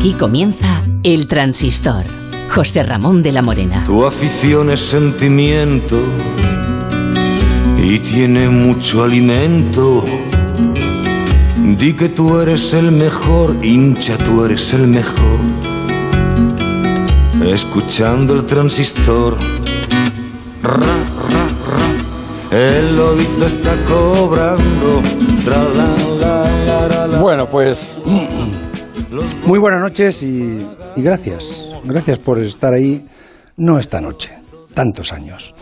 Aquí comienza El Transistor. José Ramón de la Morena. Tu afición es sentimiento y tiene mucho alimento. Di que tú eres el mejor, hincha, tú eres el mejor. Escuchando el transistor. Ra, ra, ra. El lobito está cobrando. Tra, la, la, la, la, la. Bueno, pues muy buenas noches y, gracias. Gracias por estar ahí, no esta noche, tantos años.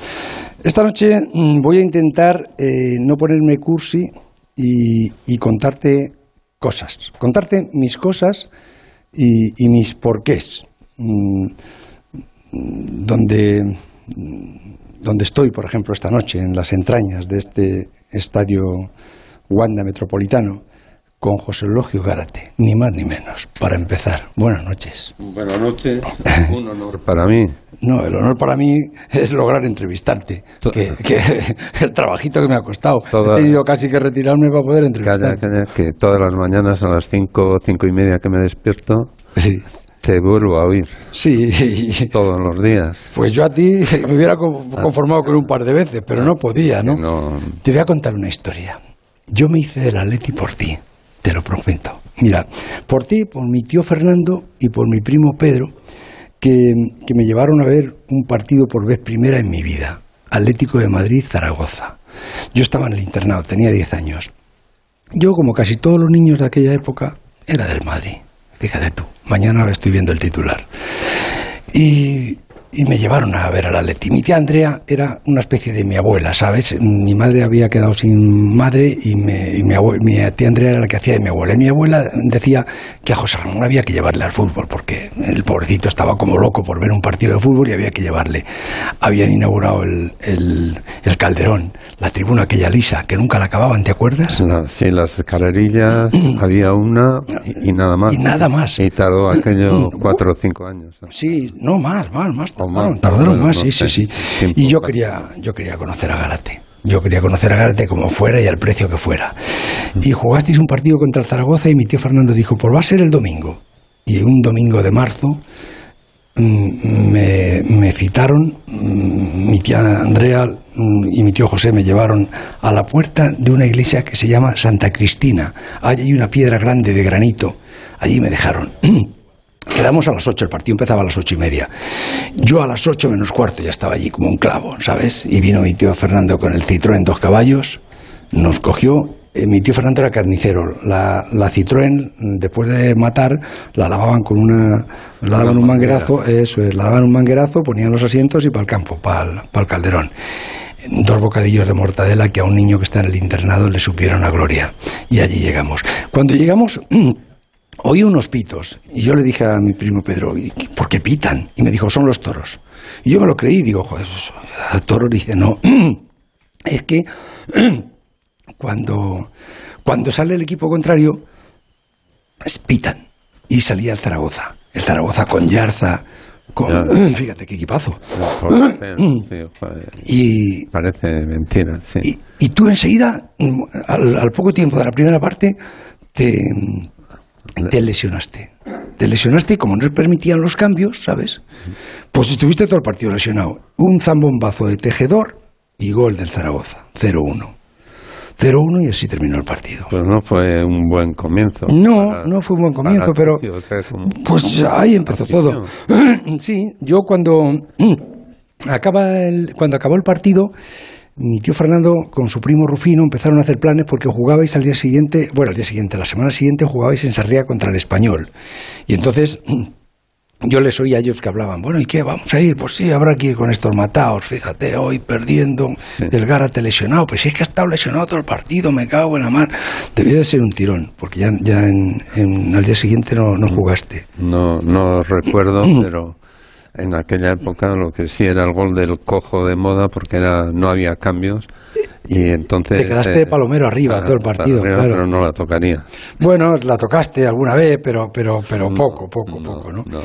Esta noche mm, voy a intentar eh, no ponerme cursi y, contarte cosas, contarte mis cosas y, mis porqués. Mm, donde, mm, donde estoy, por ejemplo, esta noche, en las entrañas de este estadio Wanda Metropolitano, con José Elogio Gárate, ni más ni menos, para empezar. Buenas noches. Buenas noches, un honor para mí. No, el honor para mí es lograr entrevistarte, que, que el trabajito que me ha costado. Toda- He tenido casi que retirarme para poder Calla, entrevistarte. calla, que todas las mañanas a las cinco, cinco y media que me despierto, Sí, te vuelvo a oír sí. todos los días. Pues yo a ti me hubiera con- conformado con un par de veces, pero no podía, ¿no? No- Te voy a contar una historia. Yo me hice del Atleti por ti, te lo prometo. Mira, por ti, por mi tío Fernando y por mi primo Pedro, que, que me llevaron a ver un partido por vez primera en mi vida. Atlético de Madrid, Zaragoza. Yo estaba en el internado, tenía 10 años. Yo, como casi todos los niños de aquella época, era del Madrid. Fíjate tú, mañana estoy viendo el titular. Y, y me llevaron a ver al Atleti. Mi tía Andrea era una especie de mi abuela, ¿sabes? Mi madre había quedado sin madre y, me- y mi, abue- mi tía Andrea era la que hacía de mi abuela. Y mi abuela decía que a José Ramón había que llevarle al fútbol porque el pobrecito estaba como loco por ver un partido de fútbol y había que llevarle. Habían inaugurado el, el- el Calderón, la tribuna aquella lisa, que nunca la acababan, ¿te acuerdas? la- sí, las carrerillas había una y, y nada más. Y nada más. Y tardó aquello cuatro o cinco años. Sí, no más, más, más. O Tardaron, más, tardaron bueno, más, no sí, sí, sé. sí. Tiempo Y yo quería, yo quería conocer a Gárate. Yo quería conocer a Gárate como fuera y al precio que fuera. Y jugasteis un partido contra el Zaragoza y mi tío Fernando dijo, pues va a ser el domingo. Y un domingo de marzo mm, me, me citaron, mm, mi tía Andrea mm, y mi tío José me llevaron a la puerta de una iglesia que se llama Santa Cristina. Allí hay una piedra grande de granito. Allí me dejaron. Quedamos a las 8, el partido empezaba a las ocho y media. Yo a las 8 menos cuarto ya estaba allí como un clavo, ¿sabes? Y vino mi tío Fernando con el Citroën dos caballos, nos cogió. eh, mi tío Fernando era carnicero. La, la Citroën, después de matar, la lavaban con una. La daban un manguerazo, eso es, la daban un manguerazo, ponían los asientos y para el campo, para el, para el calderón dos bocadillos de mortadela que a un niño que está en el internado le supieron a gloria. Y allí llegamos. Cuando llegamos, oí unos pitos. Y yo le dije a mi primo Pedro, "¿Y qué- ¿por qué pitan? Y me dijo, son los toros. Y yo me lo creí, digo, joder, eso- a toro dice, no. es que cuando, cuando sale el equipo contrario, es pitan. Y salía el Zaragoza. El Zaragoza con Yarza, con... Fíjate qué equipazo. Joder, sí, joder. Y, Parece mentira, sí. y, y tú enseguida, al, al poco tiempo de la primera parte, te, te lesionaste. Te lesionaste y como no permitían los cambios, ¿sabes? Pues estuviste todo el partido lesionado. Un zambombazo de tejedor y gol del Zaragoza. 0-1. 0-1 y así terminó el partido. Pues no fue un buen comienzo. No, para- no fue un buen comienzo, pero... o sea, un- Pues ahí empezó todo. Sí, yo cuando acaba el, cuando acabó el partido, mi tío Fernando con su primo Rufino empezaron a hacer planes porque jugabais al día siguiente, bueno, al día siguiente, la semana siguiente jugabais en Sarriá contra el Español. Y entonces yo les oía a ellos que hablaban, bueno, ¿y qué? ¿Vamos a ir? Pues sí, habrá que ir con estos matados, fíjate, hoy perdiendo, el Gárate lesionado, pues si es que ha estado lesionado todo el partido, me cago en la mar. Debió de ser un tirón, porque ya, ya en, en- al día siguiente no, no jugaste. No, no recuerdo, pero en aquella época lo que sí era el gol del cojo de moda porque era no había cambios y entonces Te quedaste de palomero arriba todo el partido, arriba, claro. pero no la tocaría. Bueno, la tocaste alguna vez, pero, pero, pero poco, poco, No, poco, ¿no? no.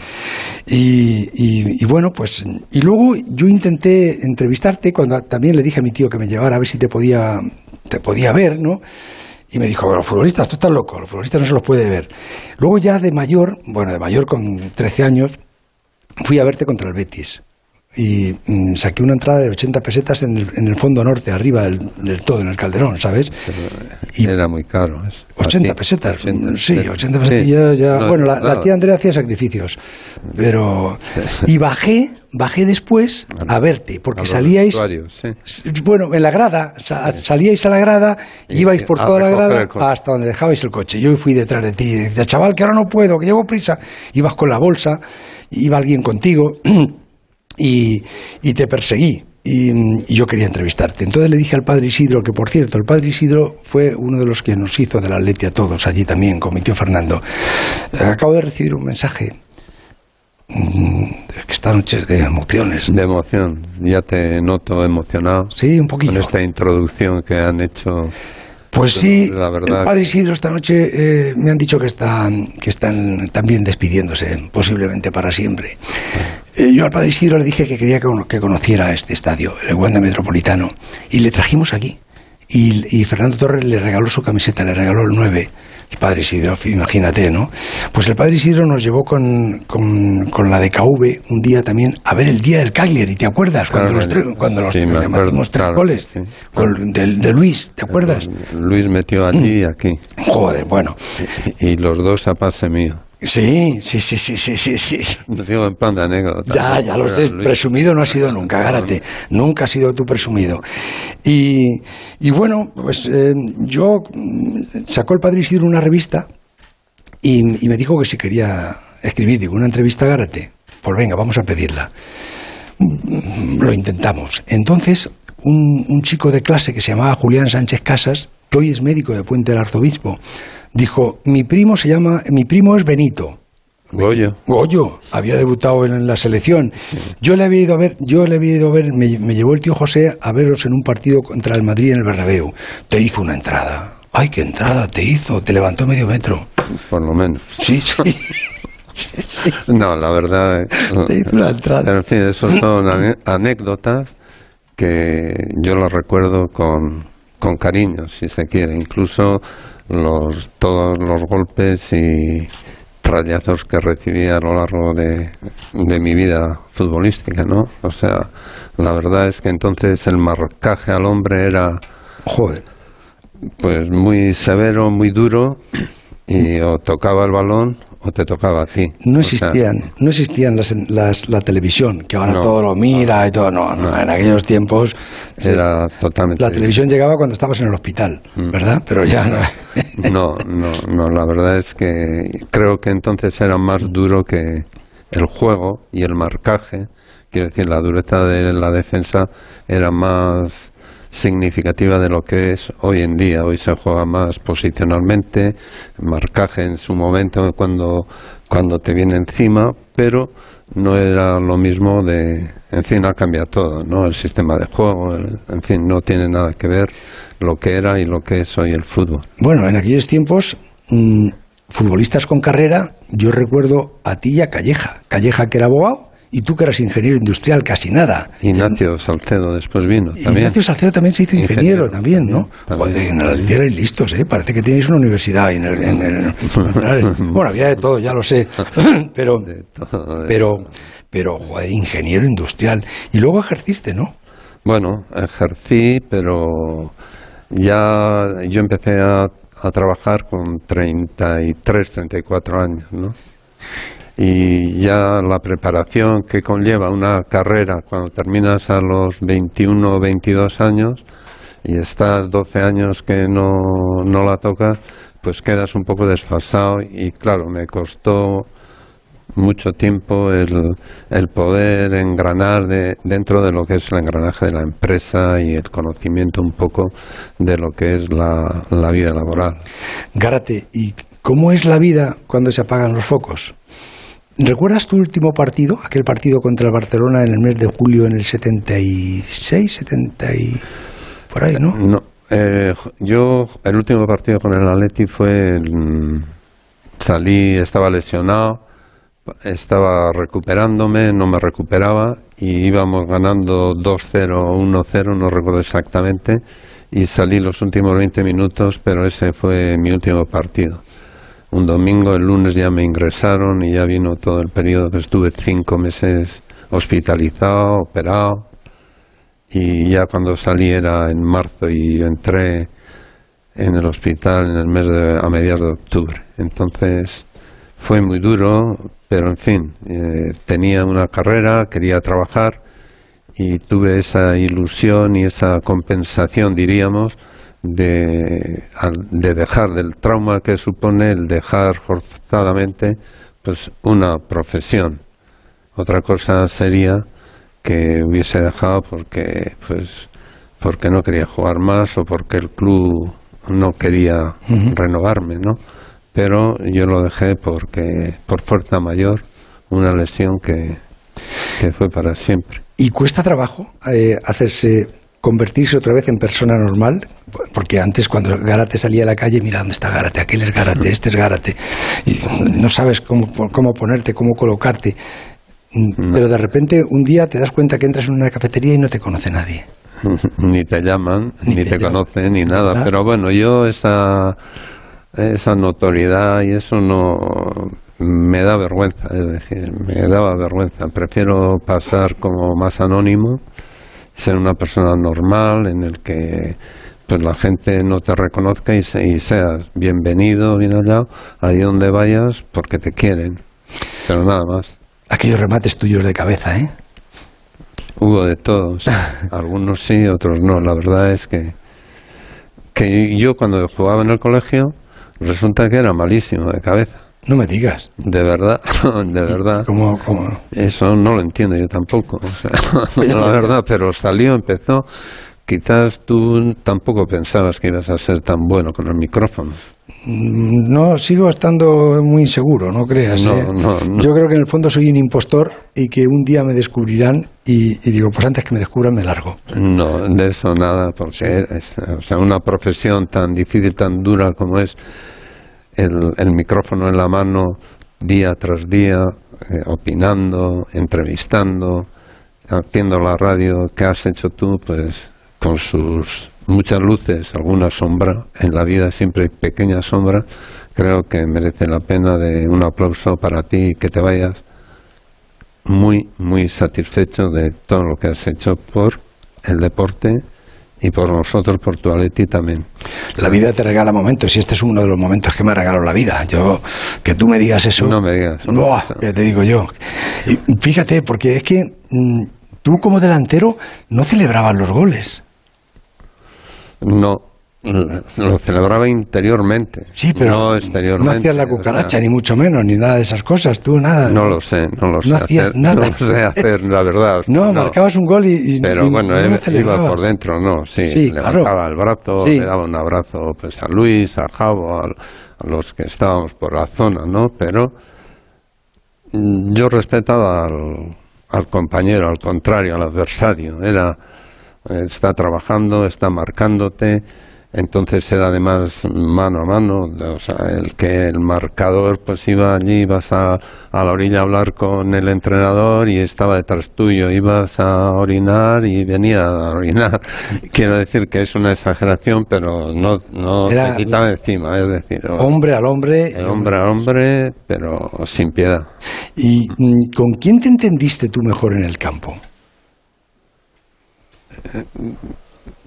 Y, y- y bueno, pues, y luego yo intenté entrevistarte cuando también le dije a mi tío que me llevara a ver si te podía, te podía ver, ¿no? Y me dijo, los futbolistas, tú estás loco, los futbolistas no se los puede ver. Luego ya de mayor, bueno, de mayor con 13 años, fui a verte contra el Betis y mm, saqué una entrada de 80 pesetas en el, en el fondo norte, arriba del, del, todo, en el calderón, ¿sabes? Y era muy caro. Eso. 80 pesetas, 80, sí, 80 pesetas sí. ya... No, bueno, la, claro. la, tía Andrea hacía sacrificios, pero... Y bajé, bajé después a verte, porque a salíais... Sí. Bueno, en la grada, salíais a la grada, y ibais por toda la grada hasta donde dejabais el coche. Yo fui detrás de ti, y decía, chaval, que ahora no puedo, que llevo prisa. Ibas con la bolsa, iba alguien contigo... y, y te perseguí. Y, y, yo quería entrevistarte. Entonces le dije al padre Isidro, que por cierto, el padre Isidro fue uno de los que nos hizo del Atleti a todos allí también, con mi tío Fernando. Acabo de recibir un mensaje esta noche es de emociones. De emoción, ya te noto emocionado. Sí, un poquito. Con esta introducción que han hecho. Pues sí, la verdad el padre Isidro esta noche eh, me han dicho que están, que están también despidiéndose, posiblemente para siempre. Eh, yo al padre Isidro le dije que quería que, que conociera este estadio, el Wanda Metropolitano, y le trajimos aquí. Y, y, Fernando Torres le regaló su camiseta, le regaló el 9. El padre Isidro, imagínate, ¿no? Pues el padre Isidro nos llevó con, con, con la DKV un día también a ver el día del Cagliari, ¿te acuerdas? Cuando los, tres, cuando los sí, le metimos tres claro, goles. Sí. Con, de, de, Luis, ¿te acuerdas? Luis metió allí y aquí. Joder, bueno. Y, y los dos a pase mío. Sí, sí, sí, sí, sí, sí, sí. Lo digo en plan de anécdota. Ya, ya lo sé. Presumido no ha sido nunca, Gárate. Nunca ha sido tú presumido. Y, y bueno, pues eh, yo sacó el padre Isidro una revista y, y, me dijo que si quería escribir, digo, una entrevista a Gárate. Pues venga, vamos a pedirla. Lo intentamos. Entonces, un, un chico de clase que se llamaba Julián Sánchez Casas, que hoy es médico de Puente del Arzobispo, dijo, mi primo se llama, mi primo es Benito. Goyo. Goyo, había debutado en la selección. Sí. Yo le había ido a ver, yo le había ido a ver, me, me, llevó el tío José a veros en un partido contra el Madrid en el Bernabéu. Te hizo una entrada. Ay, qué entrada te hizo, te levantó medio metro. Por lo menos. Sí, sí. sí, sí. No, la verdad. Te hizo una entrada. En fin, eso son anécdotas que yo las recuerdo con, con cariño, si se quiere. Incluso los, todos los golpes y trallazos que recibí a lo largo de, de, mi vida futbolística, ¿no? O sea, la verdad es que entonces el marcaje al hombre era... Joder. Pues muy severo, muy duro, y o tocaba el balón o te tocaba a ti. No existían, o sea, no existían las, las, la televisión, que ahora no, todo lo mira y todo. No, no, en aquellos tiempos era totalmente. La televisión llegaba cuando estabas en el hospital, mm. ¿verdad? Pero ya no. no, no, no. La verdad es que creo que entonces era más duro que el juego y el marcaje. Quiero decir, la dureza de la defensa era más significativa de lo que es hoy en día. Hoy se juega más posicionalmente, marcaje en su momento cuando, cuando te viene encima, pero no era lo mismo de, en fin, ha cambiado todo, ¿no? El sistema de juego, en fin, no tiene nada que ver lo que era y lo que es hoy el fútbol. Bueno, en aquellos tiempos, mmm, futbolistas con carrera, yo recuerdo a ti Calleja. Calleja que era abogado y tú que eras ingeniero industrial, casi nada. Ignacio Salcedo después vino también. Ignacio Salcedo también se hizo ingeniero, ingeniero también, ¿no? También, Joder, en el listos, ¿eh? Parece que tenéis una universidad en el, en el, Bueno, había de todo, ya lo sé, pero, pero, pero, joder, ingeniero industrial. Y luego ejerciste, ¿no? Bueno, ejercí, pero ya yo empecé a, a trabajar con 33, 34 años, ¿no? Y ya la preparación que conlleva una carrera cuando terminas a los 21 o 22 años y estás 12 años que no, no la tocas, pues quedas un poco desfasado y claro, me costó mucho tiempo el, el poder engranar de, dentro de lo que es el engranaje de la empresa y el conocimiento un poco de lo que es la, la vida laboral. Gárate, ¿y cómo es la vida cuando se apagan los focos? ¿Recuerdas tu último partido, aquel partido contra el Barcelona en el mes de julio en el 76, 70 y por ahí, no? No, eh, yo el último partido con el Atleti fue el, salí, estaba lesionado, estaba recuperándome, no me recuperaba y íbamos ganando 2-0 1-0, no recuerdo exactamente, y salí los últimos 20 minutos, pero ese fue mi último partido. Un domingo, el lunes ya me ingresaron y ya vino todo el periodo que estuve cinco meses hospitalizado, operado y ya cuando salí era en marzo y entré en el hospital en el mes de, a mediados de octubre. Entonces fue muy duro, pero en fin, eh, tenía una carrera, quería trabajar y tuve esa ilusión y esa compensación, diríamos, de, de dejar del trauma que supone el dejar forzadamente pues una profesión. Otra cosa sería que hubiese dejado porque pues porque no quería jugar más o porque el club no quería renovarme, ¿no? Pero yo lo dejé porque por fuerza mayor una lesión que, que fue para siempre. ¿Y cuesta trabajo eh, hacerse, convertirse otra vez en persona normal? Porque antes cuando Gárate salía a la calle, mira dónde está Gárate, aquel es Gárate, este es Gárate, y no sabes cómo, cómo ponerte, cómo colocarte. Pero de repente un día te das cuenta que entras en una cafetería y no te conoce nadie. ni te llaman, ni, te, conocen, ni nada. Pero bueno, yo esa, esa notoriedad y eso no me da vergüenza, es decir, me daba vergüenza. Prefiero pasar como más anónimo, ser una persona normal en el que pues la gente no te reconozca y, y seas bienvenido, bien hallado, ahí donde vayas porque te quieren. Pero nada más. Aquellos remates tuyos de cabeza, ¿eh? Hubo de todos. Algunos sí, otros no. La verdad es que, que yo cuando jugaba en el colegio resulta que era malísimo de cabeza. No me digas. De verdad, de verdad. ¿Cómo, cómo? Eso no lo entiendo yo tampoco. O sea, la verdad, pero salió, empezó. Quizás tú tampoco pensabas que ibas a ser tan bueno con el micrófono. No, sigo estando muy inseguro, no creas. ¿eh? Yo creo que en el fondo soy un impostor y que un día me descubrirán y, digo, pues antes que me descubran me largo. No, de eso nada, porque es, o sea, una profesión tan difícil, tan dura como es el, micrófono en la mano día tras día, eh, opinando, entrevistando, haciendo la radio. Que has hecho tú, pues con sus muchas luces, alguna sombra, en la vida siempre hay pequeña sombra, creo que merece la pena de un aplauso para ti y que te vayas muy, muy satisfecho de todo lo que has hecho por el deporte y por nosotros, por tu Aleti también. La vida te regala momentos y este es uno de los momentos que me ha regalado la vida. Yo, que tú me digas eso. No me digas. ya te digo yo. Y fíjate, porque es que mm, tú como delantero no celebrabas los goles. No, lo celebraba interiormente. Sí, pero no exteriormente. No hacías la cucaracha, ni mucho menos, ni nada de esas cosas, tú nada. No lo sé, no lo sé. No hacías nada. No lo sé hacer, la verdad. No, marcabas un gol y. pero bueno, iba por dentro, no, sí. levantaba el brazo, le daba un abrazo pues, a Luis, a Javo, a, los que estábamos por la zona, ¿no? Pero mm, yo respetaba al, al compañero, al contrario, al adversario. Era está trabajando, está marcándote, entonces era además mano a mano, o sea, el que el marcador pues iba allí, ibas a, a la orilla a hablar con el entrenador y estaba detrás tuyo, ibas a orinar y venía a orinar. Quiero decir que es una exageración, pero no, no te quitaba encima, es decir... Hombre al hombre... Hombre al hombre, pero sin piedad. ¿Y mm, con quién te entendiste tú mejor en el campo?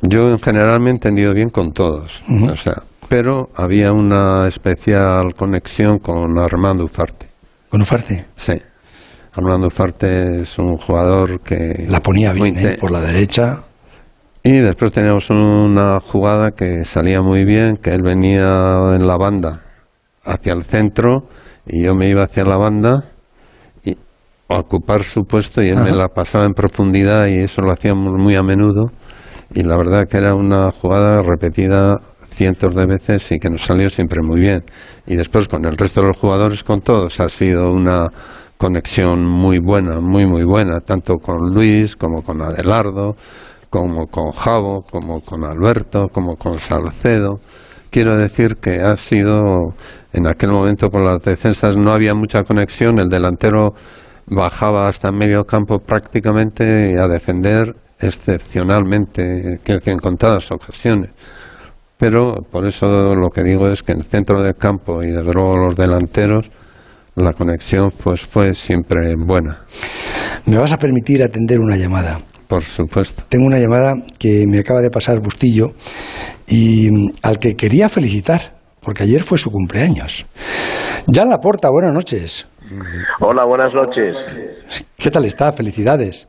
Yo en general me he entendido bien con todos, o sea, pero había una especial conexión con Armando Ufarte. ¿Con Ufarte? Sí. Armando Ufarte es un jugador que... La ponía bien, ¿eh? por la derecha. Y después teníamos una jugada que salía muy bien, que él venía en la banda hacia el centro y yo me iba hacia la banda a ocupar su puesto y él me la pasaba en profundidad y eso lo hacíamos muy a menudo y la verdad que era una jugada repetida cientos de veces y que nos salió siempre muy bien. Y después con el resto de los jugadores, con todos, ha sido una conexión muy buena, muy, muy buena, tanto con Luis como con Adelardo, como con Javo, como con Alberto, como con Salcedo. Quiero decir que ha sido, en aquel momento con las defensas no había mucha conexión, el delantero bajaba hasta medio campo prácticamente a defender excepcionalmente, quiero decir, en contadas ocasiones. Pero por eso lo que digo es que en el centro del campo y de luego los delanteros, la conexión pues fue siempre buena. Me vas a permitir atender una llamada. Por supuesto. Tengo una llamada que me acaba de pasar Bustillo y mm, al que quería felicitar, porque ayer fue su cumpleaños. Jan Laporta, buenas noches. Hola, buenas noches. ¿Qué tal está? Felicidades.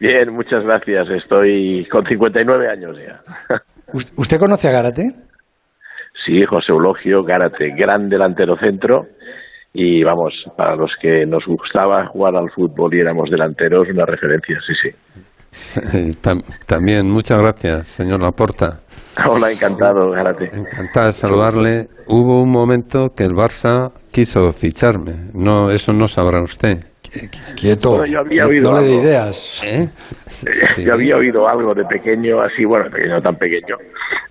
Bien, muchas gracias. Estoy con 59 años ya. ¿Usted conoce a Gárate? Sí, José Eulogio Gárate, gran delantero centro. Y vamos, para los que nos gustaba jugar al fútbol y éramos delanteros, una referencia, sí, sí. También, muchas gracias, señor Laporta. Hola, encantado, Gárate. Encantado de saludarle. Hubo un momento que el Barça quiso ficharme. No, eso no sabrá usted. Quieto, yo había oído no le de ideas. ¿Eh? Yo había oído algo de pequeño, así, bueno, pequeño, tan pequeño.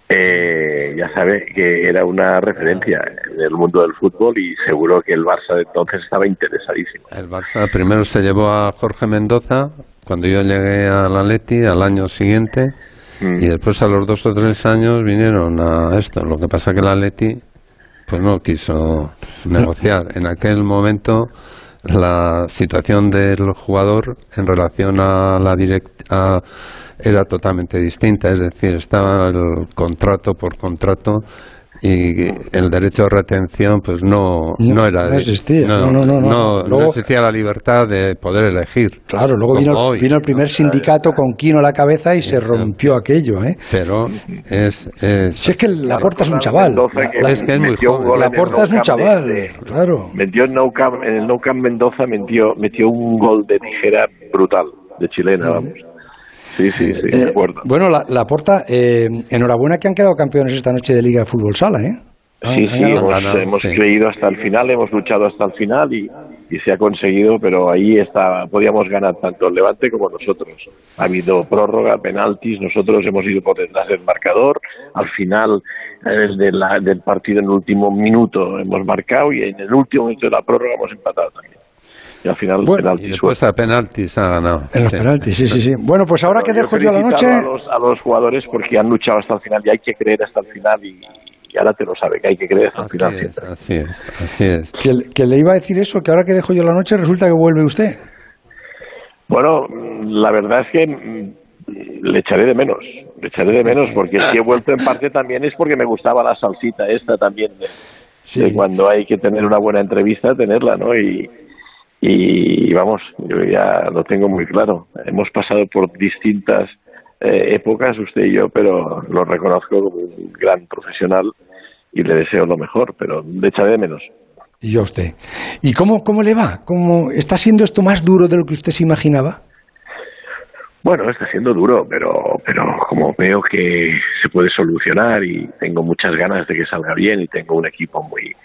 Eh, ya sabe que era una referencia en el mundo del fútbol y seguro que el Barça de entonces estaba interesadísimo. El Barça primero se llevó a Jorge Mendoza cuando yo llegué a la Leti al año siguiente mm. y después a los dos o tres años vinieron a esto. Lo que pasa que la Leti pues no quiso negociar. En aquel momento la situación del jugador en relación a la directa era totalmente distinta, es decir, estaba el contrato por contrato y el derecho de retención pues no, no, era no existía. no, no, no, no, existía la libertad de poder elegir. Claro luego vino, vino, el primer sindicato con Quino a la cabeza y se rompió aquello ¿eh? pero es, es si es que la puerta es un chaval. La, es que es muy joven. la puerta es un chaval claro. metió en, no Camp, en el Nou Camp Mendoza metió, metió un gol de tijera brutal de chilena vamos Sí, sí, sí, de eh, acuerdo. Bueno, la, la Porta, eh, enhorabuena que han quedado campeones esta noche de Liga de Fútbol Sala, ¿eh? Sí, sí, hemos, creído hasta el final, hemos luchado hasta el final y, se ha conseguido, pero ahí está, podíamos ganar tanto el Levante como nosotros. Ha habido prórroga, penaltis, nosotros hemos ido por detrás del marcador, al final desde la, del partido en el último minuto hemos marcado y en el último minuto de la prórroga hemos empatado también y al final bueno, Y después a penaltis ha ganado. En los penaltis, sí, sí, sí. Bueno, pues ahora que dejo yo la noche... A los, jugadores porque han luchado hasta el final y hay que creer hasta el final y, ahora te lo sabe, que hay que creer hasta el final. así es, así es. Que, le iba a decir eso, que ahora que dejo yo la noche resulta que vuelve usted. Bueno, la verdad es que mm, le echaré de menos, le echaré de menos porque si he vuelto en parte también es porque me gustaba la salsita esta también de, cuando hay que tener una buena entrevista, tenerla, ¿no? Y, y vamos, yo ya lo tengo muy claro. Hemos pasado por distintas eh, épocas, usted y yo, pero lo reconozco como un gran profesional y le deseo lo mejor, pero le echaré de menos. Y yo a usted. ¿Y cómo, cómo le va? ¿Cómo, ¿Está siendo esto más duro de lo que usted se imaginaba? Bueno, está siendo duro, pero, pero como veo que se puede solucionar y tengo muchas ganas de que salga bien y tengo un equipo muy,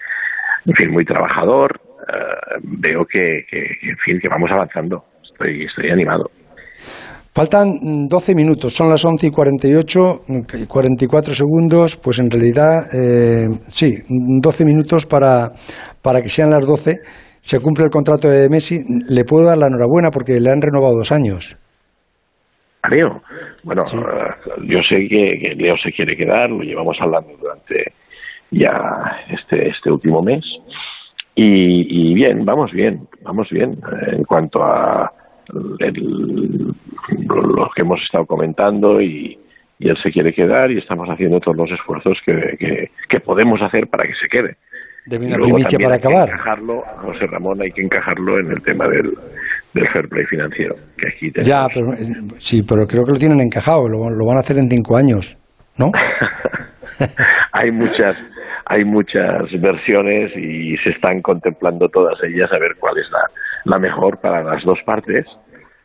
en fin, muy trabajador, eh, veo que, en fin, que vamos avanzando. Estoy, estoy animado. Faltan 12 minutos, son las 11 y 48, 44 segundos, pues en realidad, eh, sí, 12 minutos para, para que sean las 12. Se cumple el contrato de Messi. Le puedo dar la enhorabuena porque le han renovado dos años. ¿A Leo? Bueno, eh, yo sé que, que, Leo se quiere quedar, lo llevamos hablando durante ya este, este último mes. Y, bien, vamos bien, vamos bien. En cuanto a lo que hemos estado comentando y, él se quiere quedar y estamos haciendo todos los esfuerzos que, que, podemos hacer para que se quede. De una primicia para acabar. encajarlo, José Ramón, hay que encajarlo en el tema del, del fair play financiero. Que aquí Ya, pero, sí, pero creo que lo tienen encajado, lo, lo van a hacer en cinco años, ¿no? hay muchas hay muchas versiones y se están contemplando todas ellas a ver cuál es la, la mejor para las dos partes.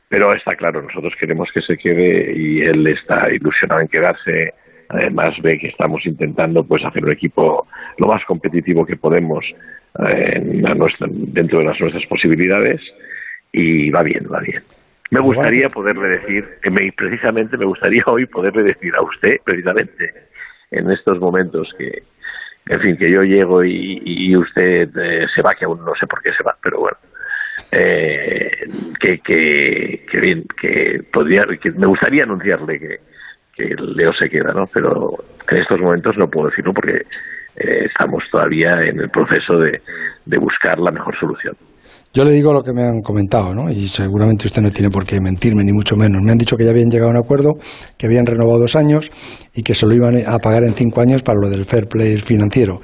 Pero está claro, nosotros queremos que se quede y él está ilusionado en quedarse. Además ve que estamos intentando pues hacer un equipo lo más competitivo que podemos eh, dentro de las nuestras posibilidades y va bien, va bien. Me gustaría poderle decir, que me, precisamente me gustaría hoy poderle decir a usted, precisamente, en estos momentos que, en fin, que yo llego y, usted eh, se va, que aún no sé por qué se va, pero bueno, eh, que, que, bien, que podría, que me gustaría anunciarle que, que Leo se queda, ¿no? Pero en estos momentos no puedo decirlo porque eh, estamos todavía en el proceso de, de buscar la mejor solución. Yo le digo lo que me han comentado, ¿no? Y seguramente usted no tiene por qué mentirme, ni mucho menos. Me han dicho que ya habían llegado a un acuerdo, que habían renovado dos años y que se lo iban a pagar en cinco años para lo del fair play financiero.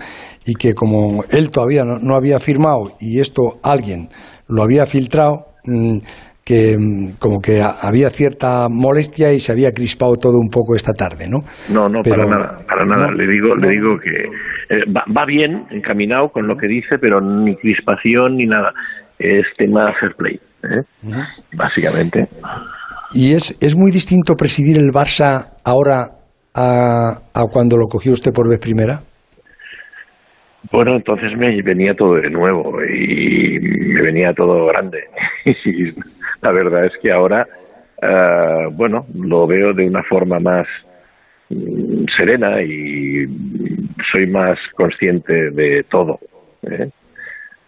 Y que como él todavía no, había firmado y esto alguien lo había filtrado, mm, que mm, como que había cierta molestia y se había crispado todo un poco esta tarde, ¿no? No, no, para nada, para nada. le digo, le digo que eh, va, bien encaminado con lo que dice, pero ni crispación ni nada es tema fair play, ¿eh? básicamente. ¿Y es, es muy distinto presidir el Barça ahora a, a cuando lo cogió usted por vez primera? Bueno, entonces me venía todo de nuevo y me venía todo grande. Y la verdad es que ahora, uh, bueno, lo veo de una forma más mm, serena y soy más consciente de todo. ¿eh?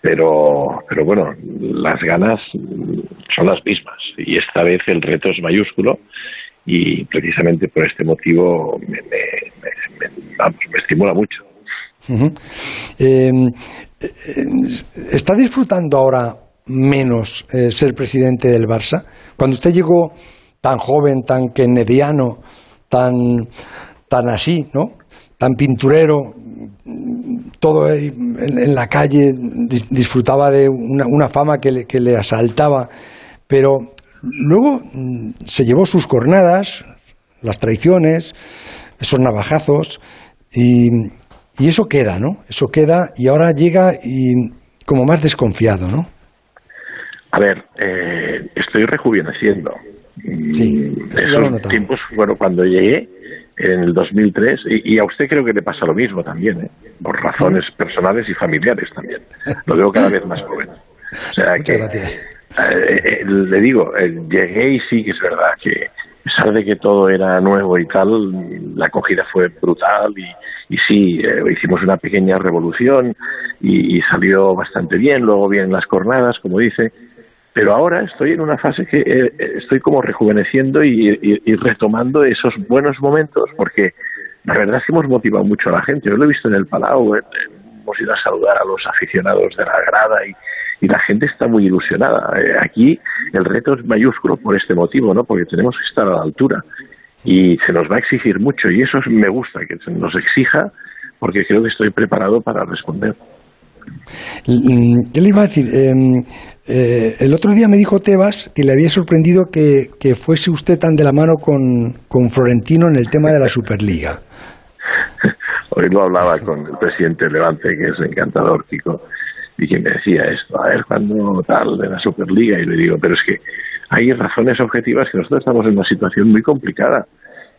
Pero, pero bueno, las ganas son las mismas y esta vez el reto es mayúsculo y precisamente por este motivo me, me, estimula mucho. Em, eh, ¿Está disfrutando ahora menos eh, ser presidente del Barça? Cuando usted llegó tan joven, tan kennediano, tan, tan así, ¿no? Tan pinturero, todo en, la calle, disfrutaba de una, fama que le, que le, asaltaba, pero luego mm, se llevó sus cornadas, las traiciones, esos navajazos, y, y eso queda, ¿no? Eso queda y ahora llega y como más desconfiado, ¿no? A ver, eh, estoy rejuveneciendo. Sí, Esos tiempos, bueno, cuando llegué, en el 2003 y, a usted creo que le pasa lo mismo también, ¿eh? por razones personales y familiares también. Lo veo cada vez más joven. O sea Muchas gracias. Eh, eh, le digo, llegué y sí que es verdad que a pesar de que todo era nuevo y tal, la acogida fue brutal y, y sí, hicimos una pequeña revolución y, y, salió bastante bien, luego vienen las jornadas, como dice, pero ahora estoy en una fase que eh, estoy como rejuveneciendo y, retomando esos buenos momentos, porque la verdad es que hemos motivado mucho a la gente. Yo lo he visto en el Palau, eh, hemos ido a saludar a los aficionados de la grada y, la gente está muy ilusionada. Eh, aquí el reto es mayúsculo por este motivo, ¿no? Porque tenemos que estar a la altura y se nos va a exigir mucho y eso me gusta, que se nos exija, porque creo que estoy preparado para responder. ¿Qué le iba a decir? Em, eh, el otro día me dijo Tebas que le había sorprendido que, fuese usted tan de la mano con, Florentino en el tema de la Superliga. Hoy lo hablaba con el presidente Levante, que es encantador, y que me decía esto, a ver cuándo tal de la Superliga, y le digo, pero es que hay razones objetivas que nosotros estamos en una situación muy complicada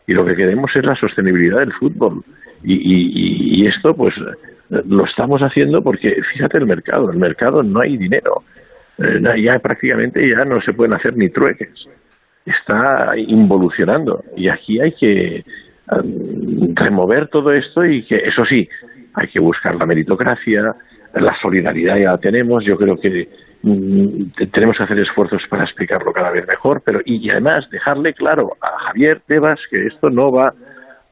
y lo que queremos es la sostenibilidad del fútbol. Y, y, esto, pues, lo estamos haciendo porque, fíjate el mercado, el mercado no hay dinero. Eh, ya prácticamente ya no se pueden hacer ni trueques. Está involucionando y aquí hay que remover todo esto y que, eso sí, hay que buscar la meritocracia, la solidaridad ya la tenemos, yo creo que mm, tenemos que hacer esfuerzos para explicarlo cada vez mejor, pero y, además dejarle claro a Javier Tebas que esto no va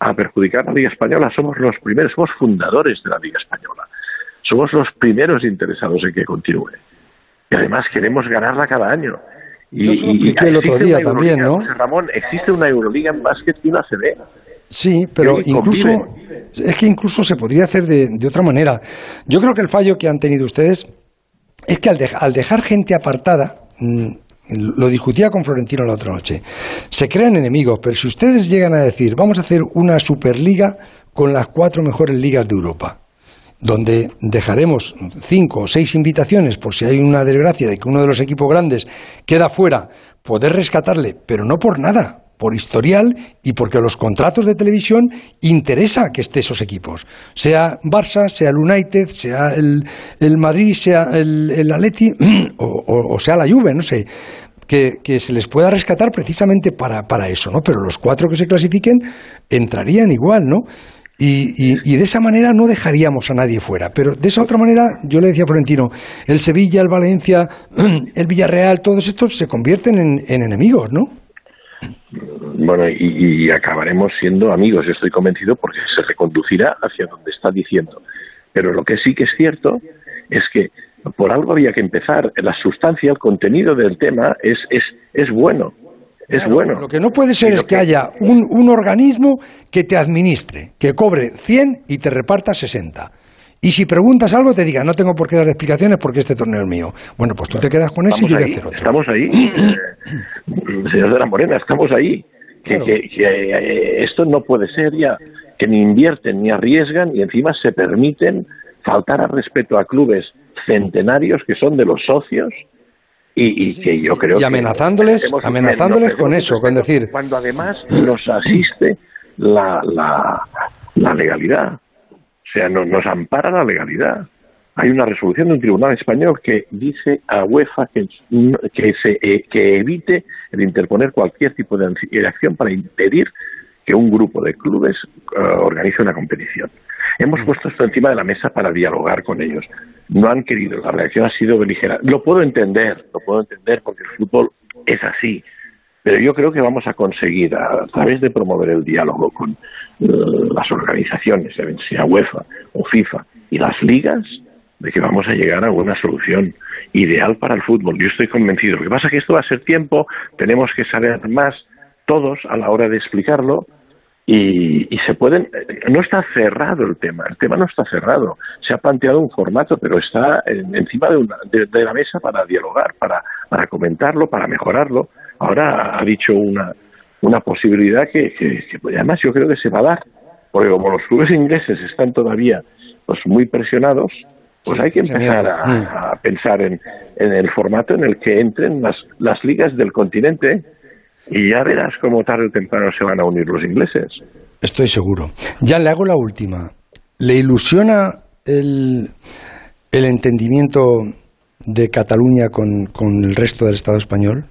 a perjudicar a la Liga Española, somos los primeros, somos fundadores de la Liga Española, somos los primeros interesados en que continúe. Y además queremos ganarla cada año. Y, y, el otro día también, ¿no? Ramón, existe una Euroliga en básquet y una CB. Sí, pero incluso es que incluso se podría hacer de, de, otra manera. Yo creo que el fallo que han tenido ustedes es que al, al dejar gente apartada, mm, lo discutía con Florentino la otra noche, se crean enemigos, pero si ustedes llegan a decir, vamos a hacer una superliga con las cuatro mejores ligas de Europa, donde dejaremos cinco o seis invitaciones por si hay una desgracia de que uno de los equipos grandes queda fuera, poder rescatarle, pero no por nada, por historial y porque los contratos de televisión interesa que esté esos equipos. Sea Barça, sea el United, sea el, Madrid, sea el, el Atleti o, sea la Juve, no sé. Que, que, se les pueda rescatar precisamente para, para eso, ¿no? Pero los cuatro que se clasifiquen entrarían igual, ¿no? Y, de esa manera no dejaríamos a nadie fuera. Pero de esa otra manera, yo le decía a Florentino, el Sevilla, el Valencia, el Villarreal, todos estos se convierten en, enemigos, ¿no? Bueno, y, acabaremos siendo amigos, estoy convencido, porque se reconducirá hacia donde está diciendo. Pero lo que sí que es cierto es que por algo había que empezar. La sustancia, el contenido del tema es, es, es bueno es bueno. Lo que no puede ser es que, haya un, un, organismo que te administre, que cobre 100 y te reparta 60. Y si preguntas algo, te diga, no tengo por qué dar explicaciones porque este torneo es mío. Bueno, pues tú te quedas con ese y yo voy a hacer otro. Estamos ahí, señor de la Morena, estamos ahí. Que, que, eh, esto no puede ser ya, que ni invierten ni arriesgan y encima se permiten faltar al respeto a clubes centenarios que son de los socios y, que yo creo y amenazándoles, amenazándoles con eso, con decir cuando además nos asiste la, la, la legalidad, o sea, no, nos ampara la legalidad. Hay una resolución de un tribunal español que dice a UEFA que, que, se, eh, que evite el interponer cualquier tipo de acción para impedir que un grupo de clubes eh, organice una competición. Hemos mm. puesto esto encima de la mesa para dialogar con ellos. No han querido, la reacción ha sido beligerante. Lo puedo entender, lo puedo entender porque el fútbol es así. Pero yo creo que vamos a conseguir, a, través de promover el diálogo con eh, las organizaciones, sea UEFA o FIFA, y las ligas, de que vamos a llegar a una solución ideal para el fútbol. Yo estoy convencido. Lo que pasa es que esto va a ser tiempo, tenemos que saber más todos a la hora de explicarlo y, se pueden no está cerrado el tema el tema no está cerrado. Se ha planteado un formato pero está encima de, de, la mesa para dialogar para para comentarlo para mejorarlo. Ahora ha dicho una una posibilidad que, que, además yo creo que se va a dar porque como los clubes ingleses están todavía pues muy presionados pues hay que empezar a, a pensar en, en, el formato en el que entren las, las ligas del continente y ya verás cómo tarde o temprano se van a unir los ingleses. Estoy seguro. Ya le hago la última. ¿Le ilusiona el, el entendimiento de Cataluña con, con el resto del Estado español?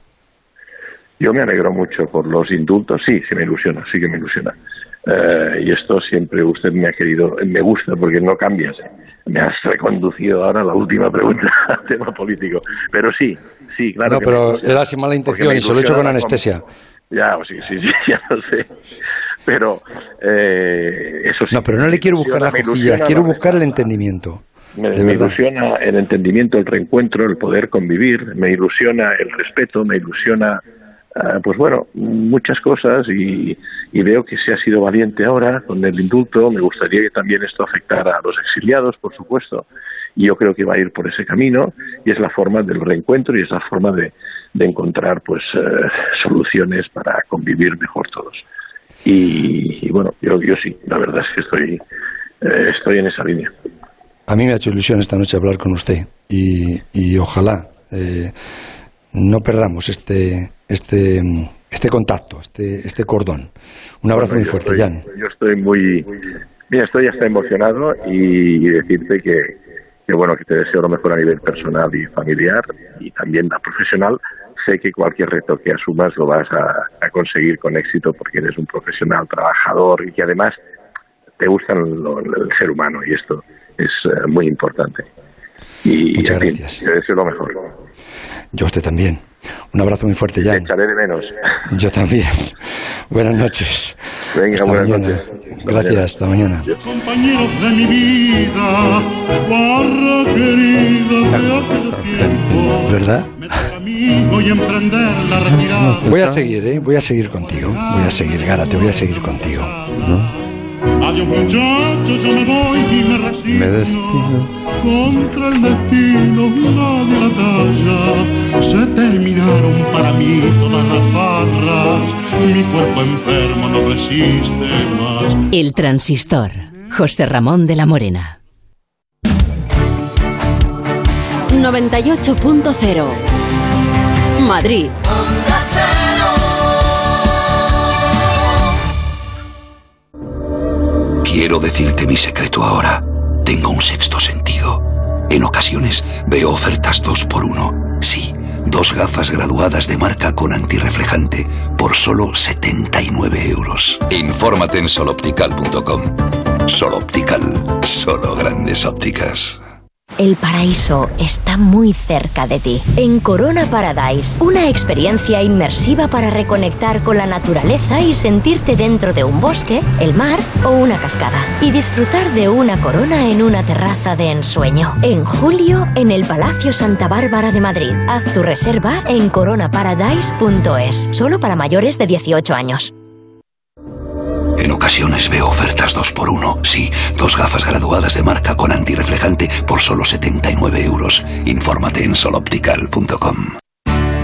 Yo me alegro mucho por los indultos. Sí, sí me ilusiona, sí que me ilusiona. Eh, y esto siempre usted me ha querido, me gusta porque no cambias. Me has reconducido ahora a la última pregunta al tema político. Pero sí, sí, claro. No, pero era sin mala intención y se lo he hecho con anestesia. Ya, sí, sí, sí, ya lo sé. Pero eh, eso sí. No, pero no le quiero buscar la justicia, quiero buscar el entendimiento. Me, me ilusiona el entendimiento, el reencuentro, el poder convivir, me ilusiona el respeto, me ilusiona pues bueno, muchas cosas y, veo que se ha sido valiente ahora con el indulto. Me gustaría que también esto afectara a los exiliados, por supuesto, y yo creo que va a ir por ese camino y es la forma del reencuentro y es la forma de, encontrar pues eh, soluciones para convivir mejor todos. Y, bueno, yo, yo sí, la verdad es que estoy, eh, estoy en esa línea. A mí me ha hecho ilusión esta noche hablar con usted y, y ojalá eh, no perdamos este, este, este contacto, este, este cordón. Un abrazo muy fuerte, Jan. Yo estoy muy, mira, estoy hasta emocionado y, decirte que, que, bueno, que te deseo lo mejor a nivel personal y familiar y también a profesional. Sé que cualquier reto que asumas lo vas a, conseguir con éxito porque eres un profesional trabajador y que además te gusta el, ser humano y esto es eh, muy importante. Y, Muchas gracias. Te deseo lo mejor. Yo a usted también. Un abrazo muy fuerte, Jan. Te echaré de menos. Yo también. buenas noches. Venga, hasta buenas mañana. noches. Gracias, hasta mañana. Compañeros de mi vida, querida, ¿Verdad? Voy a seguir, ¿eh? Voy a seguir contigo. Voy a seguir, Gárate, voy a seguir contigo. Adiós muchachos, yo me voy y me resisto. Me despido. Contra el destino, nadie la talla. Se terminaron para mí todas las barras. Mi cuerpo enfermo no resiste más. El transistor. José Ramón de la Morena. 98.0 Madrid. Quiero decirte mi secreto ahora. Tengo un sexto sentido. En ocasiones veo ofertas dos por uno. Sí, dos gafas graduadas de marca con antirreflejante por solo 79 euros. Infórmate en soloptical.com. Sol Optical, solo grandes ópticas. El paraíso está muy cerca de ti. En Corona Paradise, una experiencia inmersiva para reconectar con la naturaleza y sentirte dentro de un bosque, el mar o una cascada. Y disfrutar de una corona en una terraza de ensueño. En julio, en el Palacio Santa Bárbara de Madrid. Haz tu reserva en coronaparadise.es. Solo para mayores de 18 años. En ocasiones veo ofertas 2x1. Sí, dos gafas graduadas de marca con antirreflejante por solo 79 euros. Infórmate en soloptical.com.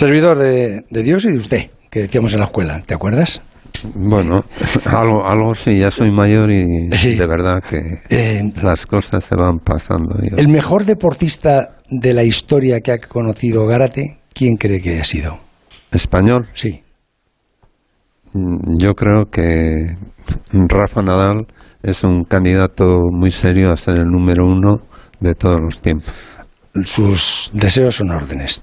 Servidor de, Dios y de usted, que decíamos en la escuela, ¿te acuerdas? Bueno, algo, algo sí, ya soy mayor y de verdad que eh, las cosas se van pasando. El mejor deportista de la historia que ha conocido Gárate, ¿quién cree que ha sido? ¿Español? Sí. Mm, yo creo que Rafa Nadal es un candidato muy serio a ser el número uno de todos los tiempos. Sus deseos son órdenes.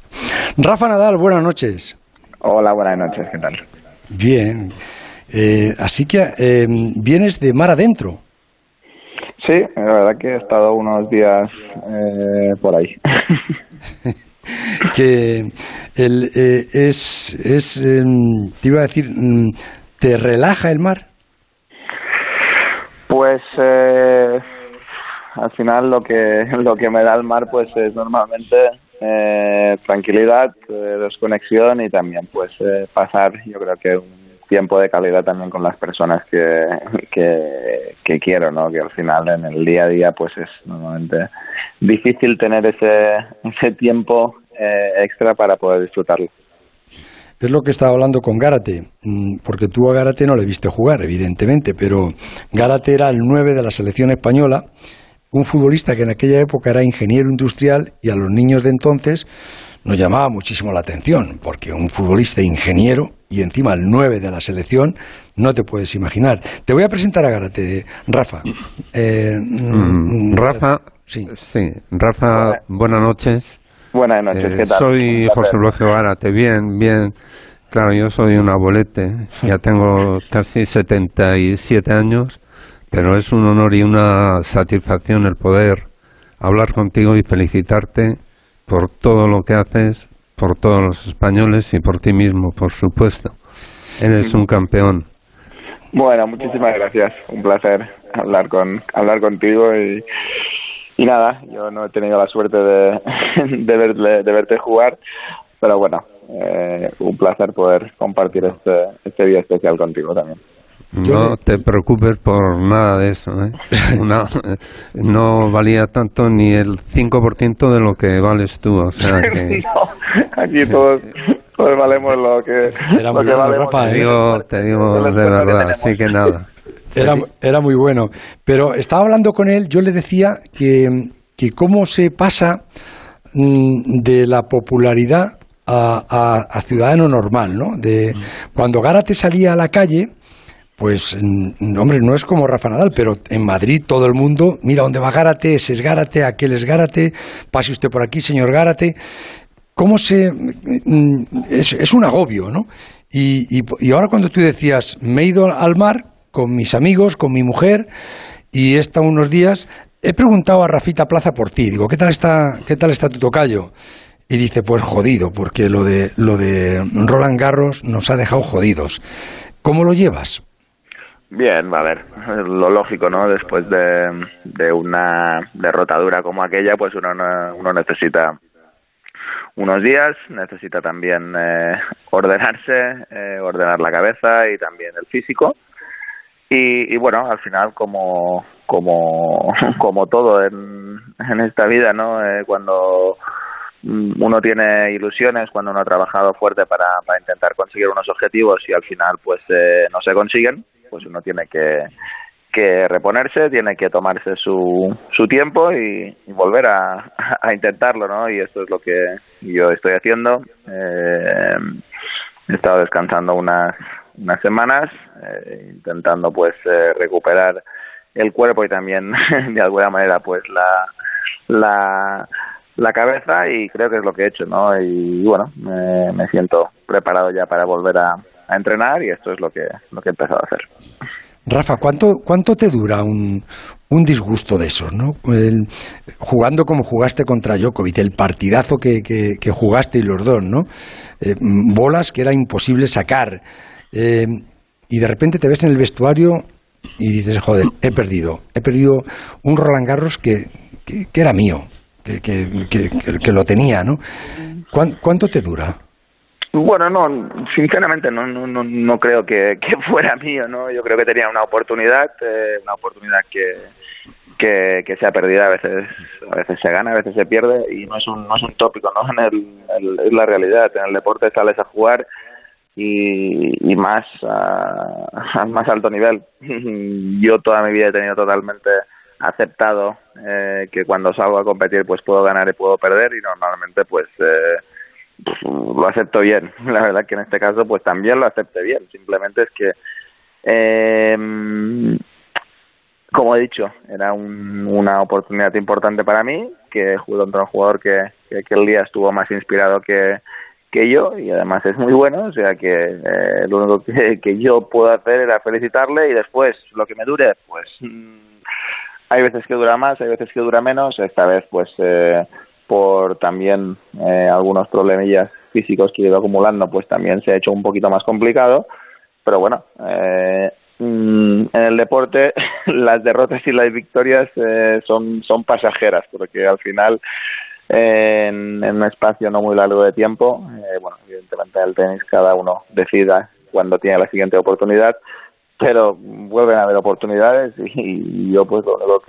Rafa Nadal, buenas noches. Hola, buenas noches, ¿qué tal? Bien. Eh, así que eh, vienes de mar adentro. Sí, la verdad que he estado unos días eh, por ahí. que el, es, es em, te iba a decir, mm, ¿te relaja el mar? Pues al final lo que lo que me da el mar pues es normalmente eh, tranquilidad, eh, desconexión y también pues eh, pasar yo creo que un tiempo de calidad también con las personas que, que, quiero, ¿no? Que al final en el día a día pues es normalmente difícil tener ese, ese tiempo extra para poder disfrutarlo. Es lo que estaba hablando con Gárate, mm, porque tú a Gárate no le viste jugar, evidentemente, pero Gárate era el 9 de la selección española un futbolista que en aquella época era ingeniero industrial y a los niños de entonces nos llamaba muchísimo la atención, porque un futbolista ingeniero y encima el 9 de la selección, no te puedes imaginar. Te voy a presentar a Garate, Rafa. Eh, mm, Rafa, sí. sí. Rafa, buenas noches. Buenas noches, ¿qué tal? Soy José Luis Gárate, bien, bien. Claro, yo soy un abuelete, ya tengo casi 77 años pero es un honor y una satisfacción el poder hablar contigo y felicitarte por todo lo que haces, por todos los españoles y por ti mismo, por supuesto. Eres un campeón. Bueno, muchísimas gracias. Un placer hablar con hablar contigo y, nada, yo no he tenido la suerte de, de, de verte jugar, pero bueno, eh, un placer poder compartir este, este día especial contigo también. No te preocupes por nada de eso. ¿eh? no valía tanto ni el 5% de lo que vales tú. O sea que... aquí todos, todos, valemos lo que, Era lo que valemos. te digo, te digo de verdad, así que nada. Era, era muy bueno. Pero estaba hablando con él, yo le decía que, que cómo se pasa mm, de la popularidad a, a, ciudadano normal, ¿no? De, cuando Gárate salía a la calle pues, mm, hombre, no es como Rafa Nadal, pero en Madrid todo el mundo, mira dónde va Gárate, ese es Gárate, aquel es Gárate, pase usted por aquí, señor Gárate. ¿Cómo se.? Mm, es, un agobio, ¿no? Y, ahora cuando tú decías, me he ido al mar con mis amigos, con mi mujer, y he unos días, he preguntado a Rafita Plaza por ti, digo, ¿qué tal está, qué tal está tu tocayo? Y dice, pues jodido, porque lo de, lo de Roland Garros nos ha dejado jodidos. ¿Cómo lo llevas? Bien, a ver, lo lógico, ¿no? Después de, de una derrotadura como aquella, pues uno, uno necesita unos días, necesita también eh, ordenarse, eh, ordenar la cabeza y también el físico. Y, y, bueno, al final, como, como, como todo en, en esta vida, ¿no? Eh, cuando uno tiene ilusiones, cuando uno ha trabajado fuerte para, para intentar conseguir unos objetivos y al final pues eh, no se consiguen, pues uno tiene que, que reponerse, tiene que tomarse su, su tiempo y, volver a, intentarlo, ¿no? Y esto es lo que yo estoy haciendo. Eh, he estado descansando unas, unas semanas, eh, intentando pues eh, recuperar el cuerpo y también de alguna manera pues la, la, la cabeza y creo que es lo que he hecho, ¿no? Y, bueno, me siento preparado ya para volver a, a entrenar y esto es lo que, lo que he empezado a hacer. Rafa, ¿cuánto, cuánto te dura un, un disgusto de esos? ¿no? El, jugando como jugaste contra Djokovic, el partidazo que, que, jugaste y los dos, ¿no? Eh, bolas que era imposible sacar. Eh, y de repente te ves en el vestuario y dices, joder, he perdido. He perdido un Roland Garros que, que, que era mío, que, que, lo tenía, ¿no? ¿Cuánto te dura? Bueno, no, sinceramente no, no, no, no creo que, que, fuera mío, ¿no? Yo creo que tenía una oportunidad, eh, una oportunidad que, que, que se ha perdido, a veces, a veces se gana, a veces se pierde y no es un, no es un tópico, ¿no? En el, el, es la realidad, en el deporte sales a jugar y, más a, a más alto nivel. Yo toda mi vida he tenido totalmente aceptado eh, que cuando salgo a competir pues puedo ganar y puedo perder y normalmente pues eh, pues, lo acepto bien. La verdad que en este caso pues también lo acepté bien. Simplemente es que, eh, como he dicho, era un, una oportunidad importante para mí, que jugué contra un jugador que, que aquel día estuvo más inspirado que, que yo y además es muy bueno, o sea que eh, lo único que, yo puedo hacer era felicitarle y después lo que me dure, pues hay veces que dura más, hay veces que dura menos, esta vez pues... Eh, por también eh, algunos problemillas físicos que ido acumulando, pues también se ha hecho un poquito más complicado. Pero bueno, eh, mm, en el deporte las derrotas y las victorias eh, son, son pasajeras, porque al final en, en, un espacio no muy largo de tiempo, eh, bueno, evidentemente el tenis cada uno decida cuando tiene la siguiente oportunidad, pero vuelven a haber oportunidades y, yo pues lo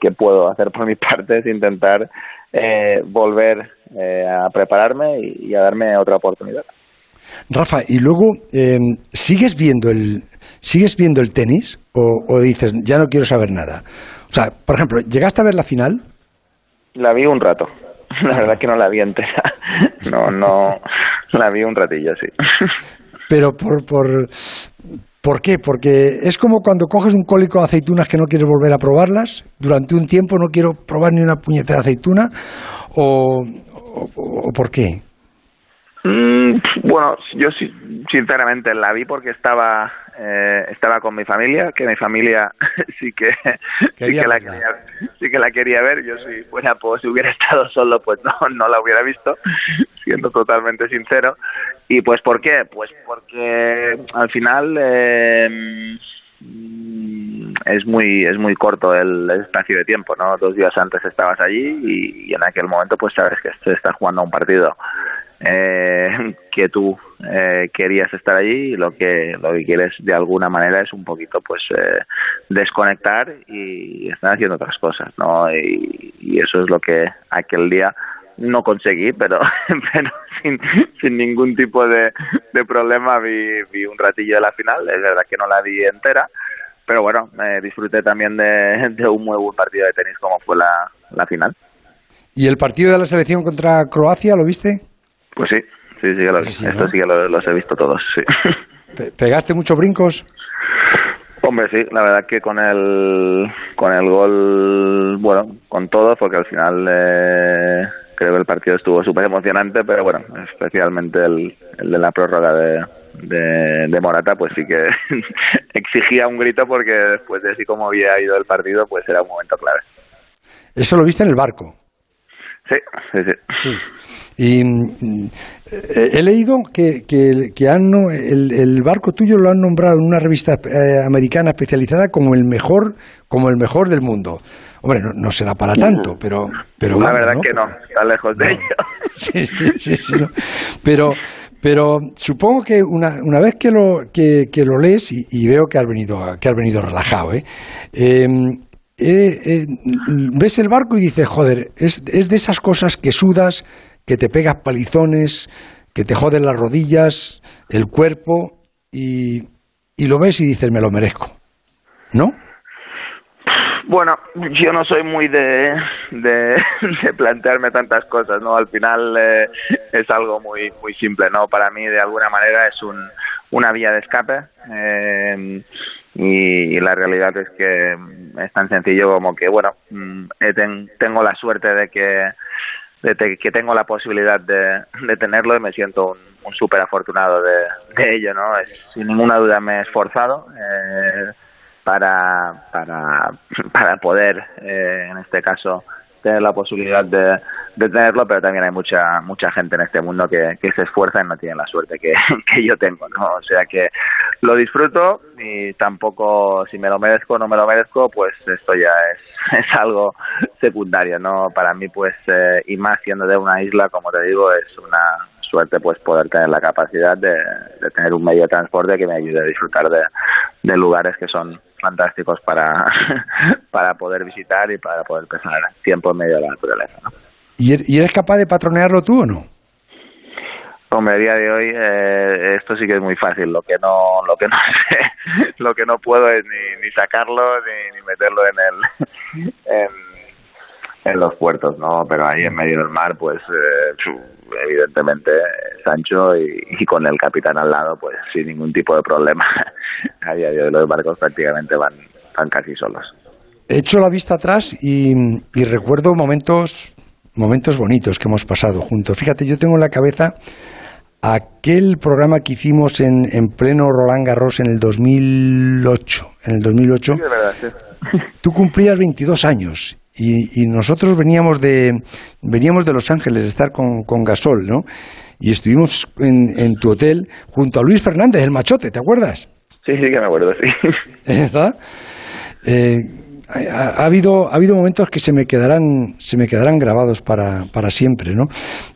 que puedo hacer por mi parte es intentar eh, volver eh, a prepararme y, y, a darme otra oportunidad. Rafa, y luego eh, sigues viendo el sigues viendo el tenis o, o, dices ya no quiero saber nada. O sea, por ejemplo, llegaste a ver la final. La vi un rato. La verdad que no la vi entera. No, no, la vi un ratillo, sí. Pero por, por, ¿Por qué? Porque es como cuando coges un cólico de aceitunas que no quieres volver a probarlas. Durante un tiempo no quiero probar ni una puñeta de aceituna. ¿O, o, o por qué? Mm, bueno, yo sinceramente la vi porque estaba eh, estaba con mi familia, que mi familia sí que sí que, la quería, sí que la quería ver. Yo si fuera pues si hubiera estado solo pues no no la hubiera visto, siendo totalmente sincero. Y pues ¿por qué? Pues porque al final eh, es muy es muy corto el, espacio de tiempo, ¿no? Dos días antes estabas allí y, y en aquel momento pues sabes que se está jugando un partido eh, que tú eh, querías estar allí y lo que lo que quieres de alguna manera es un poquito pues eh, desconectar y estar haciendo otras cosas no y, eso es lo que aquel día no conseguí pero pero sin, sin ningún tipo de, de problema vi, vi un ratillo de la final es verdad que no la vi entera pero bueno disfruté también de, de un muy buen partido de tenis como fue la, la final ¿Y el partido de la selección contra Croacia lo viste? Pues sí, sí, sí, que los, sí, sí, he visto todos, sí. ¿Pegaste muchos brincos? Hombre, sí, la verdad que con el, con el gol, bueno, con todo, porque al final eh, creo que el partido estuvo súper emocionante, pero bueno, especialmente el, el de la prórroga de, de, de, Morata, pues sí que exigía un grito porque después de así como había ido el partido, pues era un momento clave. ¿Eso lo viste en el barco? Sí, sí, sí. Y mm, he leído que, que, que han, el, el, barco tuyo lo han nombrado en una revista eh, americana especializada como el mejor, como el mejor del mundo. Hombre, no, no será para tanto, pero... pero La verdad que no, está lejos de ello. Sí, sí, sí, Pero, pero supongo que una, una vez que lo, que, que lo lees y, y, veo que has venido, que has venido relajado, ¿eh? eh eh, eh, ves el barco y dices, joder, es, es de esas cosas que sudas, que te pegas palizones, que te joden las rodillas, el cuerpo, y, y lo ves y dices, me lo merezco. ¿No? Bueno, yo no soy muy de, de, plantearme tantas cosas, ¿no? Al final eh, es algo muy muy simple, ¿no? Para mí, de alguna manera, es un, una vía de escape. Eh, y la realidad es que es tan sencillo como que bueno mm, tengo la suerte de que de que tengo la posibilidad de, de tenerlo y me siento un, un súper afortunado de, de, ello no es, sin ninguna duda me he esforzado eh, para para para poder eh, en este caso la posibilidad de, tenerlo, pero también hay mucha mucha gente en este mundo que, se esfuerza y no tiene la suerte que, yo tengo, ¿no? O sea que lo disfruto y tampoco si me lo merezco o no me lo merezco, pues esto ya es, es algo secundario, ¿no? Para mí, pues, eh, y más siendo de una isla, como te digo, es una suerte pues poder tener la capacidad de, tener un medio de transporte que me ayude a disfrutar de lugares que son fantásticos para, para poder visitar y para poder pasar tiempo en medio de la naturaleza. ¿no? ¿Y eres capaz de patronearlo tú o no? Hombre, a día de hoy eh, esto sí que es muy fácil. Lo que no, lo que no sé, lo que no puedo es ni, ni sacarlo ni, ni meterlo en el, en, en los puertos, ¿no? Pero ahí en medio del mar, pues eh, evidentemente Sancho y, y, con el capitán al lado, pues sin ningún tipo de problema. A día de hoy los barcos prácticamente van, van casi solos. He hecho la vista atrás y, y recuerdo momentos, momentos bonitos que hemos pasado juntos. Fíjate, yo tengo en la cabeza aquel programa que hicimos en, en pleno Roland Garros en el 2008. En el 2008. Sí, de verdad, sí. Tú cumplías 22 años y, y, nosotros veníamos de veníamos de Los Ángeles de estar con, con Gasol, ¿no? Y estuvimos en, en, tu hotel junto a Luis Fernández, el machote, ¿te acuerdas? Sí, sí que me acuerdo, sí. ¿Verdad? Eh, ha, ha, habido ha habido momentos que se me quedarán se me quedarán grabados para, para siempre, ¿no?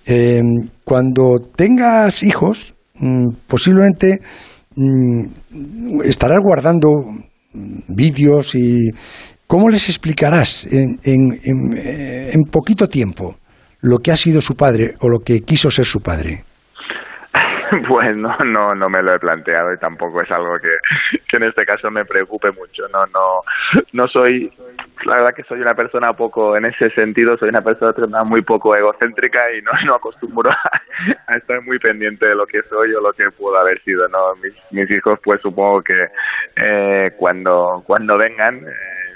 Eh, cuando tengas hijos, mmm, posiblemente mmm, estarás guardando vídeos y, ¿Cómo les explicarás en, en, en, en, poquito tiempo lo que ha sido su padre o lo que quiso ser su padre? Pues no, no, no me lo he planteado y tampoco es algo que, que en este caso me preocupe mucho. No, no, no soy, la verdad que soy una persona poco, en ese sentido, soy una persona muy poco egocéntrica y no, no acostumbro a, a estar muy pendiente de lo que soy o lo que puedo haber sido. No, mis, mis hijos, pues supongo que eh, cuando, cuando vengan.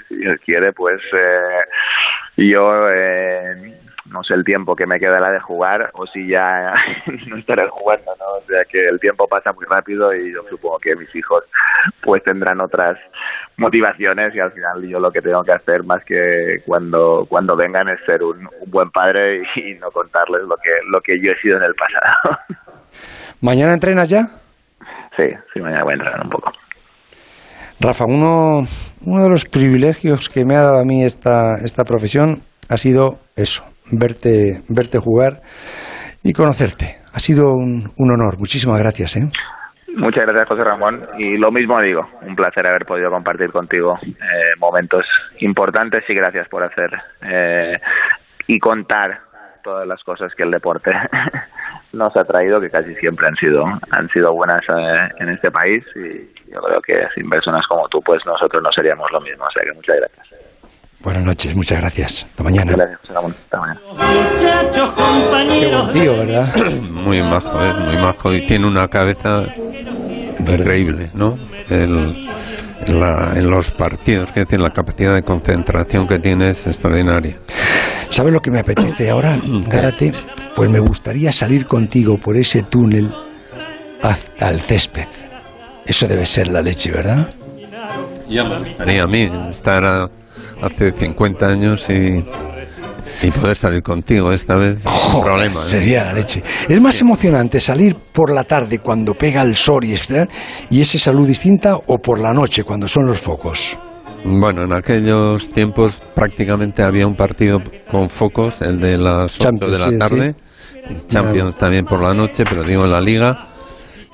Si Dios quiere, pues eh, yo eh, no sé el tiempo que me quedará de jugar o si ya no estaré jugando, ¿no? O sea que el tiempo pasa muy rápido y yo supongo que mis hijos pues tendrán otras motivaciones y al final yo lo que tengo que hacer más que cuando cuando vengan es ser un, un buen padre y, y, no contarles lo que lo que yo he sido en el pasado. ¿Mañana entrenas ya? Sí, sí, mañana voy a entrenar un poco. Rafa, uno, uno de los privilegios que me ha dado a mí esta, esta profesión ha sido eso, verte, verte jugar y conocerte. Ha sido un, un honor. Muchísimas gracias. ¿eh? Muchas gracias, José Ramón. Y lo mismo digo, un placer haber podido compartir contigo eh, momentos importantes y gracias por hacer eh, y contar todas las cosas que el deporte nos ha traído, que casi siempre han sido han sido buenas eh, en este país y yo creo que sin personas como tú, pues nosotros no seríamos lo mismo. O sea que muchas gracias. Buenas noches, muchas gracias. Hasta mañana. Gracias, Ramón. Hasta mañana. Qué buen tío, ¿verdad? Muy majo, ¿eh? muy majo y tiene una cabeza increíble, ¿no? El, en, la, en, los partidos, que decir, la capacidad de concentración que tiene es extraordinaria. ¿Sabes lo que me apetece ahora, Gárate? Pues me gustaría salir contigo por ese túnel hasta el césped. Eso debe ser la leche, ¿verdad? Ya me gustaría a mí estar a, hace 50 años y, Y poder salir contigo esta vez, Joder, problema. ¿eh? Sería la leche. Es más emocionante salir por la tarde cuando pega el sol y, está- y ese salud distinta o por la noche cuando son los focos. Bueno, en aquellos tiempos prácticamente había un partido con focos, el de las 8 Champions, de la sí, tarde, Champions también por la noche, pero digo en la liga.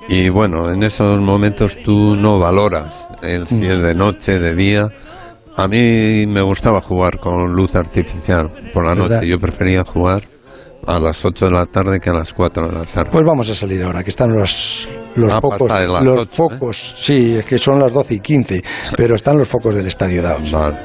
Y bueno, en esos momentos tú no valoras el si Mm. es de noche, de día. A mí me gustaba jugar con luz artificial por la ¿Verdad? noche. Yo prefería jugar a las 8 de la tarde que a las 4 de la tarde. Pues vamos a salir ahora, que están los, los Ah, las los ocho, ¿eh? focos, sí, es que son las 12 y 15, pero están los focos del Estadio Daos. Vale.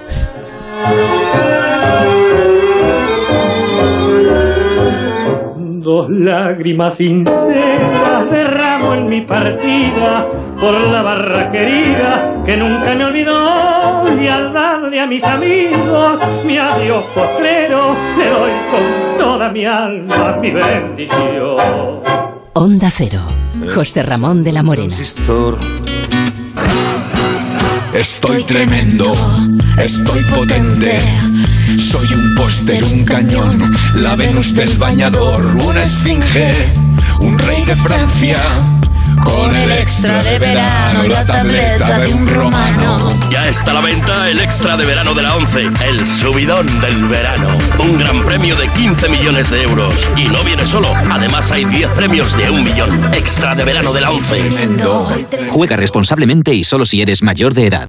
Dos lágrimas sinceras derramo en mi partida por la barra querida que nunca me olvidó y al darle a mis amigos mi adiós postrero le doy con toda mi alma mi bendición. Onda Cero. José Ramón de la Morena. Estoy tremendo, estoy potente. Soy un póster, un cañón, la Venus del bañador, una esfinge, un rey de Francia. Con el extra de verano y la tableta de un romano. Ya está a la venta el extra de verano de la 11, el subidón del verano. Un gran premio de 15 millones de euros. Y no viene solo, además hay 10 premios de un millón. Extra de verano de la 11. Juega responsablemente y solo si eres mayor de edad.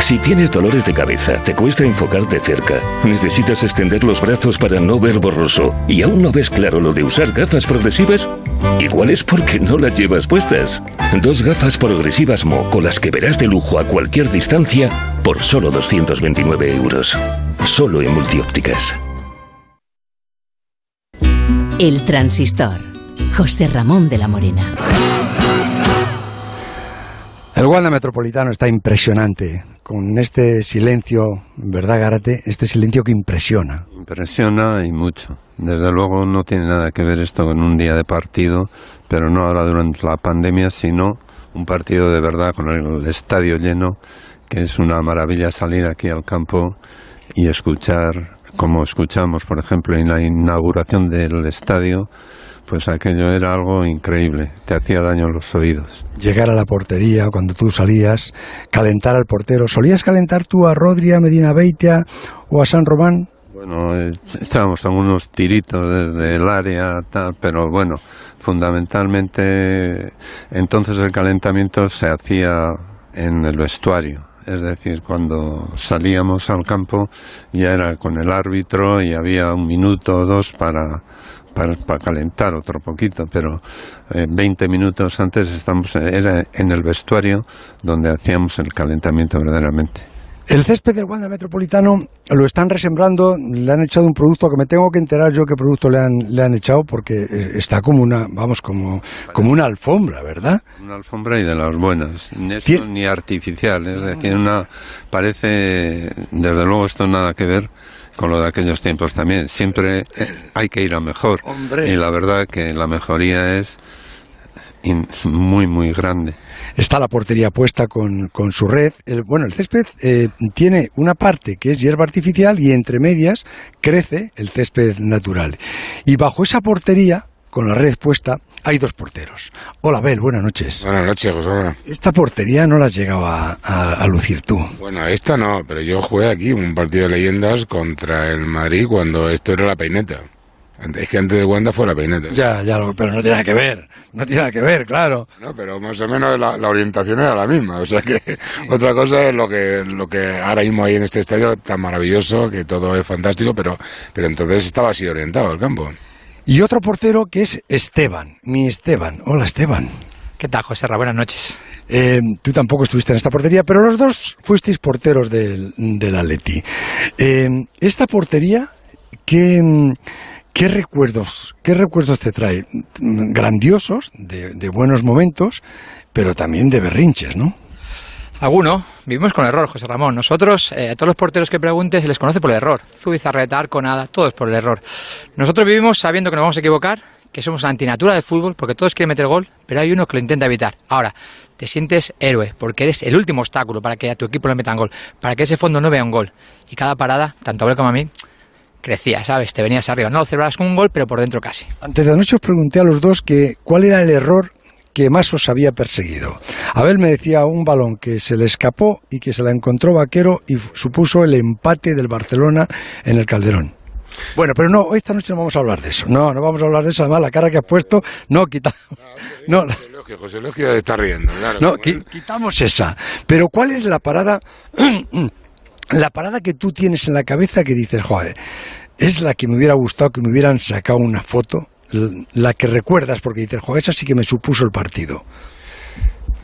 Si tienes dolores de cabeza, te cuesta enfocar de cerca, necesitas extender los brazos para no ver borroso y aún no ves claro lo de usar gafas progresivas, igual es porque no las llevas puestas. Dos gafas progresivas Mo con las que verás de lujo a cualquier distancia por solo 229 euros. Solo en multiópticas. El transistor. José Ramón de la Morena. El Wanda Metropolitano está impresionante, con este silencio, ¿verdad, Garate? Este silencio que impresiona. Impresiona y mucho. Desde luego no tiene nada que ver esto con un día de partido, pero no ahora durante la pandemia, sino un partido de verdad con el estadio lleno, que es una maravilla salir aquí al campo y escuchar, como escuchamos, por ejemplo, en la inauguración del estadio, pues aquello era algo increíble, te hacía daño en los oídos. Llegar a la portería cuando tú salías, calentar al portero. ¿Solías calentar tú a Rodri, a Medina Beitia o a San Román? Bueno, echábamos algunos tiritos desde el área, tal, pero bueno, fundamentalmente entonces el calentamiento se hacía en el vestuario. Es decir, cuando salíamos al campo ya era con el árbitro y había un minuto o dos para, para, para calentar otro poquito, pero eh, 20 minutos antes estamos, era en el vestuario donde hacíamos el calentamiento verdaderamente. El césped del Wanda Metropolitano lo están resembrando, le han echado un producto que me tengo que enterar yo qué producto le han, le han echado porque está como una, vamos, como, como una alfombra, ¿verdad? Una alfombra y de las buenas. Ni esto ni artificial, es decir, una parece, desde luego esto nada que ver con lo de aquellos tiempos también. Siempre eh, hay que ir a mejor. Hombre. Y la verdad que la mejoría es muy, muy grande. Está la portería puesta con, con su red. El- bueno, el césped eh, tiene una parte que es hierba artificial y entre medias crece el césped natural. Y bajo esa portería, con la red puesta, hay dos porteros. Hola, Bel, buenas noches. Buenas noches, José. Esta portería no la has llegado a, a- a lucir tú. Bueno, esta no, pero yo jugué aquí un partido de leyendas contra el Madrid cuando esto era la peineta. Es que antes de Wanda fue la peineta. Ya, ya, lo- pero no tiene nada que ver. No tiene nada que ver, claro. No, pero más o menos la, la orientación era la misma. O sea que otra cosa es lo que, lo que ahora mismo hay en este estadio tan maravilloso, que todo es fantástico, pero, pero entonces estaba así orientado el campo. Y otro portero que es Esteban, mi Esteban. Hola, Esteban. ¿Qué tal, José Ra? Buenas noches. Eh, tú tampoco estuviste en esta portería, pero los dos fuisteis porteros del, del Atleti. Eh, esta portería, ¿qué, qué recuerdos, qué recuerdos te trae? Grandiosos, de, de buenos momentos, pero también de berrinches, ¿no? Alguno, vivimos con error, José Ramón. Nosotros, eh, a todos los porteros que preguntes, se les conoce por el error. Zubizarreta, Arconada, todo es por el error. Nosotros vivimos sabiendo que nos vamos a equivocar, que somos la antinatura del fútbol, porque todos quieren meter gol, pero hay uno que lo intenta evitar. Ahora, te sientes héroe, porque eres el último obstáculo para que a tu equipo le metan gol, para que ese fondo no vea un gol. Y cada parada, tanto a Abel como a mí, crecía, ¿sabes? Te venías arriba. No lo celebrabas con un gol, pero por dentro casi. Antes de anoche os pregunté a los dos que cuál era el error que más os había perseguido. Abel me decía un balón que se le escapó y que se la encontró Vaquero y supuso el empate del Barcelona en el Calderón. Bueno, pero no, esta noche no vamos a hablar de eso. No, no vamos a hablar de eso. Además, la cara que has puesto, no quita. No, Elogio, José Elogio está riendo, claro. no, qui- quitamos esa. Pero ¿cuál es la parada? La parada que tú tienes en la cabeza que dices, joder, es la que me hubiera gustado que me hubieran sacado una foto, la que recuerdas porque dices, joder, esa sí que me supuso el partido.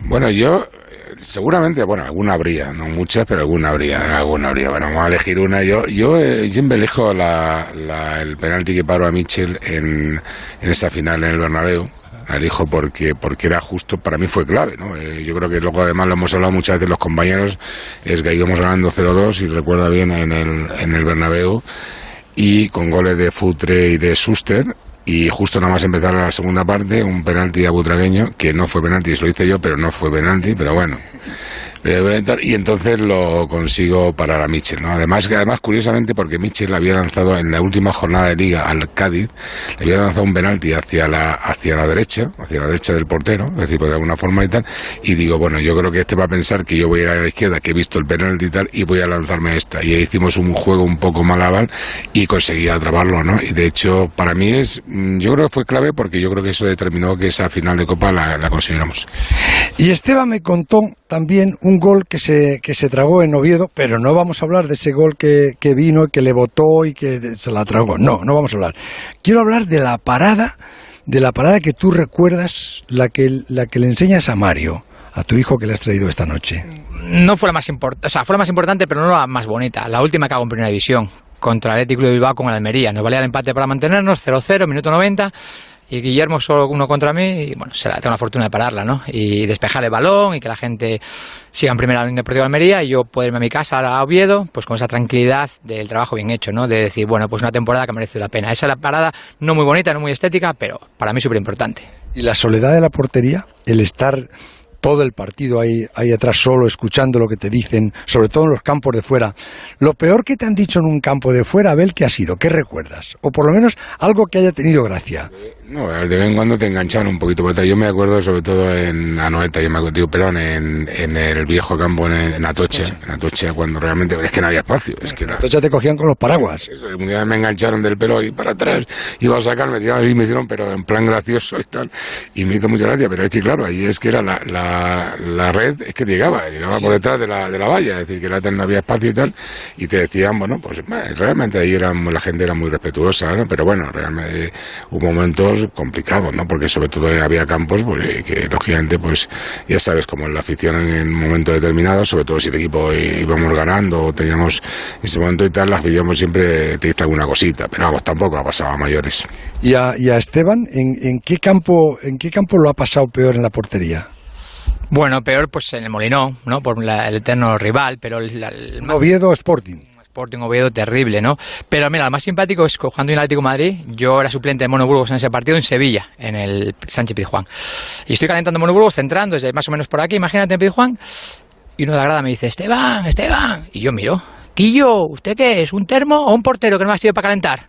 Bueno, yo eh, seguramente, bueno, alguna habría, no muchas, pero alguna habría, alguna habría. Bueno, vamos a elegir una. Yo, yo eh, siempre elijo la, la- el penalti que paro a Mitchell en, en esa final en el Bernabéu. La elijo porque, porque era justo, para mí fue clave, ¿no? Eh, yo creo que luego además lo hemos hablado muchas veces los compañeros, es que íbamos ganando 0-2, y recuerda bien, en el, en el Bernabéu, y con goles de Futre y de Suster, y justo nada más empezar la segunda parte, un penalti a Butragueño, que no fue penalti, eso lo hice yo, pero no fue penalti, pero bueno. Y entonces lo consigo parar a Mitchell, ¿no? Además, además curiosamente, porque Mitchell había lanzado en la última jornada de liga al Cádiz, le había lanzado un penalti hacia la, hacia la derecha, hacia la derecha del portero, es decir, pues de alguna forma y tal, y digo, bueno, yo creo que este va a pensar que yo voy a ir a la izquierda, que he visto el penalti y tal, y voy a lanzarme esta. Y ahí hicimos un juego un poco malabar y conseguí atraparlo, ¿no? Y de hecho, para mí es, mm, yo creo que fue clave porque yo creo que eso determinó que esa final de Copa la, la consiguiéramos. Y Esteban me contó también un gol que se, que se tragó en Oviedo, pero no vamos a hablar de ese gol que, que vino, que le botó y que se la tragó. No, no vamos a hablar. Quiero hablar de la parada, de la parada que tú recuerdas, la que, la que le enseñas a Mario, a tu hijo que le has traído esta noche. no fue la más importante, o sea, fue la más importante, pero no la más bonita. La última que hago en primera división, contra el Atlético de Bilbao con el Almería. Nos valía el empate para mantenernos, 0-0, minuto 90. Y Guillermo solo uno contra mí, y bueno, se la tengo la fortuna de pararla, ¿no? Y despejar el balón y que la gente siga en primera línea Deportivo de Almería y yo poder irme a mi casa a Oviedo, pues con esa tranquilidad del trabajo bien hecho, ¿no? De decir, bueno, pues una temporada que merece la pena. Esa es la parada no muy bonita, no muy estética, pero para mí súper importante. Y la soledad de la portería, el estar todo el partido ahí, ahí atrás solo, escuchando lo que te dicen, sobre todo en los campos de fuera. Lo peor que te han dicho en un campo de fuera, Abel, ¿qué ha sido? ¿Qué recuerdas? O por lo menos algo que haya tenido gracia. No, de vez en cuando te enganchaban un poquito. porque Yo me acuerdo sobre todo en Anoeta, yo me acuerdo, digo, perdón, en, en el viejo campo en, en Atoche, en Atoche, cuando realmente es que no había espacio. Es que era, Entonces ya te cogían con los paraguas. eso, un día me engancharon del pelo y para atrás, iba a sacar, me tiraron y me hicieron, pero en plan gracioso y tal. Y me hizo mucha gracia, pero es que claro, ahí es que era la, la, la red, es que llegaba, llegaba por detrás de la, de la valla, es decir, que era, no había espacio y tal, y te decían, bueno, pues eh, realmente ahí eran, la gente era muy respetuosa, ¿no? pero bueno, realmente hubo momentos complicados, ¿no? Porque sobre todo había campos pues, eh, que lógicamente, pues ya sabes, como en la afición en un momento determinado, sobre todo si el equipo íbamos ganando o teníamos ese momento y tal, las veíamos siempre te dice alguna cosita, pero vamos, tampoco ha pasado a mayores. Y a, y a Esteban, ¿en, en qué campo, ¿en qué campo lo ha pasado peor en la portería? Bueno, peor pues en el Molinó, ¿no? Por la- el eterno rival, pero el, la- el Oviedo Sporting. Sporting Oviedo terrible, ¿no? Pero mira, lo más simpático es jugando en el Atlético Madrid, yo era suplente de Mono Burgos en ese partido en Sevilla, en el Sánchez Pizjuán. Y estoy calentando Mono Burgos, centrando más o menos por aquí, imagínate en Pizjuán, y uno de la grada me dice, Esteban, Esteban. Y yo miro, Quillo, ¿usted qué es? ¿Un termo o un portero que no me ha sido para calentar?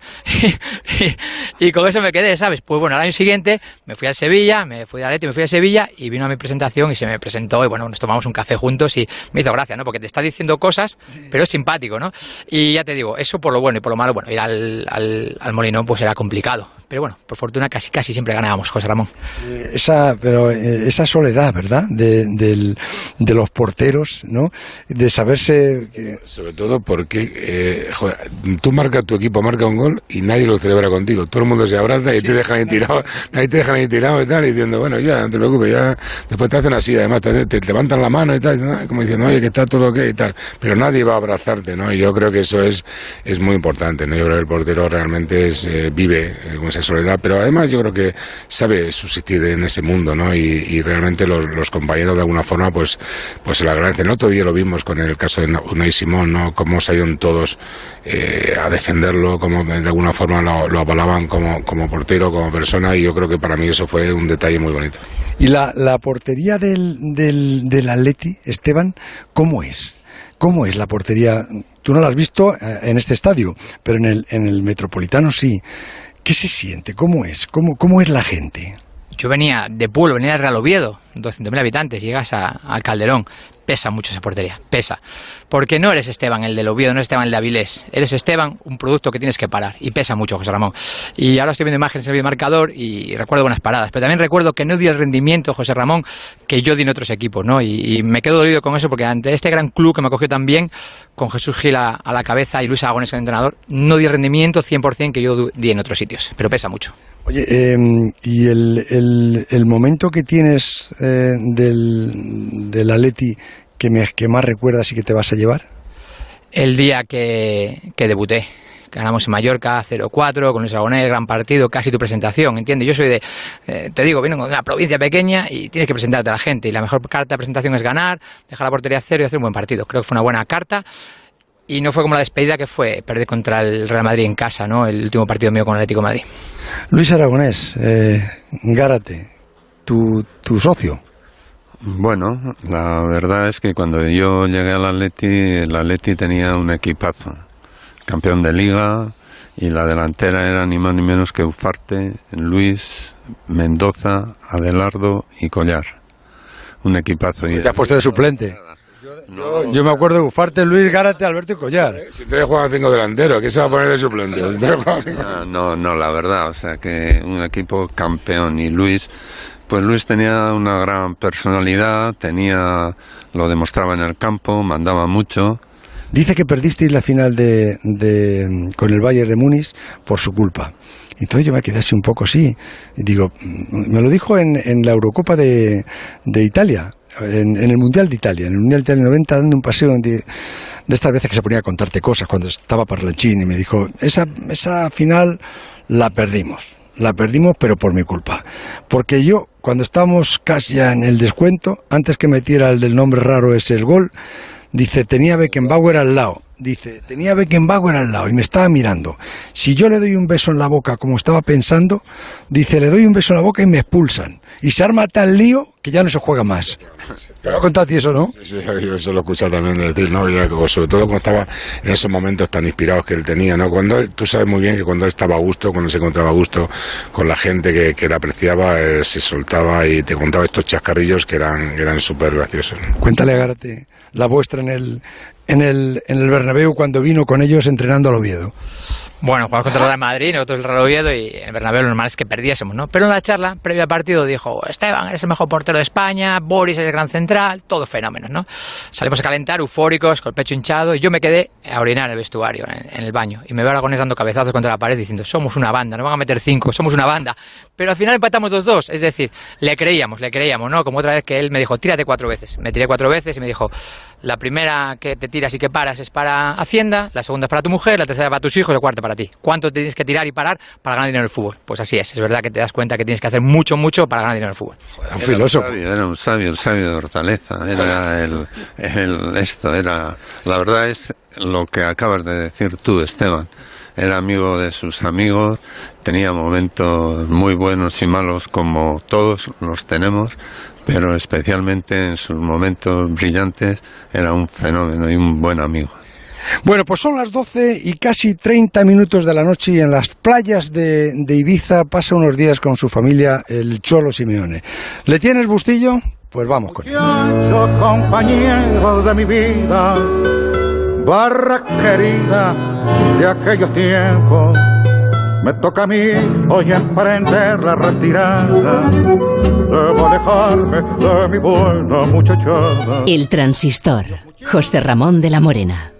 y, con eso me quedé, ¿sabes? Pues bueno, al año siguiente me fui a Sevilla, me fui a Leti, me fui a Sevilla y vino a mi presentación y se me presentó y bueno, nos tomamos un café juntos y me hizo gracia, ¿no? Porque te está diciendo cosas, pero es simpático, ¿no? Y ya te digo, eso por lo bueno y por lo malo, bueno, ir al, al, al Molinón pues era complicado. Pero bueno, por fortuna casi casi siempre ganábamos, José Ramón. Eh, esa, pero eh, esa soledad, ¿verdad? De, del, de los porteros, ¿no? De saberse... Que... Sobre todo porque eh, joder, tú marcas tu equipo, marca un gol y nadie lo celebra contigo. Todo el mundo se abraza y te dejan ahí tirado, ahí te dejan ahí tirado y tal, y diciendo, bueno, ya, no te preocupes, ya. Después te hacen así, además te, te levantan la mano y tal, y, como diciendo, oye, que está todo ok y tal. Pero nadie va a abrazarte, ¿no? Y yo creo que eso es, es muy importante, ¿no? Yo creo que el portero realmente es, eh, vive con soledad, pero además yo creo que sabe subsistir en ese mundo, ¿no? Y, realmente los, compañeros de alguna forma, pues, pues se lo agradecen. Otro día lo vimos con el caso de Unai Simón, ¿no? Cómo salieron todos eh, a defenderlo, como de alguna forma lo, lo avalaban como, como portero, como persona, y yo creo que para mí eso fue un detalle muy bonito. ¿Y la, la portería del, del, del Atleti, Esteban, cómo es? ¿Cómo es la portería? Tú no la has visto en este estadio, pero en el, en el Metropolitano sí. ¿Qué se siente? ¿Cómo es? ¿Cómo, cómo es la gente? Yo venía de pueblo, venía de Real Oviedo, 200.000 habitantes, llegas a, al Calderón, pesa mucho esa portería, pesa. Porque no eres Esteban el del Oviedo, no eres Esteban el de Avilés, eres Esteban un producto que tienes que parar y pesa mucho, José Ramón. Y ahora estoy viendo imágenes en el marcador y recuerdo buenas paradas, pero también recuerdo que no di el rendimiento, José Ramón, que yo di en otros equipos, ¿no? Y, me quedo dolido con eso porque ante este gran club que me acogió tan bien, con Jesús Gil a, la cabeza y Luis Aragones el entrenador, no di rendimiento 100% que yo di en otros sitios, pero pesa mucho. Oye, eh, ¿y el, el, el, momento que tienes eh, del, del Atleti que, me, que más recuerdas y que te vas a llevar? El día que, que debuté. Ganamos en Mallorca 0-4 con Luis Aragonés, gran partido, casi tu presentación, ¿entiendes? Yo soy de, eh, te digo, vengo de una provincia pequeña y tienes que presentarte a la gente. Y la mejor carta de presentación es ganar, dejar la portería a cero y hacer un buen partido. Creo que fue una buena carta y no fue como la despedida que fue perder contra el Real Madrid en casa, ¿no? El último partido mío con el Atlético de Madrid. Luis Aragonés, eh, Gárate, tu, tu socio. Bueno, la verdad es que cuando yo llegué al Atleti, el Atleti tenía un equipazo, campeón de liga, y la delantera era ni más ni menos que Ufarte, Luis, Mendoza, Adelardo y Collar. Un equipazo. Y te has puesto de suplente. No. Yo, yo, me acuerdo de Ufarte, Luis, Gárate, Alberto y Collar. Si te juegan cinco delanteros, ¿qué se va a poner de suplente? no, no, no, la verdad, o sea que un equipo campeón y Luis, pues Luis tenía una gran personalidad, tenía, lo demostraba en el campo, mandaba mucho. Dice que perdisteis la final de, con el Bayern de Múnich por su culpa. Entonces yo me quedé así un poco así. Digo, me lo dijo en, en la Eurocopa de, de Italia, en, en, el Mundial de Italia, en el Mundial de Italia 90, dando un paseo de, de estas veces que se ponía a contarte cosas cuando estaba Parlanchín y me dijo, esa, esa final la perdimos. La perdimos, pero por mi culpa. Porque yo, cuando estábamos casi ya en el descuento, antes que metiera el del nombre raro ese el gol, dice, tenía Beckenbauer al lado. Dice, tenía Beckenbauer al lado y me estaba mirando. Si yo le doy un beso en la boca como estaba pensando, dice, le doy un beso en la boca y me expulsan. Y se arma tal lío que ya no se juega más. ¿Te lo contado a ti eso, no? Sí, sí, yo eso lo he escuchado también decir, ¿no? Ya, sobre todo cuando estaba en esos momentos tan inspirados que él tenía, ¿no? Cuando él, tú sabes muy bien que cuando él estaba a gusto, cuando se encontraba a gusto con la gente que, que le apreciaba, eh, se soltaba y te contaba estos chascarrillos que eran, eran súper graciosos. Cuéntale, Agárate, la vuestra en el, en el, en el Bernabéu cuando vino con ellos entrenando al Oviedo. Bueno, jugamos contra el Real Madrid, nosotros el Real Oviedo y el Bernabéu lo normal es que perdiésemos, ¿no? Pero en la charla previa al partido dijo, Esteban, eres el mejor portero de España, Boris es el gran central, todo fenómenos, ¿no? Salimos a calentar, eufóricos, con el pecho hinchado, y yo me quedé a orinar en el vestuario, en, en el baño, y me veo a Aragonés dando cabezazos contra la pared diciendo, somos una banda, no van a meter cinco, somos una banda. Pero al final empatamos 2-2, es decir, le creíamos, le creíamos, ¿no? Como otra vez que él me dijo, tírate cuatro veces. Me tiré cuatro veces y me dijo, la primera que te tiras y que paras es para Hacienda, la segunda es para tu mujer, la tercera para tus hijos la cuarta para ti. ¿Cuánto te tienes que tirar y parar para ganar dinero en el fútbol? Pues así es, es verdad que te das cuenta que tienes que hacer mucho, mucho para ganar dinero en el fútbol. Joder, un filósofo. Era un sabio, era un sabio, el sabio de Hortaleza, era el, el, esto, era, la verdad es lo que acabas de decir tú, Esteban. Era amigo de sus amigos, tenía momentos muy buenos y malos como todos los tenemos, pero especialmente en sus momentos brillantes era un fenómeno y un buen amigo. Bueno, pues son las 12 y casi 30 minutos de la noche y en las playas de, de Ibiza pasa unos días con su familia el Cholo Simeone. ¿Le tienes bustillo? Pues vamos con él. Compañeros de mi vida, barra querida de aquellos tiempos. Me toca a mí hoy emprender la retirada. Debo alejarme de mi buena muchachada. El transistor. José Ramón de la Morena.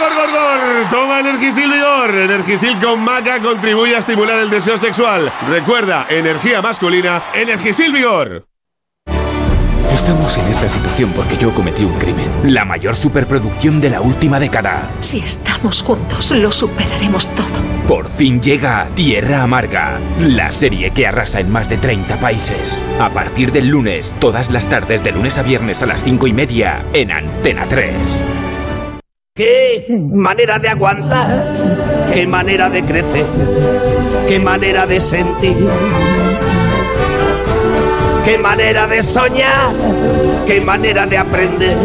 gor, gor, gor! Toma Energisil Vigor. Energisil con maca contribuye a estimular el deseo sexual. Recuerda, energía masculina, Energisil Vigor. Estamos en esta situación porque yo cometí un crimen. La mayor superproducción de la última década. Si estamos juntos, lo superaremos todo. Por fin llega Tierra Amarga, la serie que arrasa en más de 30 países. A partir del lunes, todas las tardes de lunes a viernes a las 5 y media, en Antena 3. ¡Qué manera de aguantar! ¡Qué manera de crecer! ¡Qué manera de sentir! ¡Qué manera de soñar! ¡Qué manera de aprender!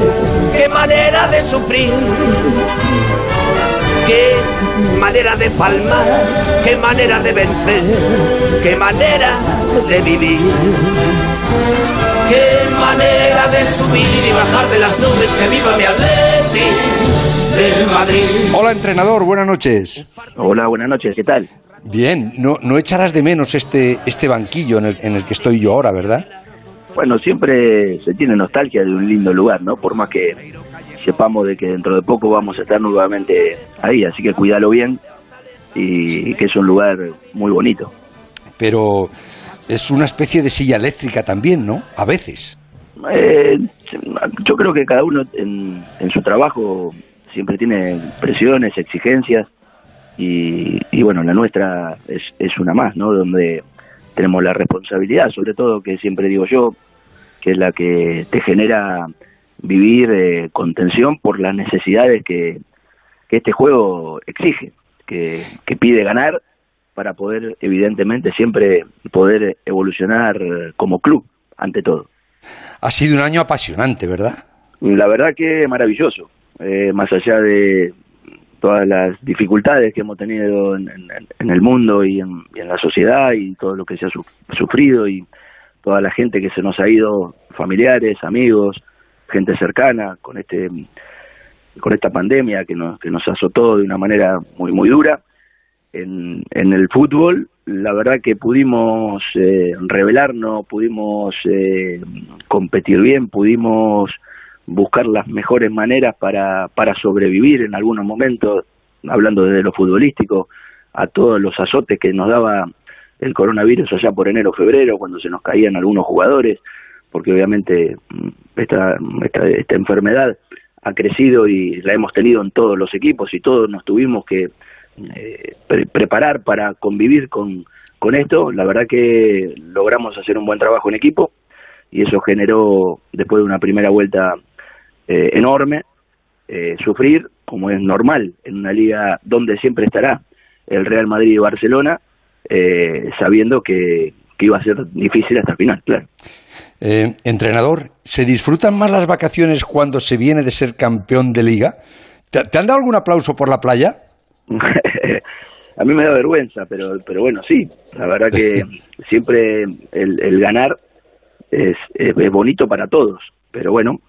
¡Qué manera de sufrir! ¡Qué manera de palmar! ¡Qué manera de vencer! ¡Qué manera de vivir! ¡Qué manera de subir y bajar de las nubes! ¡Que viva mi Atleti Madrid! Hola, entrenador, buenas noches. Hola, buenas noches, ¿qué tal? Bien, no, no echarás de menos este, este banquillo en el, en el que estoy yo ahora, ¿verdad? Bueno, siempre se tiene nostalgia de un lindo lugar, ¿no? Por más que sepamos de que dentro de poco vamos a estar nuevamente ahí, así que cuídalo bien y que es un lugar muy bonito. Pero es una especie de silla eléctrica también, ¿no? A veces. Eh, yo creo que cada uno en, en su trabajo siempre tiene presiones, exigencias y, y bueno, la nuestra es, es una más, ¿no? Donde tenemos la responsabilidad, sobre todo que siempre digo yo, que es la que te genera vivir eh, con tensión por las necesidades que, que este juego exige, que, que pide ganar para poder, evidentemente, siempre poder evolucionar como club, ante todo. Ha sido un año apasionante, ¿verdad? La verdad que maravilloso, eh, más allá de todas las dificultades que hemos tenido en, en- el mundo y en, la sociedad y todo lo que se ha su- sufrido y toda la gente que se nos ha ido, familiares, amigos, gente cercana con este con esta pandemia que nos, que nos azotó de una manera muy muy dura. En, en el fútbol la verdad que pudimos eh, revelarnos pudimos eh, competir bien pudimos buscar las mejores maneras para, para sobrevivir en algunos momentos hablando desde lo futbolístico a todos los azotes que nos daba el coronavirus allá por enero febrero cuando se nos caían algunos jugadores porque obviamente mm, esta, esta, esta enfermedad ha crecido y la hemos tenido en todos los equipos y todos nos tuvimos que eh, pre- preparar para convivir con, con esto. La verdad que logramos hacer un buen trabajo en equipo y eso generó, después de una primera vuelta eh, enorme, eh, sufrir, como es normal, en una liga donde siempre estará el Real Madrid y Barcelona, eh, sabiendo que, que iba a ser difícil hasta el final, claro. Eh, entrenador, ¿se disfrutan más las vacaciones cuando se viene de ser campeón de liga? ¿Te, te han dado algún aplauso por la playa? a mí me da vergüenza, pero pero bueno, sí, la verdad que siempre el, el ganar es, es bonito para todos, pero bueno,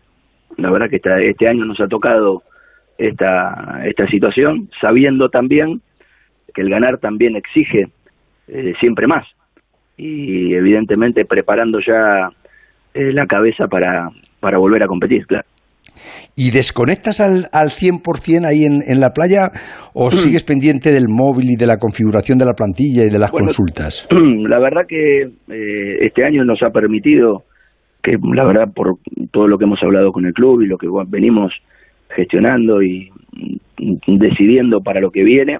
la verdad que esta- este año nos ha tocado esta, esta situación, sabiendo también que el ganar también exige eh, siempre más y evidentemente preparando ya eh, la cabeza para, para volver a competir, claro. ¿Y desconectas al, al 100% ahí en, en la playa o sigues pendiente del móvil y de la configuración de la plantilla y de las Bueno, consultas? La verdad que eh, este año nos ha permitido que, la verdad, por todo lo que hemos hablado con el club y lo que venimos gestionando y decidiendo para lo que viene,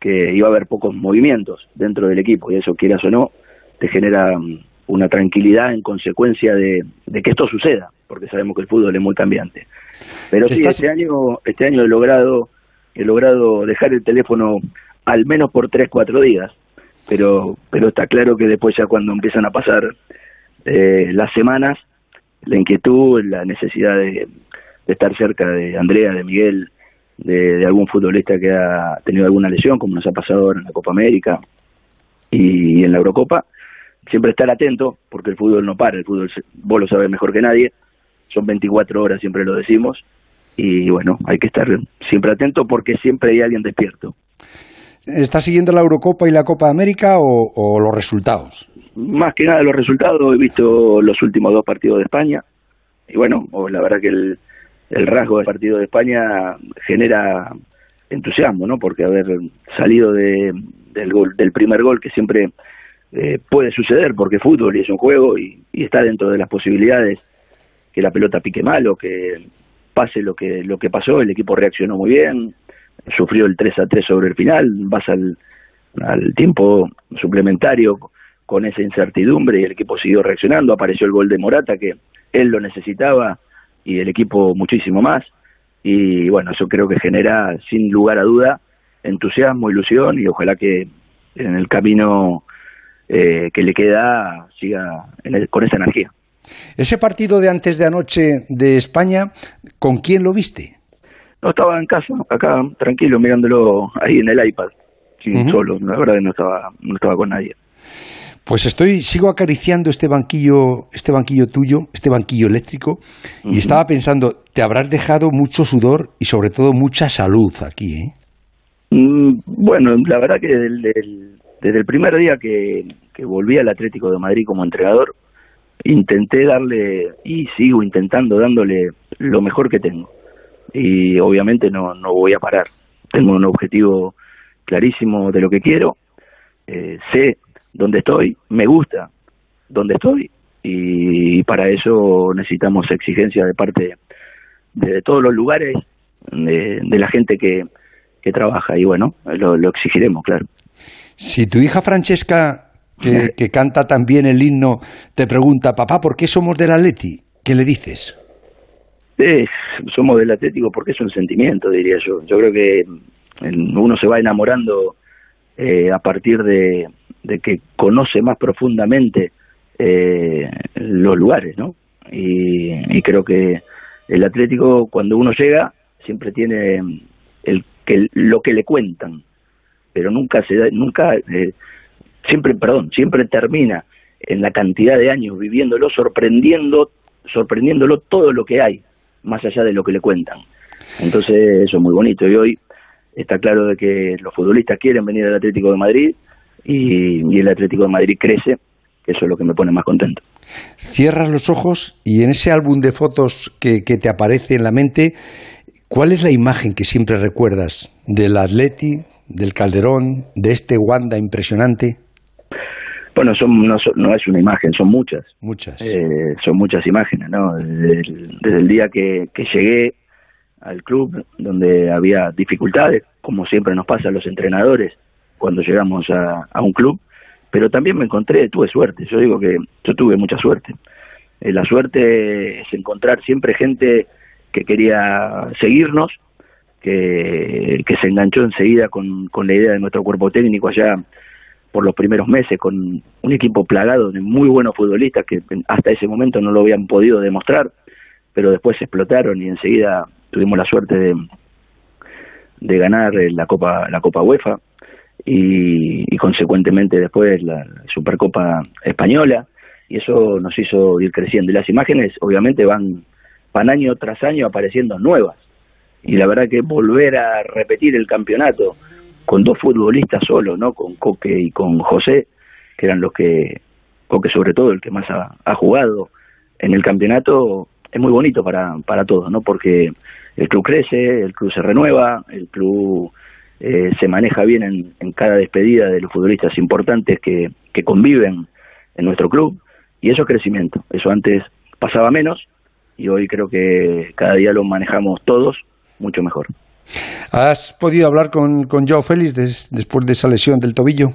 que iba a haber pocos movimientos dentro del equipo y eso quieras o no te genera mm, una tranquilidad en consecuencia de, que esto suceda porque sabemos que el fútbol es muy cambiante. Pero sí este año este año he logrado he logrado dejar el teléfono al menos por tres cuatro días pero pero está claro que después ya cuando empiezan a pasar eh, las semanas la inquietud la necesidad de, de estar cerca de Andrea de Miguel de, algún futbolista que ha tenido alguna lesión, como nos ha pasado ahora en la Copa América y, en la Eurocopa. Siempre estar atento, porque el fútbol no para, el fútbol vos lo sabes mejor que nadie, son 24 horas, siempre lo decimos, y bueno, hay que estar siempre atento porque siempre hay alguien despierto. ¿Está siguiendo la Eurocopa y la Copa América o, los resultados? Más que nada los resultados, he visto los últimos dos partidos de España, y bueno, la verdad que el, el rasgo del partido de España genera entusiasmo, ¿no? Porque haber salido de, del gol, del primer gol que siempre eh, puede suceder porque fútbol y es un juego y, está dentro de las posibilidades que la pelota pique mal o que pase lo que lo que pasó, el equipo reaccionó muy bien, sufrió el 3 a 3 sobre el final, vas al, al tiempo suplementario con esa incertidumbre y el equipo siguió reaccionando, apareció el gol de Morata que él lo necesitaba y el equipo muchísimo más. Y bueno, eso creo que genera, sin lugar a duda, entusiasmo, ilusión y ojalá que en el camino eh, que le queda siga con esa energía. Ese partido de antes de anoche de España, ¿con quién lo viste? No estaba en casa, acá tranquilo, mirándolo ahí en el iPad, solo, la verdad que no estaba, no estaba con nadie. Pues estoy, sigo acariciando este banquillo, este banquillo tuyo, este banquillo eléctrico, y estaba pensando, te habrás dejado mucho sudor y sobre todo mucha salud aquí, ¿eh? Mm, bueno, la verdad que desde el, primer día que, volví al Atlético de Madrid como entrenador, intenté darle, y sigo intentando dándole lo mejor que tengo. Y obviamente no, no voy a parar. Tengo un objetivo clarísimo de lo que quiero. Eh, sé donde estoy, me gusta donde estoy y para eso necesitamos exigencia de parte de todos los lugares, de, la gente que, que, trabaja y bueno, lo, exigiremos, claro. Si tu hija Francesca, que, que, canta también el himno, te pregunta, papá, ¿por qué somos del Atleti? ¿Qué le dices? somos del Atlético porque es un sentimiento, diría yo. Yo creo que uno se va enamorando eh, a partir de, de que conoce más profundamente eh, los lugares, ¿no? Y, creo que el Atlético cuando uno llega siempre tiene el que lo que le cuentan, pero nunca se da, nunca eh, siempre, perdón, siempre termina en la cantidad de años viviéndolo, sorprendiendo, sorprendiéndolo todo lo que hay, más allá de lo que le cuentan. Entonces eso es muy bonito y hoy está claro de que los futbolistas quieren venir al Atlético de Madrid, y, el Atlético de Madrid crece, eso es lo que me pone más contento. Cierras los ojos y en ese álbum de fotos que, te aparece en la mente, ¿cuál es la imagen que siempre recuerdas del Atleti, del Calderón, de este Wanda impresionante? Bueno, son, no, es una imagen, son muchas. Muchas. Eh, son muchas imágenes, ¿no? Desde el, día que, que, llegué al club, donde había dificultades, como siempre nos pasa a los entrenadores, cuando llegamos a, un club, pero también me encontré, tuve suerte, yo digo que yo tuve mucha suerte. Eh, la suerte es encontrar siempre gente que quería seguirnos, que, se enganchó enseguida con, la idea de nuestro cuerpo técnico allá por los primeros meses, con un equipo plagado de muy buenos futbolistas que hasta ese momento no lo habían podido demostrar, pero después explotaron y enseguida tuvimos la suerte de, de ganar la Copa, la Copa UEFA y, consecuentemente después la Supercopa Española y eso nos hizo ir creciendo y las imágenes obviamente van van año tras año apareciendo nuevas y la verdad que volver a repetir el campeonato con dos futbolistas solos, ¿no? Con Coque y con José, que eran los que Coque sobre todo el que más ha, ha jugado en el campeonato es muy bonito para para todos, ¿no? Porque el club crece, el club se renueva, el club eh, se maneja bien en, cada despedida de los futbolistas importantes que, que conviven en nuestro club y eso es crecimiento. Eso antes pasaba menos y hoy creo que cada día lo manejamos todos mucho mejor. ¿Has podido hablar con, con Joe Félix después de esa lesión del tobillo?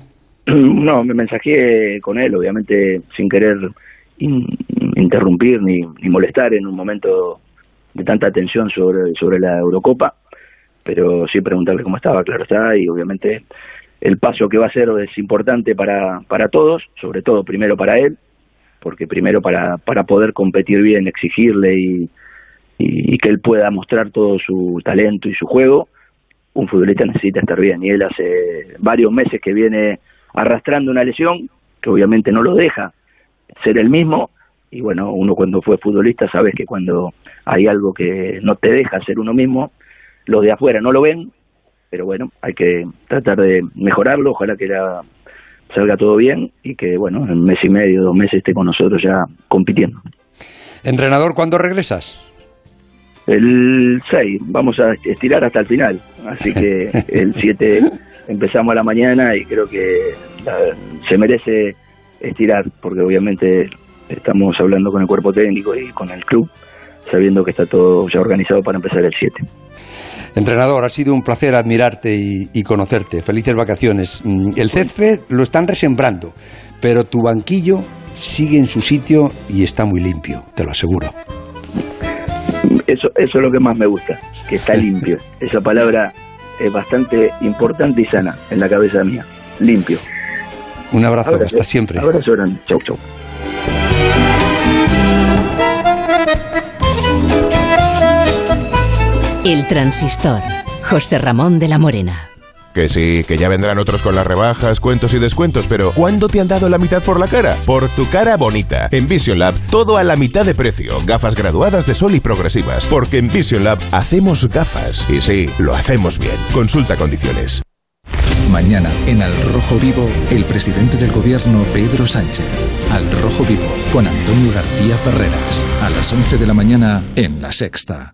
No, me mensajé con él, obviamente sin querer interrumpir ni, ni, molestar en un momento de tanta atención sobre, sobre la Eurocopa, pero sí preguntarle cómo estaba, claro está, y obviamente el paso que va a ser es importante para, para todos, sobre todo primero para él, porque primero para, para poder competir bien, exigirle y, y, que él pueda mostrar todo su talento y su juego, un futbolista necesita estar bien. Y él hace varios meses que viene arrastrando una lesión, que obviamente no lo deja ser el mismo. Y bueno, uno cuando fue futbolista sabes que cuando hay algo que no te deja ser uno mismo, los de afuera no lo ven, pero bueno, hay que tratar de mejorarlo, ojalá que la, salga todo bien y que bueno, en un mes y medio, dos meses esté con nosotros ya compitiendo. Entrenador, ¿cuándo regresas? El 6, vamos a estirar hasta el final, así que el 7 empezamos a la mañana y creo que se merece estirar, porque obviamente estamos hablando con el cuerpo técnico y con el club, sabiendo que está todo ya organizado para empezar el 7. Entrenador, ha sido un placer admirarte y, conocerte. Felices vacaciones. Mm, el césped lo están resembrando, pero tu banquillo sigue en su sitio y está muy limpio, te lo aseguro. Eso, eso es lo que más me gusta, que está limpio. Esa palabra es bastante importante y sana en la cabeza mía. Limpio. Un abrazo, hasta siempre. Abrazo grande. Chau, chau. El transistor. José Ramón de la Morena. Que sí, que ya vendrán otros con las rebajas, cuentos y descuentos, pero ¿cuándo te han dado la mitad por la cara? Por tu cara bonita. En Vision Lab, todo a la mitad de precio. Gafas graduadas de sol y progresivas. Porque en Vision Lab hacemos gafas. Y sí, lo hacemos bien. Consulta condiciones. Mañana, en Al Rojo Vivo, el presidente del gobierno, Pedro Sánchez. Al Rojo Vivo, con Antonio García Ferreras. A las 11 de la mañana, en La Sexta.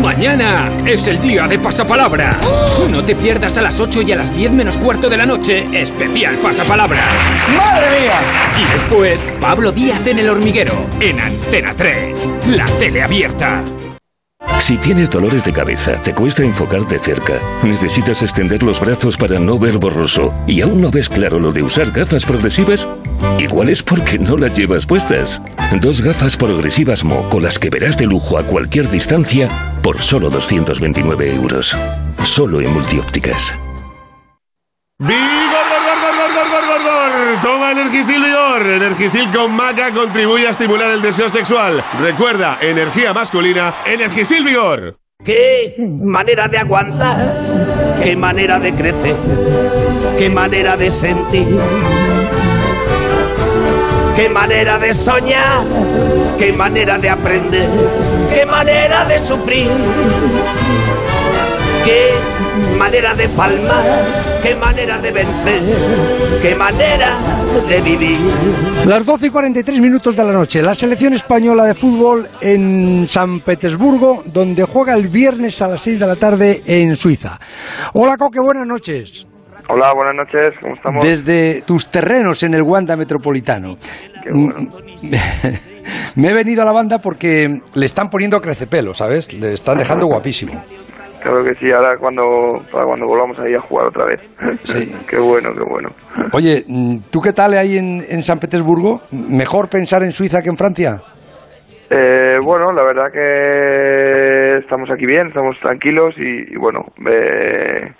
Mañana es el día de pasapalabra. No te pierdas a las 8 y a las 10 menos cuarto de la noche, especial pasapalabra. ¡Madre mía! Y después, Pablo Díaz en el hormiguero, en Antena 3, la tele abierta. Si tienes dolores de cabeza, te cuesta enfocarte cerca, necesitas extender los brazos para no ver borroso y aún no ves claro lo de usar gafas progresivas, igual es porque no las llevas puestas. Dos gafas progresivas Mo con las que verás de lujo a cualquier distancia por solo 229 euros. Solo en multiópticas. ¡Vigor, gor, gor, gor, gor, gor, gor, gor! Toma Energisil Vigor. Energisil con maca contribuye a estimular el deseo sexual. Recuerda, energía masculina, Energisil Vigor. ¡Qué manera de aguantar! ¡Qué manera de crecer! ¡Qué manera de sentir! ¡Qué manera de soñar! ¡Qué manera de aprender! ¡Qué manera de sufrir! ¡Qué manera de palmar! ¡Qué manera de vencer! ¡Qué manera de vivir! Las 12 y 43 minutos de la noche, la selección española de fútbol en San Petersburgo, donde juega el viernes a las 6 de la tarde en Suiza. Hola Coque, buenas noches. Hola, buenas noches, ¿cómo estamos? Desde tus terrenos en el Wanda Metropolitano. Me he venido a la banda porque le están poniendo crecepelo, ¿sabes? Le están dejando guapísimo. Claro que sí, ahora cuando, para cuando volvamos ahí a jugar otra vez. Sí. qué bueno, qué bueno. Oye, ¿tú qué tal ahí en, en San Petersburgo? ¿Mejor pensar en Suiza que en Francia? Eh, bueno, la verdad que estamos aquí bien, estamos tranquilos y, y bueno, eh,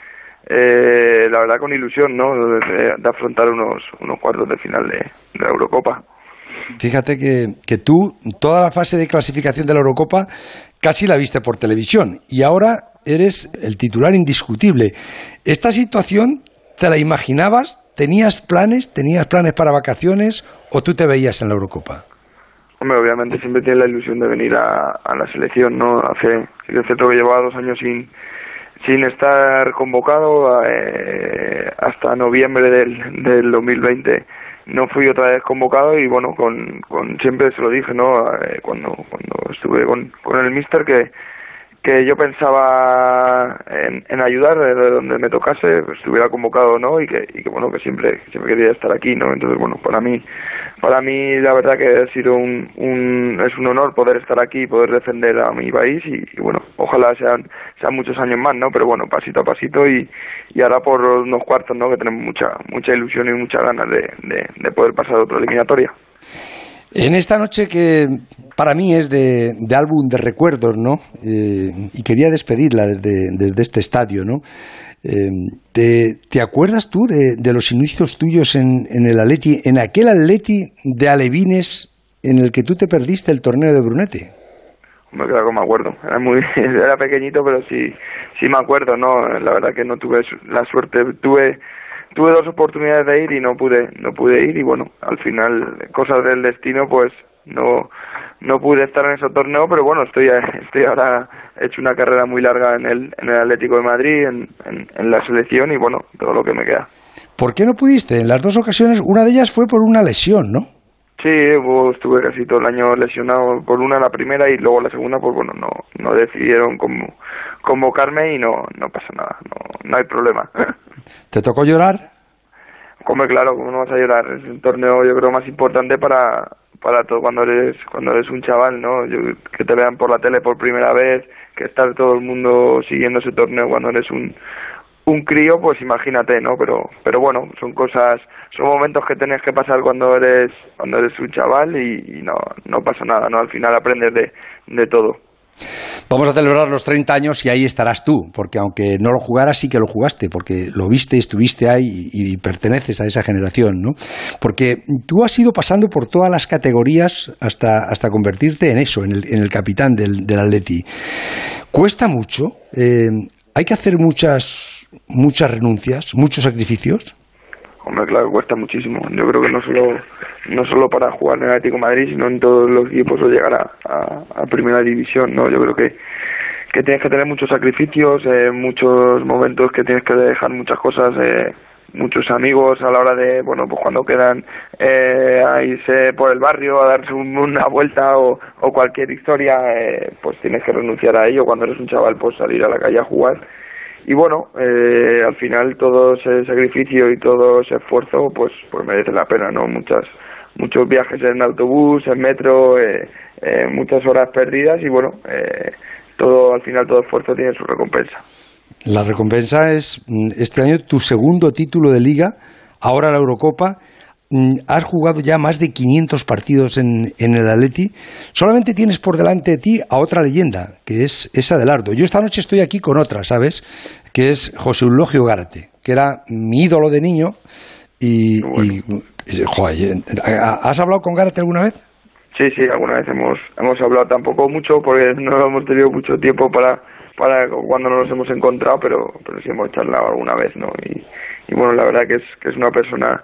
eh, la verdad con ilusión, ¿no? De, de afrontar unos, unos cuartos de final de, de la Eurocopa. Fíjate que, que tú, toda la fase de clasificación de la Eurocopa, casi la viste por televisión y ahora eres el titular indiscutible. ¿Esta situación te la imaginabas? ¿Tenías planes? ¿Tenías planes para vacaciones o tú te veías en la Eurocopa? Hombre, obviamente siempre tienes la ilusión de venir a, a la selección, ¿no? Hace, sí que es cierto que llevaba dos años sin, sin estar convocado eh, hasta noviembre del, del 2020 no fui otra vez convocado y bueno con, con siempre se lo dije no eh, cuando cuando estuve con, con el mister que que yo pensaba en, en ayudar de donde me tocase, pues, estuviera convocado o no, y que, y que bueno, que siempre, siempre quería estar aquí, ¿no? Entonces, bueno, para mí, para mí la verdad que ha sido un, un es un honor poder estar aquí, poder defender a mi país y, bueno, ojalá sean, sean muchos años más, ¿no? Pero bueno, pasito a pasito y, y ahora por unos cuartos, ¿no? Que tenemos mucha, mucha ilusión y muchas ganas de, de, de poder pasar a otra eliminatoria. En esta noche que para mí es de, álbum de recuerdos, ¿no? Eh, y quería despedirla desde, desde este estadio, ¿no? Eh, te, acuerdas tú de, los inicios tuyos en, en, el Atleti, en aquel Atleti de Alevines en el que tú te perdiste el torneo de Brunete? Me claro me acuerdo. Era muy, era pequeñito, pero sí, sí me acuerdo, ¿no? La verdad que no tuve la suerte, tuve tuve dos oportunidades de ir y no pude no pude ir y bueno al final cosas del destino pues no no pude estar en ese torneo pero bueno estoy estoy ahora he hecho una carrera muy larga en el en el Atlético de Madrid en, en, la selección y bueno todo lo que me queda ¿por qué no pudiste? en las dos ocasiones una de ellas fue por una lesión ¿no? Sí, pues, estuve casi todo el año lesionado por una la primera y luego la segunda, pues bueno, no, no decidieron como convocarme y no, no pasa nada, no, no hay problema. ¿Te tocó llorar? Come claro, ¿cómo no vas a llorar? Es un torneo yo creo más importante para, para todo cuando eres, cuando eres un chaval, ¿no? que te vean por la tele por primera vez, que estar todo el mundo siguiendo ese torneo cuando eres un, un crío, pues imagínate, ¿no? Pero, pero bueno, son cosas, son momentos que tienes que pasar cuando eres, cuando eres un chaval y, no, no pasa nada, ¿no? Al final aprendes de, de todo. Vamos a celebrar los 30 años y ahí estarás tú, porque aunque no lo jugaras, sí que lo jugaste, porque lo viste, estuviste ahí y, perteneces a esa generación, ¿no? Porque tú has ido pasando por todas las categorías hasta, hasta convertirte en eso, en el, en el capitán del, del Atleti. ¿Cuesta mucho? Eh, ¿Hay que hacer muchas, muchas renuncias, muchos sacrificios? Hombre, claro, cuesta muchísimo. Yo creo que no solo, no solo para jugar en el Atlético Madrid, sino en todos los equipos o llegar a, primera división, ¿no? Yo creo que, que tienes que tener muchos sacrificios, eh, muchos momentos que tienes que dejar muchas cosas, eh, muchos amigos a la hora de, bueno, pues cuando quedan eh, a irse por el barrio a darse una vuelta o, o cualquier historia, eh, pues tienes que renunciar a ello. Cuando eres un chaval, pues salir a la calle a jugar y bueno, eh, al final todo ese sacrificio y todo ese esfuerzo pues, pues merece la pena, ¿no? Muchas, muchos viajes en autobús, en metro, eh, eh, muchas horas perdidas y bueno, todo al final todo esfuerzo tiene su recompensa. La recompensa es mm, este año tu segundo título de liga, ahora la Eurocopa has jugado ya más de 500 partidos en, el Atleti. Solamente tienes por delante de ti a otra leyenda, que es esa de Lardo. Yo esta noche estoy aquí con otra, ¿sabes? Que es José Eulogio Gárate, que era mi ídolo de niño. Y, ¿has hablado con Gárate alguna vez? Sí, sí, alguna vez hemos, hemos hablado tampoco mucho porque no hemos tenido mucho tiempo para, para cuando nos hemos encontrado, pero, pero sí hemos charlado alguna vez, ¿no? Y, y bueno, la verdad que es, que es una persona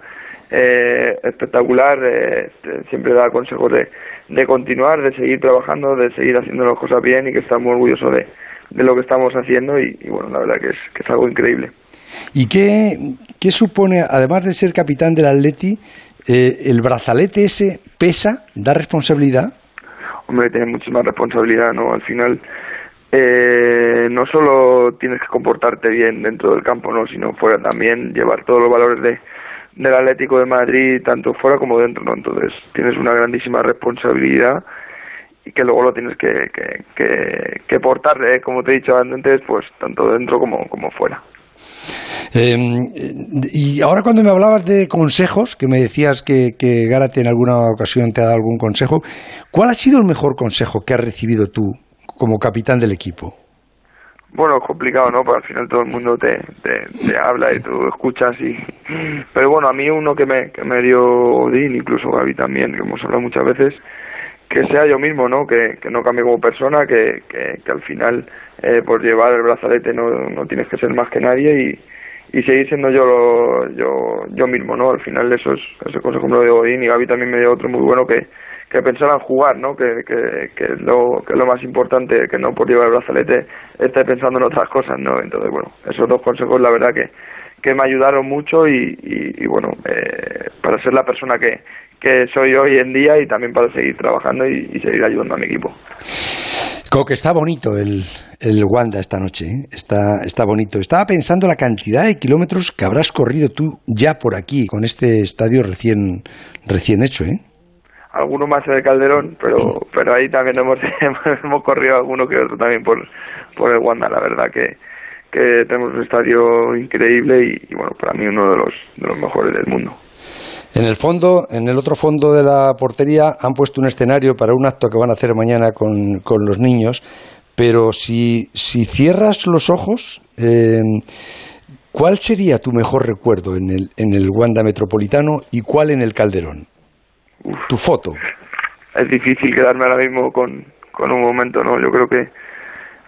eh, espectacular, eh, siempre da consejos de, de continuar, de seguir trabajando, de seguir haciendo las cosas bien y que está muy orgulloso de, de lo que estamos haciendo y, bueno, la verdad que es, que es algo increíble. ¿Y qué, qué supone, además de ser capitán del Atleti, eh, el brazalete ese pesa, da responsabilidad? Hombre, tiene muchísima responsabilidad, ¿no? Al final, eh, no solo tienes que comportarte bien dentro del campo, ¿no? Sino fuera también, llevar todos los valores de, del Atlético de Madrid, tanto fuera como dentro, ¿no? Entonces tienes una grandísima responsabilidad y que luego lo tienes que, que, que, portar, ¿eh? como te he dicho antes, pues tanto dentro como, como fuera. Em, y ahora cuando me hablabas de consejos, que me decías que, que Gárate en alguna ocasión te ha dado algún consejo, ¿cuál ha sido el mejor consejo que has recibido tú como capitán del equipo? Bueno, es complicado, ¿no? Porque al final todo el mundo te, te, habla y tú escuchas y... Pero bueno, a mí uno que me, que me dio Odín, incluso Gaby también, que hemos hablado muchas veces, que sea yo mismo, ¿no? Que, que no cambie como persona, que, que, que al final eh, por llevar el brazalete no, no tienes que ser más que nadie y, y seguir siendo yo yo yo mismo, ¿no? Al final eso es, ese consejo me lo Odín y Gaby también me dio otro muy bueno que, que pensara en jugar, ¿no? Que, que, que, lo, que lo más importante, que no por llevar el brazalete esté pensando en otras cosas, ¿no? Entonces, bueno, esos dos consejos la verdad que, que me ayudaron mucho y, y, bueno, eh, para ser la persona que, que soy hoy en día y también para seguir trabajando y, seguir ayudando a mi equipo. que está bonito el, el Wanda esta noche, ¿eh? está, está bonito. Estaba pensando la cantidad de kilómetros que habrás corrido tú ya por aquí, con este estadio recién, recién hecho, ¿eh? Alguno más en el Calderón, pero, pero ahí también hemos, hemos corrido alguno que otro también por, por el Wanda, la verdad que, que tenemos un estadio increíble y, y, bueno, para mí uno de los, de los mejores del mundo. En el fondo, en el otro fondo de la portería han puesto un escenario para un acto que van a hacer mañana con, con los niños, pero si, si cierras los ojos, eh, ¿cuál sería tu mejor recuerdo en el, en el Wanda Metropolitano y cuál en el Calderón? Uf. Tu foto. Es difícil quedarme ahora mismo con, con un momento, ¿no? Yo creo que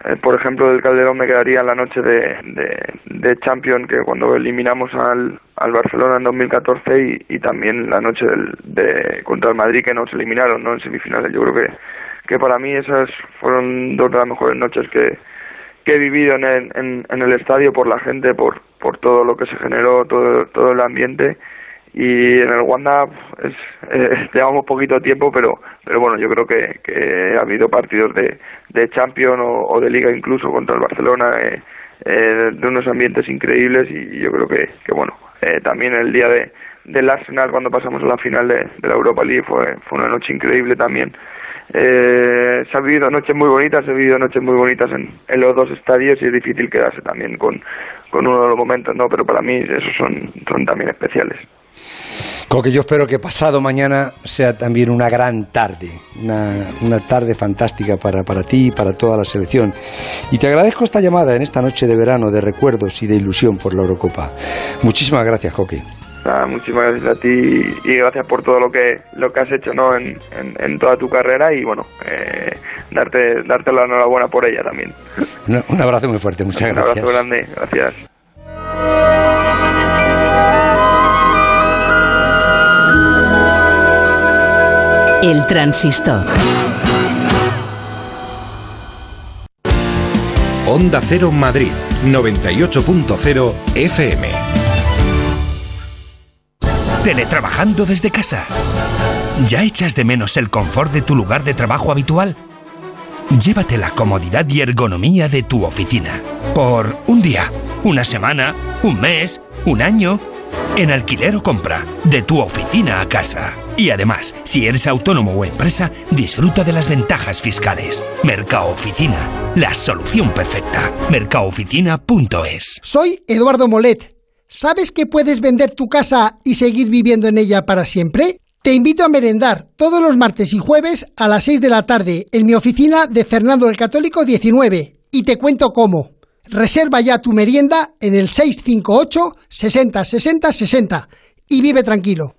eh, por ejemplo, del Calderón me quedaría la noche de, de, de Champions, que cuando eliminamos al, al Barcelona en 2014 y, y también la noche del, de, contra el Madrid que nos eliminaron ¿no? en semifinales. Yo creo que, que para mí esas fueron dos de las mejores noches que, que he vivido en el, en, en el estadio por la gente, por, por todo lo que se generó, todo, todo el ambiente y en el Wanda es, eh, llevamos poquito tiempo pero pero bueno yo creo que, que ha habido partidos de, de Champions o, o, de Liga incluso contra el Barcelona eh, eh, de unos ambientes increíbles y yo creo que, que bueno eh, también el día de del Arsenal cuando pasamos a la final de, de la Europa League fue fue una noche increíble también eh, se han vivido noches muy bonitas, se han vivido noches muy bonitas en, en, los dos estadios y es difícil quedarse también con, con uno de los momentos, ¿no? Pero para mí esos son, son también especiales. Como que yo espero que pasado mañana sea también una gran tarde, una, una tarde fantástica para, para ti y para toda la selección. Y te agradezco esta llamada en esta noche de verano de recuerdos y de ilusión por la Eurocopa. Muchísimas gracias, Coque. Nada, muchísimas gracias a ti y gracias por todo lo que lo que has hecho ¿no? en, en, en toda tu carrera y bueno eh, darte darte la enhorabuena por ella también un, un abrazo muy fuerte muchas un gracias un abrazo grande gracias El transistor Onda Cero Madrid 98.0 FM ¿Teletrabajando desde casa? ¿Ya echas de menos el confort de tu lugar de trabajo habitual? Llévate la comodidad y ergonomía de tu oficina. Por un día, una semana, un mes, un año. En alquiler o compra, de tu oficina a casa. Y además, si eres autónomo o empresa, disfruta de las ventajas fiscales. Mercado Oficina, la solución perfecta. Mercaoficina.es. Soy Eduardo Molet. ¿Sabes que puedes vender tu casa y seguir viviendo en ella para siempre? Te invito a merendar todos los martes y jueves a las 6 de la tarde en mi oficina de Fernando el Católico 19 y te cuento cómo. Reserva ya tu merienda en el 658 60 60 60 y vive tranquilo.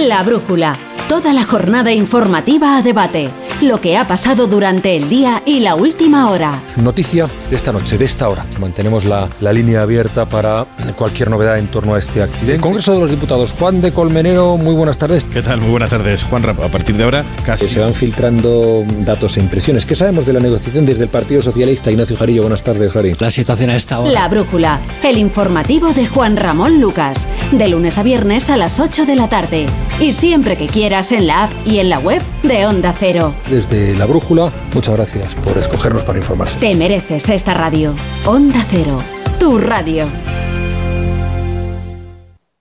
La brújula. Toda la jornada informativa a debate. Lo que ha pasado durante el día y la última hora. Noticia de esta noche, de esta hora. Mantenemos la, la línea abierta para cualquier novedad en torno a este accidente. Congreso de los Diputados. Juan de Colmenero, muy buenas tardes. ¿Qué tal? Muy buenas tardes, Juan. A partir de ahora, casi. Se van filtrando datos e impresiones. ¿Qué sabemos de la negociación desde el Partido Socialista? Ignacio Jarillo, buenas tardes, Jari. La situación a esta hora. La brújula. El informativo de Juan Ramón Lucas. De lunes a viernes a las 8 de la tarde. Y siempre que en la app y en la web de Onda Cero. Desde la brújula, muchas gracias por escogernos para informarse. Te mereces esta radio. Onda Cero, tu radio.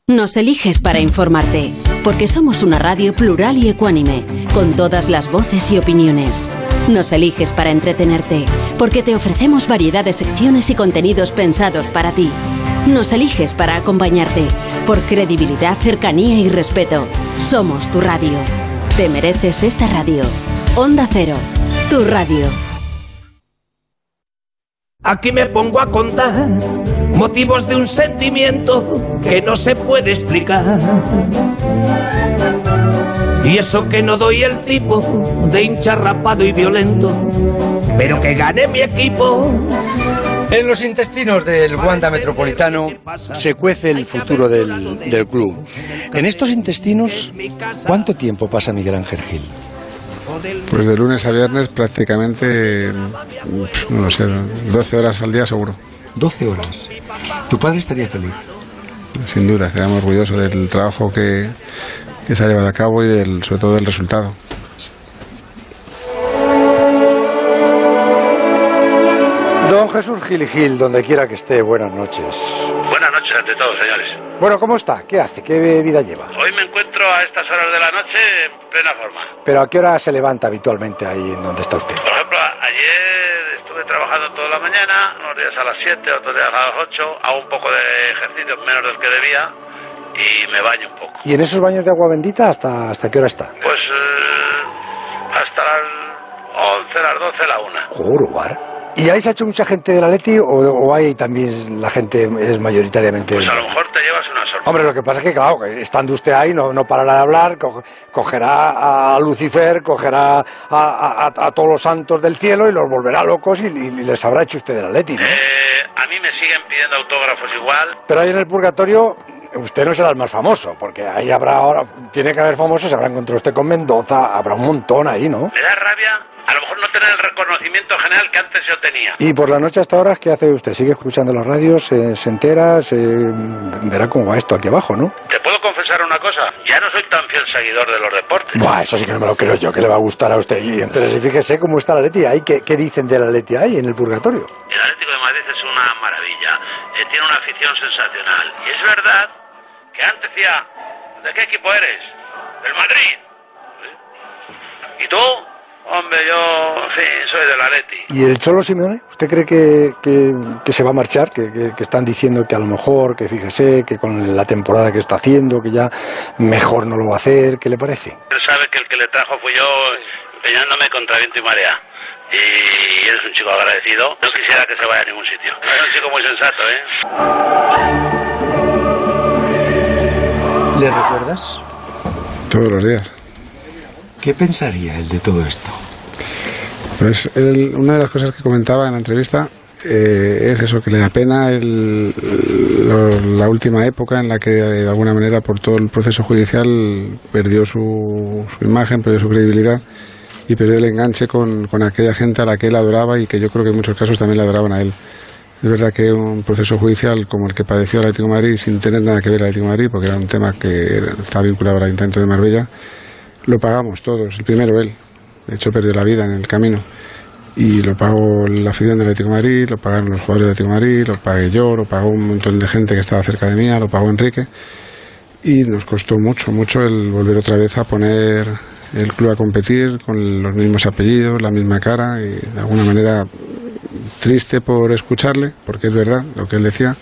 Nos eliges para informarte, porque somos una radio plural y ecuánime, con todas las voces y opiniones. Nos eliges para entretenerte, porque te ofrecemos variedad de secciones y contenidos pensados para ti. Nos eliges para acompañarte, por credibilidad, cercanía y respeto. Somos tu radio. Te mereces esta radio. Onda Cero, tu radio. Aquí me pongo a contar motivos de un sentimiento que no se puede explicar. Y eso que no doy el tipo de hincha rapado y violento, pero que gane mi equipo En los intestinos del Wanda Metropolitano se cuece el futuro del, del club. En estos intestinos, ¿cuánto tiempo pasa Miguel Ángel Gil? Pues de lunes a viernes prácticamente, no lo sé, 12 horas al día seguro. 12 horas. ¿Tu padre estaría feliz? Sin duda, estaríamos orgullosos del trabajo que, que se ha llevado a cabo y del, sobre todo del resultado. Don Jesús Gil y Gil, donde quiera que esté, buenas noches. Buenas noches ante todos, señores. Bueno, ¿cómo está? ¿Qué hace? ¿Qué vida lleva? Hoy me encuentro a estas horas de la noche en plena forma. ¿Pero a qué hora se levanta habitualmente ahí en donde está usted? Por ejemplo, ayer estuve trabajando toda la mañana, unos días a las 7, otros días a las 8, hago un poco de ejercicio, menos del que debía, y me baño un poco. ¿Y en esos baños de agua bendita hasta, hasta qué hora está? Pues eh, hasta las 11, las 12, la 1. Joder, ¿Y ahí se ha hecho mucha gente de la Leti o, o hay también la gente es mayoritariamente... Pues a lo mejor te llevas una sorpresa. Hombre, lo que pasa es que, claro, estando usted ahí no, no parará de hablar, co- cogerá a Lucifer, cogerá a, a- a- a todos los santos del cielo y los volverá locos y, y les habrá hecho usted de la Leti, ¿no? Eh, a mí me siguen pidiendo autógrafos igual. Pero ahí en el purgatorio usted no será el más famoso, porque ahí habrá ahora, tiene que haber famosos, se habrá encontrado usted con Mendoza, habrá un montón ahí, ¿no? Me da rabia a lo mejor no tener el reconocimiento general que antes yo tenía. Y por la noche hasta ahora, ¿qué hace usted? ¿Sigue escuchando las radios? eh, ¿Se entera? se- verá cómo va esto aquí abajo, ¿no? ¿Te puedo confesar una cosa? Ya no soy tan fiel seguidor de los deportes. Buah, eso sí que no me lo creo yo, que le va a gustar a usted. Y entonces, fíjese cómo está la Leti ahí. ¿Qué, qué dicen de la Leti ahí en el purgatorio? El Atlético de Madrid es una maravilla. Eh, tiene una afición sensacional. Y es verdad que antes decía, ¿de qué equipo eres? Del Madrid. ¿Eh? ¿Y tú? Hombre, yo, en fin, soy del Atleti. ¿Y el Cholo Simeone? ¿Usted cree que, que- que se va a marchar? Que, que- que están diciendo que a lo mejor, que fíjese, que con la temporada que está haciendo, que ya mejor no lo va a hacer. ¿Qué le parece? Él sabe que el que le trajo fui yo empeñándome contra viento y marea. Y eres un chico agradecido. No quisiera que se vaya a ningún sitio. Es un chico muy sensato, ¿eh? ¿Le recuerdas? Todos los días. ¿Qué pensaría él de todo esto? Pues él- una de las cosas que comentaba en la entrevista eh, es eso, que le da pena el- lo- la última época en la que de alguna manera por todo el proceso judicial perdió su, su imagen, perdió su credibilidad y perdió el enganche con, con aquella gente a la que él adoraba y que yo creo que en muchos casos también le adoraban a él. Es verdad que un proceso judicial como el que padeció el Atlético de Madrid, sin tener nada que ver el Atlético de Madrid, porque era un tema que estaba vinculado al Ayuntamiento de Marbella, lo pagamos todos, el primero él. De hecho, perdió la vida en el camino. Y lo pagó la afición del Atlético de Madrid, lo pagaron los jugadores del Atlético de Madrid, lo pagué yo, lo pagó un montón de gente que estaba cerca de mí, lo pagó Enrique. Y nos costó mucho, mucho el volver otra vez a poner el club a competir con los mismos apellidos, la misma cara y de alguna manera triste por escucharle, porque es verdad lo que él decía,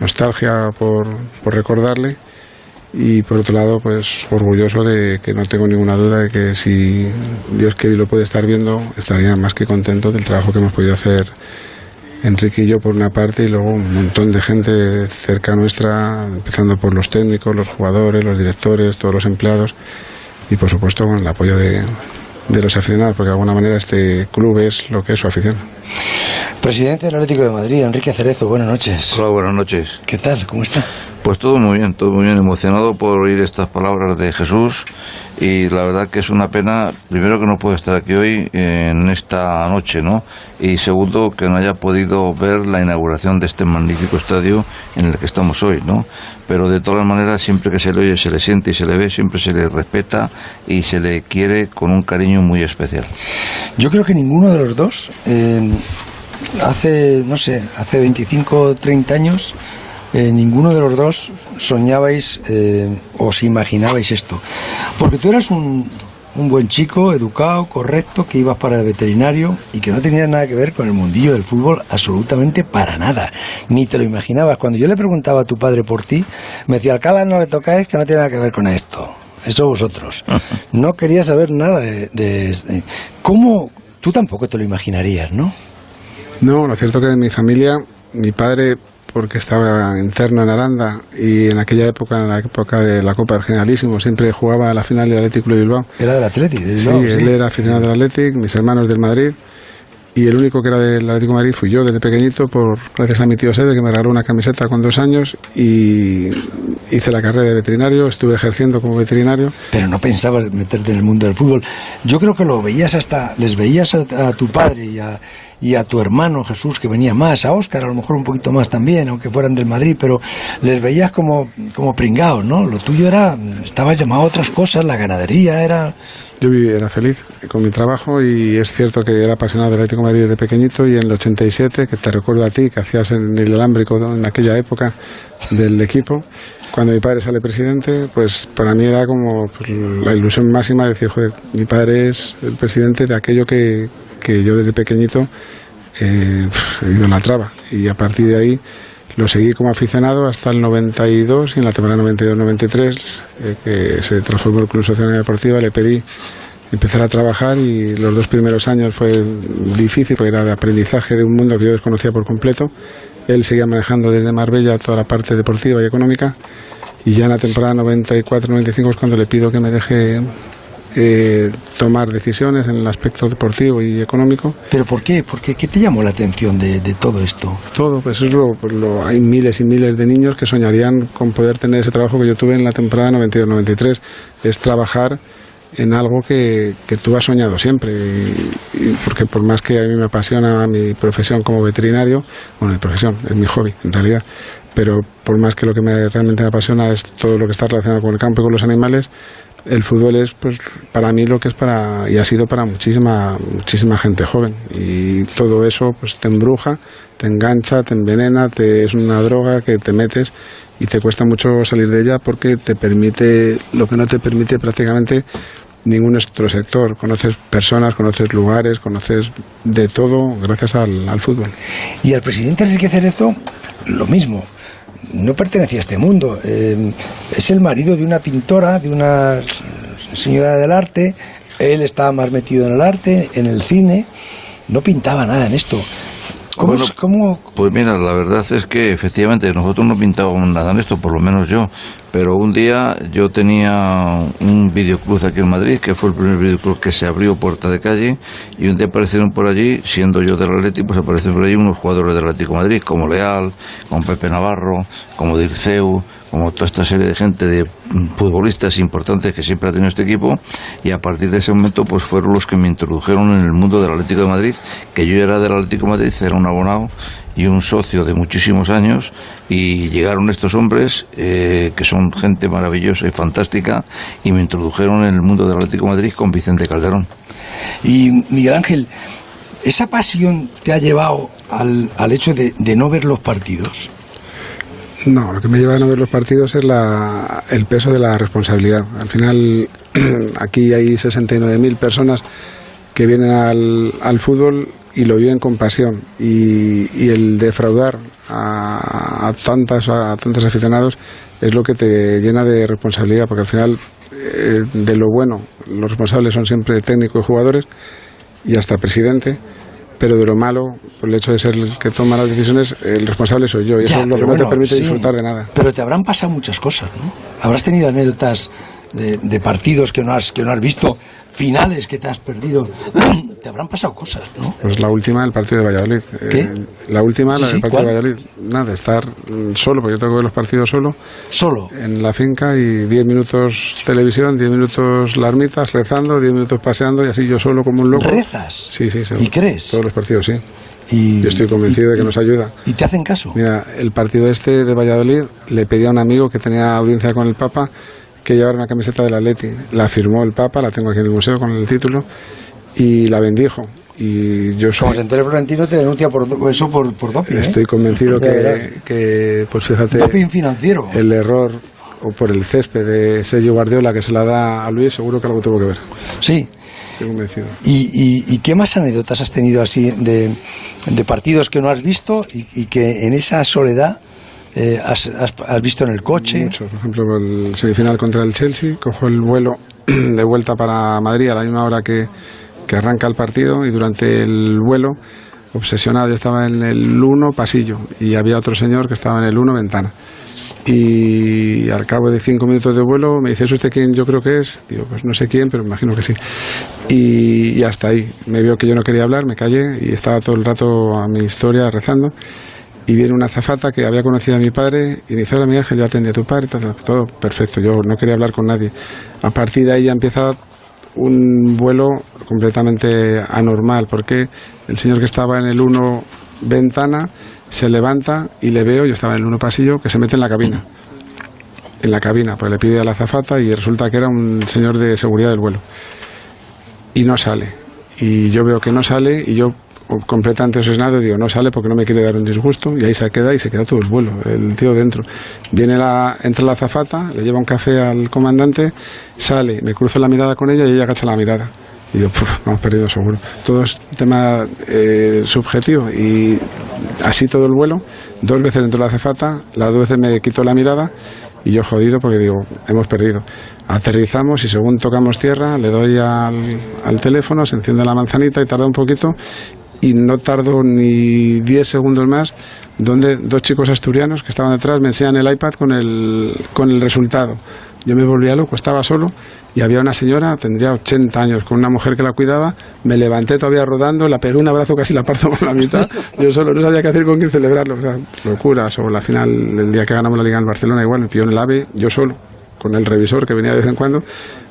nostalgia por, por recordarle y por otro lado pues orgulloso de que no tengo ninguna duda de que si Dios quiere y lo puede estar viendo estaría más que contento del trabajo que hemos podido hacer Enrique y yo por una parte y luego un montón de gente cerca nuestra empezando por los técnicos, los jugadores, los directores, todos los empleados y por supuesto con el apoyo de, de los aficionados porque de alguna manera este club es lo que es su afición. Presidente del Atlético de Madrid, Enrique Cerezo, buenas noches. Hola, buenas noches. ¿Qué tal? ¿Cómo está? Pues todo muy bien, todo muy bien, emocionado por oír estas palabras de Jesús y la verdad que es una pena, primero que no puedo estar aquí hoy en esta noche, ¿no? Y segundo que no haya podido ver la inauguración de este magnífico estadio en el que estamos hoy, ¿no? Pero de todas maneras, siempre que se le oye, se le siente y se le ve, siempre se le respeta y se le quiere con un cariño muy especial. Yo creo que ninguno de los dos, eh, hace, no sé, hace 25 o 30 años, eh, ninguno de los dos soñabais eh, o os imaginabais esto. Porque tú eras un, un buen chico, educado, correcto, que ibas para el veterinario y que no tenía nada que ver con el mundillo del fútbol absolutamente para nada. Ni te lo imaginabas. Cuando yo le preguntaba a tu padre por ti, me decía, Alcalá no le tocáis, que no tiene nada que ver con esto. Eso vosotros. No quería saber nada de, de- de- ¿Cómo? Tú tampoco te lo imaginarías, ¿no? No, lo cierto que en mi familia, mi padre, porque estaba interno en Aranda y en aquella época, en la época de la Copa del Generalísimo, siempre jugaba a la final del Atlético de Bilbao. Era del Atlético de Sí, Bilbao, él sí. era aficionado del Atlético, mis hermanos del Madrid. y el único que era del Atlético de Madrid fui yo desde pequeñito, por gracias a mi tío Sede, que me regaló una camiseta con dos años y hice la carrera de veterinario, estuve ejerciendo como veterinario. Pero no pensabas meterte en el mundo del fútbol. Yo creo que lo veías hasta, les veías a, a tu padre y a, y a tu hermano Jesús, que venía más, a Óscar a lo mejor un poquito más también, aunque fueran del Madrid, pero les veías como, como pringados, ¿no? Lo tuyo era, estabas llamado a otras cosas, la ganadería era... Yo vivía, era feliz con mi trabajo y es cierto que era apasionado del Atlético de Madrid desde pequeñito y en el 87, que te recuerdo a ti, que hacías en el alámbrico en aquella época del equipo, cuando mi padre sale presidente, pues para mí era como la ilusión máxima de decir, joder, mi padre es el presidente de aquello que, que yo desde pequeñito eh, idolatraba. Y a partir de ahí lo seguí como aficionado hasta el 92 y en la temporada 92-93, eh, que se transformó en Club Social Deportiva, le pedí empezar a trabajar y los dos primeros años fue difícil porque era de aprendizaje de un mundo que yo desconocía por completo. Él seguía manejando desde Marbella toda la parte deportiva y económica y ya en la temporada 94-95 es cuando le pido que me deje eh, tomar decisiones en el aspecto deportivo y económico. ¿Pero por qué? ¿Por qué? ¿Qué te llamó la atención de, de todo esto? Todo, pues es lo, pues lo, hay miles y miles de niños que soñarían con poder tener ese trabajo que yo tuve en la temporada 92-93, es trabajar en algo que, que tú has soñado siempre, y, y porque por más que a mí me apasiona mi profesión como veterinario, bueno, mi profesión, es mi hobby en realidad, pero por más que lo que me, realmente me apasiona es todo lo que está relacionado con el campo y con los animales, el fútbol es pues para mí lo que es para y ha sido para muchísima muchísima gente joven. Y todo eso pues te embruja te engancha te envenena te es una droga que te metes y te cuesta mucho salir de ella porque te permite lo que no te permite prácticamente ningún otro sector. Conoces personas conoces lugares conoces de todo gracias al, al fútbol. Y al presidente Enrique Cerezo lo mismo no pertenecía a este mundo. Eh, es el marido de una pintora, de una señora del arte. Él estaba más metido en el arte, en el cine. No pintaba nada en esto. ¿Cómo, Bueno, cómo- Pues mira, la verdad es que efectivamente nosotros no pintábamos nada en esto, por lo menos yo. Pero un día yo tenía un videoclub aquí en Madrid, que fue el primer videoclub que se abrió puerta de calle, y un día aparecieron por allí, siendo yo del Atlético, pues aparecieron por allí unos jugadores del Atlético de Madrid, como Leal, como Pepe Navarro, como Dirceu, como toda esta serie de gente de mm, futbolistas importantes que siempre ha tenido este equipo y a partir de ese momento pues fueron los que me introdujeron en el mundo del Atlético de Madrid que yo era del Atlético de Madrid era un abonado y un socio de muchísimos años y llegaron estos hombres eh, que son gente maravillosa y fantástica y me introdujeron en el mundo del Atlético de Madrid con Vicente Calderón Y Miguel Ángel, ¿esa pasión te ha llevado al, al hecho de, de no ver los partidos? No, lo que me lleva a no ver los partidos es la, el peso de la responsabilidad. Al final, aquí hay 69.000 personas que vienen al, fútbol y lo viven con pasión. Y, y el defraudar a, a tantas, a tantos aficionados es lo que te llena de responsabilidad, porque al final, eh, de lo bueno, los responsables son siempre técnicos y jugadores y hasta presidente. Pero de lo malo, por el hecho de ser el que toma las decisiones, el responsable soy yo. Y eso es lo que no te permite sí. disfrutar de nada. Pero te habrán pasado muchas cosas, ¿no? Habrás tenido anécdotas de, de partidos que no, has, que no has visto, finales que te has perdido. te habrán pasado cosas, ¿no? Pues la última, el partido de Valladolid. ¿Qué? Eh, la última, Sí, la sí, del partido ¿cuál? de Valladolid. Nada, estar solo, porque yo tengo que ver los partidos solo. Solo. En la finca y 10 minutos televisión, 10 minutos larmitas, rezando, 10 minutos paseando y así yo solo como un loco. ¿Rezas? Sí, sí, seguro. ¿Y crees? Todos los partidos, sí. Y, yo estoy convencido de que nos ayuda. ¿Y te hacen caso? Mira, el partido este de Valladolid le pedí a un amigo que tenía audiencia con el Papa que llevara una camiseta del Atleti. La firmó el Papa, la tengo aquí en el museo con el título y la bendijo. Y yo soy, Como se entere Florentino te denuncia por do- eso por, por doping. ¿eh? estoy convencido que, que, pues fíjate, Doping financiero. el error o por el césped de Sergio Guardiola que se la da a Luis, seguro que algo tuvo que ver. Sí. Estoy convencido. ¿Y, y, y qué más anécdotas has tenido así de, de partidos que no has visto y, y que en esa soledad eh, has, visto en el coche? Mucho. Por ejemplo, el semifinal contra el Chelsea, cojo el vuelo de vuelta para Madrid a la misma hora que, que arranca el partido y durante el vuelo obsesionado. Yo estaba en el 1 pasillo y había otro señor que estaba en el 1 ventana. Y al cabo de cinco minutos de vuelo me dice, ¿es usted quién yo creo que es? Digo, pues no sé quién, pero me imagino que sí. Y, y hasta ahí. Me vio que yo no quería hablar, me callé y estaba todo el rato a mi historia rezando. Y viene una azafata que había conocido a mi padre y me dice, hola mi ángel, yo atendí a tu padre, todo perfecto, yo no quería hablar con nadie. A partir de ahí ya empieza un vuelo completamente anormal, porque el señor que estaba en el 1 ventana se levanta y le veo, yo estaba en el 1 pasillo, que se mete en la cabina. En la cabina, pues le pide a la azafata y resulta que era un señor de seguridad del vuelo. Y no sale. Y yo veo que no sale y yo completamente obsesionado digo no sale porque no me quiere dar un disgusto y ahí se queda y se queda todo el vuelo el tío dentro. Viene la entra la azafata le lleva un café al comandante sale me cruzo la mirada con ella y ella agacha la mirada. Y yo puf, hemos perdido seguro todo es tema eh, subjetivo y así todo el vuelo dos veces entró la azafata las dos veces me quitó la mirada y yo jodido porque digo, hemos perdido. Aterrizamos y según tocamos tierra, le doy al, al teléfono, se enciende la manzanita y tarda un poquito y no tardó ni 10 segundos más, donde dos chicos asturianos que estaban detrás me enseñan el iPad con el, con el resultado. Yo me volvía loco, estaba solo y había una señora, tendría 80 años, con una mujer que la cuidaba. Me levanté todavía rodando, la pegué un abrazo, casi la parto por la mitad. Yo solo no sabía qué hacer con quién celebrarlo. O sea, locuras. O la final, el día que ganamos la Liga en Barcelona, igual me pilló en el AVE, yo solo, con el revisor que venía de vez en cuando,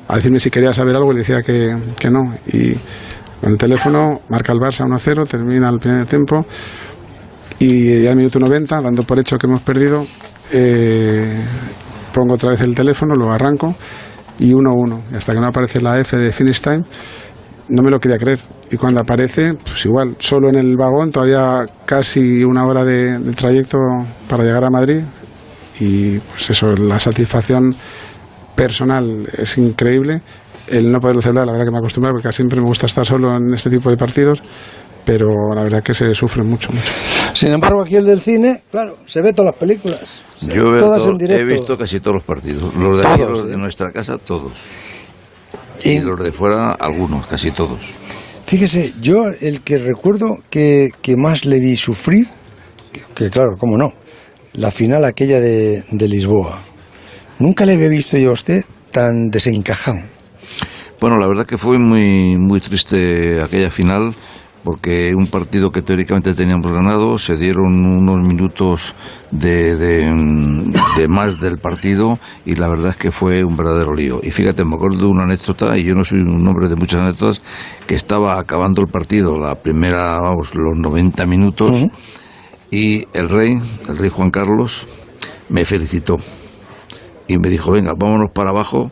a decirme si quería saber algo y le decía que, que no. Y con el teléfono marca el Barça 1-0, termina el primer tiempo y ya al minuto 90, dando por hecho que hemos perdido, eh, pongo otra vez el teléfono, lo arranco y 1-1. Y hasta que no aparece la F de Finish Time, no me lo quería creer. Y cuando aparece, pues igual, solo en el vagón, todavía casi una hora de trayecto para llegar a Madrid. Y pues eso, la satisfacción personal es increíble. El no poderlo celebrar, la verdad que me acostumbro porque siempre me gusta estar solo en este tipo de partidos, pero la verdad que se sufre mucho, mucho. Sin embargo, aquí el del cine, claro, se ve todas las películas. Yo veo todas todo- en directo. he visto casi todos los partidos. Los de aquí, Todos, los de ¿eh? nuestra casa, todos. Y los de fuera, algunos, casi todos. Fíjese, yo el que recuerdo que, que más le vi sufrir, que, que claro, cómo no, la final aquella de, de Lisboa. Nunca le había visto yo a usted tan desencajado. Bueno, la verdad que fue muy, muy triste aquella final porque un partido que teóricamente teníamos ganado se dieron unos minutos de, de, de más del partido y la verdad es que fue un verdadero lío. Y fíjate, me acuerdo de una anécdota, y yo no soy un hombre de muchas anécdotas, que estaba acabando el partido, la primera, vamos, los 90 minutos, y el rey, el rey Juan Carlos, me felicitó y me dijo, venga, vámonos para abajo,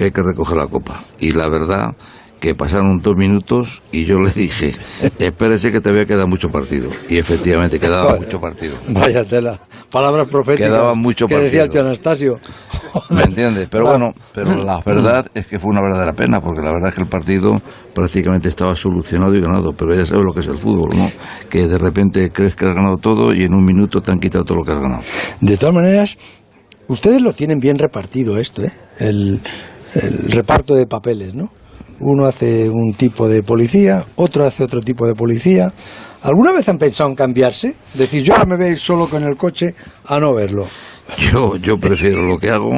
que hay que recoger la copa. Y la verdad que pasaron dos minutos y yo le dije, espérese que te voy a quedar mucho partido. Y efectivamente quedaba mucho partido. Vaya tela, palabras proféticas. Quedaba mucho que decía el partido. tío Anastasio. ¿Me entiendes? Pero bueno, pero la verdad es que fue una verdadera pena, porque la verdad es que el partido prácticamente estaba solucionado y ganado, pero ya sabes lo que es el fútbol, ¿no? Que de repente crees que has ganado todo y en un minuto te han quitado todo lo que has ganado. De todas maneras, ustedes lo tienen bien repartido esto, ¿eh? El, el reparto de papeles, ¿no? Uno hace un tipo de policía, otro hace otro tipo de policía. ¿Alguna vez han pensado en cambiarse? Decir, yo ahora me veis solo con el coche a no verlo. Yo, yo prefiero lo que hago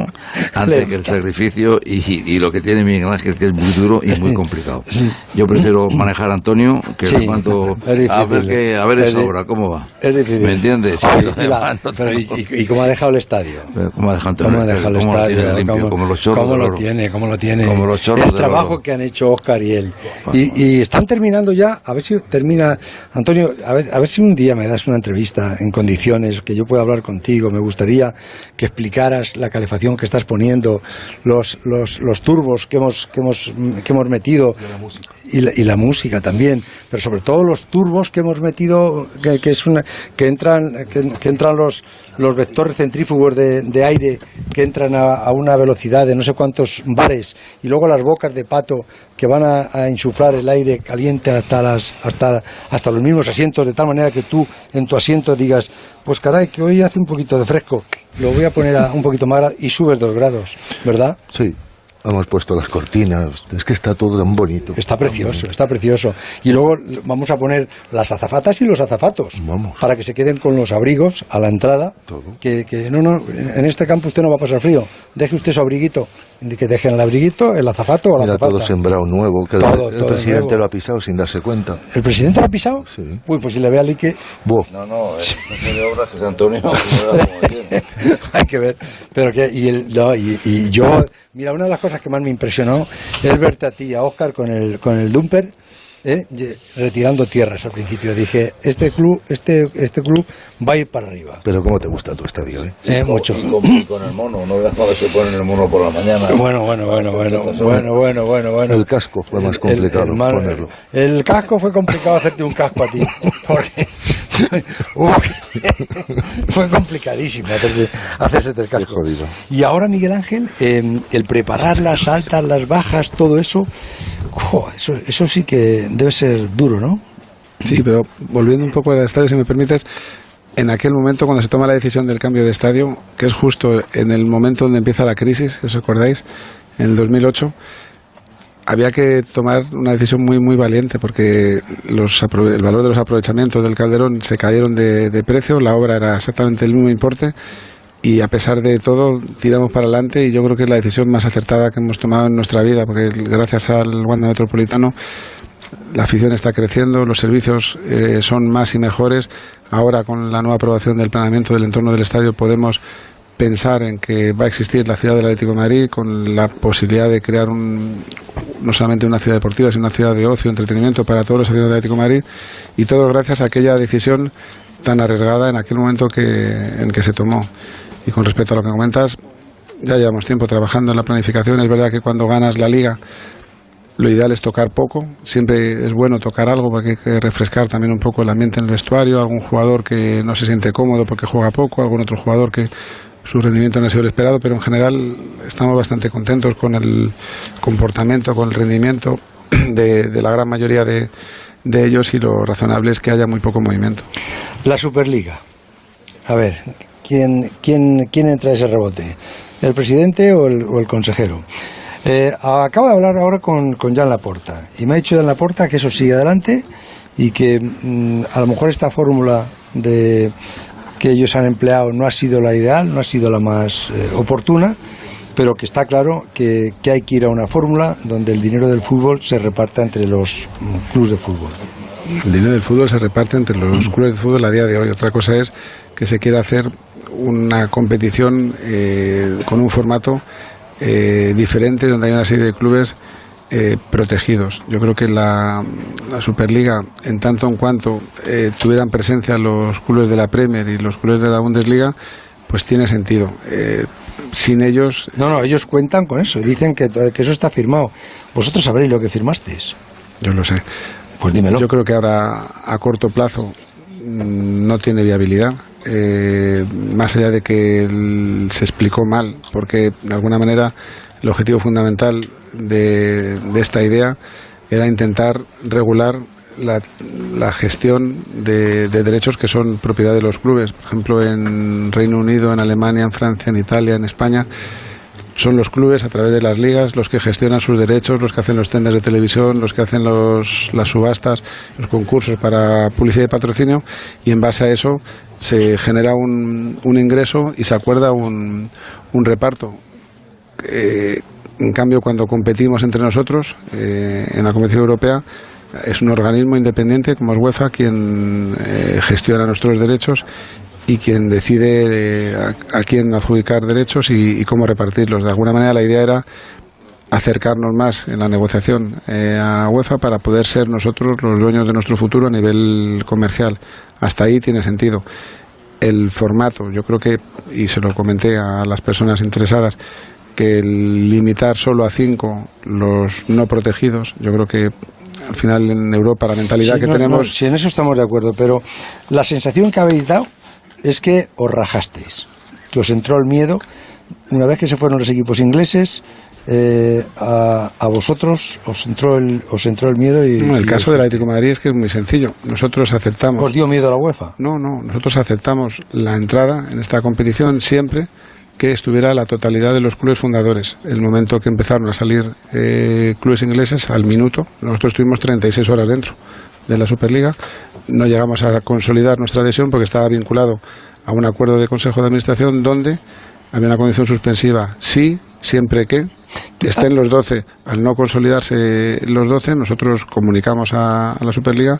antes que el sacrificio y, y lo que tiene Miguel Ángel, que es muy duro y muy complicado. Yo prefiero manejar a Antonio que Sí, mando es a ver, que, a ver Es di- obra, ¿cómo va? Es difícil. ¿Me entiendes? Oye, la- pero ¿y, y- cómo ha dejado el estadio? ¿Cómo ha dejado Antonio ¿Cómo ha el dejado el estadio? ¿Cómo lo tiene estadio? limpio? ¿Cómo- como los chorros ¿Cómo lo tiene? ¿Cómo lo tiene? Como los chorros el trabajo que han hecho Oscar y él. Y, y están terminando ya, a ver si termina, Antonio, a ver, a ver si un día me das una entrevista en condiciones que yo pueda hablar contigo. Me gustaría que explicaras la calefacción que estás poniendo, los, los, los turbos que hemos, que hemos, que hemos metido y la, y la música también, pero sobre todo los turbos que hemos metido, que, que es una, que entran, que, que entran los, los vectores centrífugos de, de aire que entran a, una velocidad de no sé cuántos bares y luego las bocas de pato que van a, a insuflar el aire caliente hasta las hasta hasta los mismos asientos de tal manera que tú en tu asiento digas pues caray que hoy hace un poquito de fresco lo voy a poner a un poquito más y subes dos grados verdad Sí. Hemos puesto las cortinas, es que está todo tan bonito. Está precioso, está precioso. Y luego vamos a poner las azafatas y los azafatos. Para que se queden con los abrigos a la entrada. Que, que no, no, en este campo usted no va a pasar frío. Deje usted su abriguito. Que dejen el abriguito, el azafato o la Mira, azafata. todo sembrado nuevo, que el- Todo, el, todo presidente nuevo. lo ha pisado sin darse cuenta. ¿El presidente lo ha pisado? Sí. Uy, pues si le ve a Lique... Buah. No, no, es jefe de obras José Antonio. Hay que ver. Pero que, y, el, no, y, y yo, mira, una de las cosas que más me impresionó es verte a ti y a Oscar con el, con el dumper. ¿eh? retirando tierras al principio dije este club este este club va a ir para arriba Pero cómo te gusta tu estadio, ¿eh? Eh, mucho. Y con, y con el mono, no veas cuando se ponen el mono por la mañana. bueno bueno bueno bueno bueno bueno bueno bueno El casco fue más complicado el, ponerlo. el casco fue complicado hacerte un casco a ti porque fue complicadísimo hacerse, hacerse el casco y ahora Miguel Ángel eh, el preparar las altas las bajas todo eso jo, eso eso sí que debe ser duro no Sí, pero volviendo un poco al estadio, si me permites, en aquel momento cuando se toma la decisión del cambio de estadio, que es justo en el momento donde empieza la crisis, si os acordáis, en el 2008, había que tomar una decisión muy muy valiente porque los el valor de los aprovechamientos del Calderón se cayeron de, de precio, la obra era exactamente el mismo importe y a pesar de todo tiramos para adelante y yo creo que es la decisión más acertada que hemos tomado en nuestra vida porque gracias al Wanda Metropolitano la afición está creciendo, los servicios eh, son más y mejores. Ahora, con la nueva aprobación del planeamiento del entorno del estadio, podemos pensar en que va a existir la ciudad del Atlético Madrid con la posibilidad de crear un, no solamente una ciudad deportiva, sino una ciudad de ocio, entretenimiento para todos los aficionados del Atlético Madrid. Y todo gracias a aquella decisión tan arriesgada en aquel momento que, en que se tomó. Y con respecto a lo que comentas, ya llevamos tiempo trabajando en la planificación. Es verdad que cuando ganas la liga lo ideal es tocar poco, siempre es bueno tocar algo porque hay que refrescar también un poco el ambiente en el vestuario, algún jugador que no se siente cómodo porque juega poco, algún otro jugador que su rendimiento no ha sido el esperado, pero en general estamos bastante contentos con el comportamiento, con el rendimiento de, la gran mayoría de, de ellos y lo razonable es que haya muy poco movimiento. La Superliga. A ver, ¿quién, quién, quién entra a ese rebote? ¿El presidente o el, o el consejero? Eh, acabo de hablar ahora con, con Jan Laporta y me ha dicho Jan Laporta que eso sigue adelante y que mm, a lo mejor esta fórmula de que ellos han empleado no ha sido la ideal, no ha sido la más eh, oportuna, pero que está claro que, que hay que ir a una fórmula donde el dinero del fútbol se reparta entre los mm, clubes de fútbol. El dinero del fútbol se reparte entre los clubes de fútbol a día de hoy. Otra cosa es que se quiera hacer una competición eh, con un formato eh, diferente donde hay una serie de clubes eh, protegidos. Yo creo que la, la Superliga, en tanto en cuanto eh, tuvieran presencia los clubes de la Premier y los clubes de la Bundesliga, pues tiene sentido. Eh, sin ellos. No, no, ellos cuentan con eso y dicen que, que eso está firmado. Vosotros sabréis lo que firmasteis. Yo lo sé. Pues dímelo. Yo creo que ahora, a corto plazo, mm, no tiene viabilidad. Eh, más allá de que el- se explicó mal, porque de alguna manera el objetivo fundamental de, esta idea era intentar regular la, la gestión de, de derechos que son propiedad de los clubes. Por ejemplo, en Reino Unido, en Alemania, en Francia, en Italia, en España, son los clubes a través de las ligas los que gestionan sus derechos, los que hacen los tenders de televisión, los que hacen los, las subastas, los concursos para publicidad y patrocinio y en base a eso se genera un, un ingreso y se acuerda un reparto. Eh, en cambio, cuando competimos entre nosotros eh, en la competición europea, es un organismo independiente como es UEFA quien eh, gestiona nuestros derechos y quien decide eh, a, quién adjudicar derechos y, y cómo repartirlos. De alguna manera la idea era acercarnos más en la negociación a UEFA para poder ser nosotros los dueños de nuestro futuro a nivel comercial. Hasta ahí tiene sentido. El formato, yo creo que, y se lo comenté a las personas interesadas, que el limitar solo a cinco los no protegidos, yo creo que al final en Europa la mentalidad Sí, que no, tenemos... no, sí, en eso estamos de acuerdo, pero la sensación que habéis dado es que os rajasteis, que os entró el miedo una vez que se fueron los equipos ingleses. eh, a, a vosotros os entró el os entró el miedo y No, el y caso del Atlético de Madrid es que es muy sencillo. Nosotros aceptamos. os dio miedo a la UEFA No, no. Nosotros aceptamos la entrada en esta competición siempre que estuviera la totalidad de los clubes fundadores. El momento que empezaron a salir eh, clubes ingleses, al minuto, nosotros estuvimos 36 horas dentro de la Superliga. No llegamos a consolidar nuestra adhesión porque estaba vinculado a un acuerdo de Consejo de Administración donde había una condición suspensiva, sí, siempre que estén los 12. Al no consolidarse los 12, nosotros comunicamos a, a la Superliga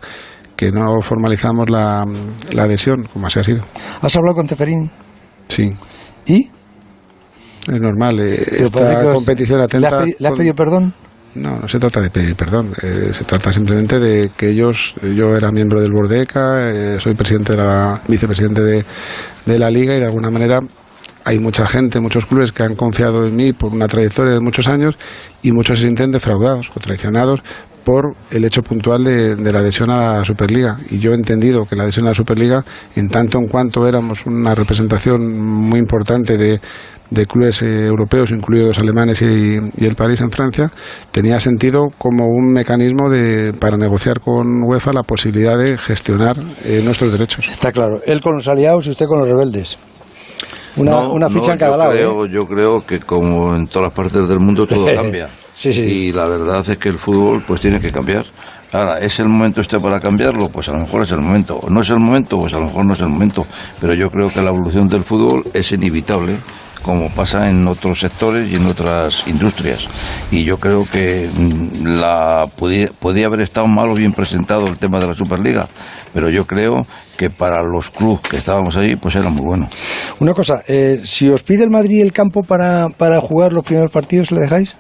que no formalizamos la, la adhesión, como así ha sido. ¿Has hablado con Ceferín? Sí. ¿Y? Es normal. eh, Pero esta competición ¿Le atenta. le has pedido perdón? No, no se trata de pedir perdón. eh, se trata simplemente de que ellos, yo era miembro del Bordeca, eh, soy presidente de la, vicepresidente de, de la liga y de alguna manera hay mucha gente, muchos clubes que han confiado en mí por una trayectoria de muchos años y muchos se sienten defraudados o traicionados por el hecho puntual de, de la adhesión a la Superliga. Y yo he entendido que la adhesión a la Superliga, en tanto en cuanto éramos una representación muy importante de, de clubes eh, europeos, incluidos los alemanes y, y el París en Francia, tenía sentido como un mecanismo de, para negociar con UEFA la posibilidad de gestionar eh, nuestros derechos. Está claro. Él con los aliados y usted con los rebeldes. Una, No, una ficha no, en cada yo lado. ¿eh? Yo creo que como en todas las partes del mundo todo cambia. Y la verdad es que el fútbol pues tiene que cambiar. Ahora, ¿es el momento este para cambiarlo? Pues a lo mejor es el momento. ¿No es el momento? Pues a lo mejor no es el momento. Pero yo creo que la evolución del fútbol es inevitable, como pasa en otros sectores y en otras industrias. Y yo creo que mm, la podía, podía haber estado mal o bien presentado el tema de la Superliga. Pero yo creo que para los clubes que estábamos ahí, pues era muy bueno. Una cosa, eh, si os pide el Madrid el campo para, para jugar los primeros partidos, ¿le dejáis?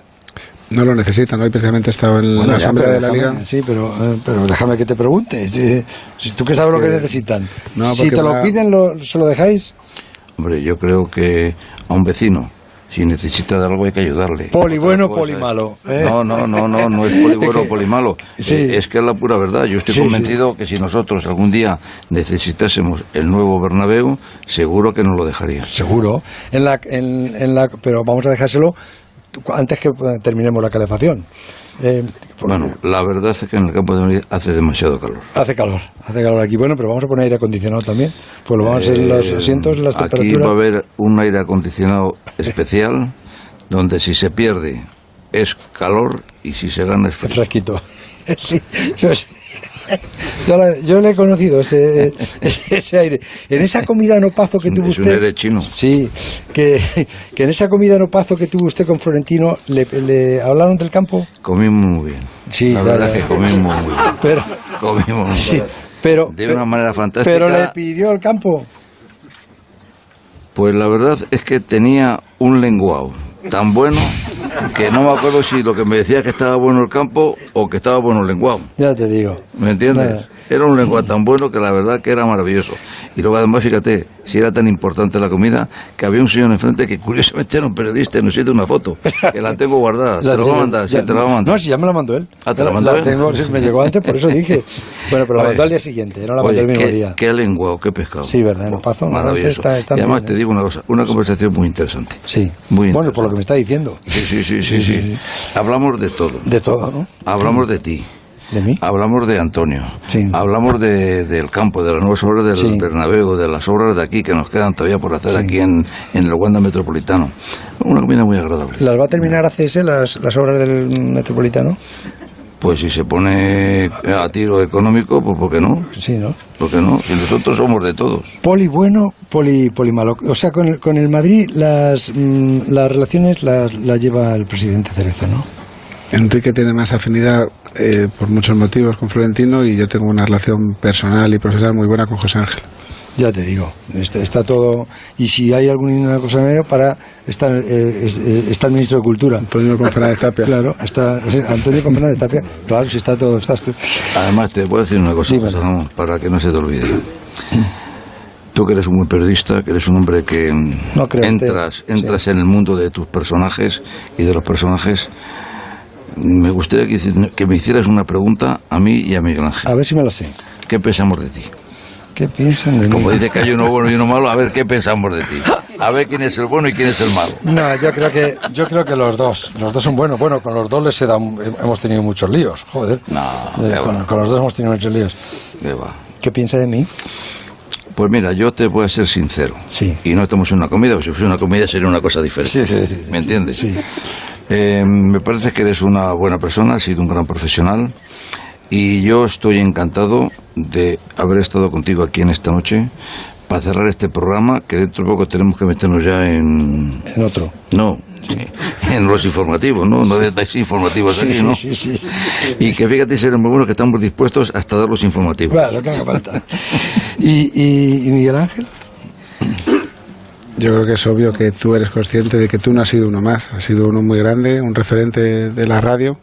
No lo necesitan, hoy precisamente he estado en Bueno, la Asamblea de la déjame- Liga. Sí, pero, eh, pero déjame que te pregunte. Si, si tú que sabes lo que Porque- necesitan. No, si te lo piden, lo- ¿se lo dejáis? Hombre, yo creo que a un vecino, si necesita de algo hay que ayudarle. Poli bueno, poli malo. ¿eh? No, no, no, no, no es poli bueno o poli malo. Sí. Eh, Es que es la pura verdad. Yo estoy Sí, convencido que si nosotros algún día necesitásemos el nuevo Bernabéu, seguro que nos lo dejaría. Seguro. En la, en, en la, pero vamos a dejárselo antes que eh, terminemos la calefacción. Eh, Bueno, la verdad es que en el campo de Madrid hace demasiado calor. hace calor, hace calor aquí. Bueno, pero vamos a poner aire acondicionado también. Pues lo vamos a hacer los Eh, asientos, las Aquí temperaturas. va a haber un aire acondicionado especial, donde si se pierde es calor y si se gana es frío. fresquito. Sí, sí. Yo, la- yo le he conocido ese, ese, aire. En esa comida no pazo que tuvo Es un usted. aire chino. Sí, que, que en esa comida no pazo que tuvo usted con Florentino, ¿le, le hablaron del campo? Comimos muy bien. Sí, la verdad es que comimos muy bien. Pero, Comimos muy sí, bien. pero, de una manera fantástica. pero le pidió el campo. Pues la verdad es que tenía un lenguado tan bueno que no me acuerdo si lo que me decía que estaba bueno el campo o que estaba bueno el lenguado. Ya te digo. ¿Me entiendes? Nada. Era un lenguaje tan bueno que la verdad que era maravilloso. Y luego además, fíjate, si era tan importante la comida, que había un señor enfrente que curiosamente era un periodista y nos hizo una foto, que la tengo guardada. La te lo voy a mandar, sí, ya- te la voy a mandar. No, si ya me la mandó él. Ah, ¿te la mandó él? tengo, me llegó antes, por eso dije. Bueno, pero la mandó al día siguiente, no la mandó el mismo qué, día. qué lenguado, qué pescado. Sí, verdad, no pazo. Maravilloso. Está, está y además bien, te ¿eh? digo una cosa, una conversación muy interesante. Sí. Muy Bueno, por lo que me está diciendo. Sí, sí, sí, sí, Sí, sí, sí, Hablamos de todo. De todo, ¿no? Hablamos de ti. ¿De mí? Hablamos de Antonio. Hablamos de, del campo, de las nuevas obras del Sí. Bernabéu, de las obras de aquí que nos quedan todavía por hacer Sí. aquí en, en el Wanda Metropolitano. Una comida muy agradable. ¿Las va a terminar ACS, las, las obras del Metropolitano? Pues si se pone a tiro económico, pues ¿por qué no? Sí, ¿no? ¿Por qué no? Si nosotros somos de todos. Poli bueno, poli, poli malo. O sea, con el, con el Madrid las, mm, las relaciones las, las lleva el presidente Cerezo, ¿no? Enrique tiene más afinidad eh, por muchos motivos con Florentino y yo tengo una relación personal y profesional muy buena con José Ángel. Ya te digo, está, está todo. Y si hay alguna cosa en medio, para. Está, eh, es- eh, está el ministro de Cultura. Antonio con Fernández Tapia. Claro, está sí, Antonio con Fernández Tapia. Claro, si está todo. Estás tú. Además, te puedo decir una cosa, para que no se te olvide. Tú que eres un buen periodista, que eres un hombre que No creo entras, entras en el mundo de tus personajes y de los personajes, me gustaría que, que me hicieras una pregunta a mí y a Miguel Ángel. A ver si me la sé. ¿Qué pensamos de ti? ¿Qué piensan de mí? Como dice que hay uno bueno y uno malo, a ver qué pensamos de ti. A ver quién es el bueno y quién es el malo. No, yo creo que yo creo que los dos, los dos son buenos. Bueno, con los dos les he dado- hemos tenido muchos líos, joder. No, Eh, qué con, va. con los dos hemos tenido muchos líos. Qué va. ¿Qué piensa de mí? Pues mira, yo te voy a ser sincero. Sí. Y no estamos en una comida, porque si fuese una comida sería una cosa diferente. Sí, sí, sí. ¿Me entiendes? Sí. Eh, me parece que eres una buena persona, has sido un gran profesional. Y yo estoy encantado de haber estado contigo aquí en esta noche para cerrar este programa, que dentro de poco tenemos que meternos ya en... En otro. No, en los informativos, ¿no? No dais informativos Sí, aquí, ¿no? sí, sí. Y que fíjate, será muy bueno que estamos dispuestos hasta dar los informativos. Claro, lo que haga falta. ¿Y, y, y Miguel Ángel? Yo creo que es obvio que tú eres consciente de que tú no has sido uno más, has sido uno muy grande, un referente de la radio,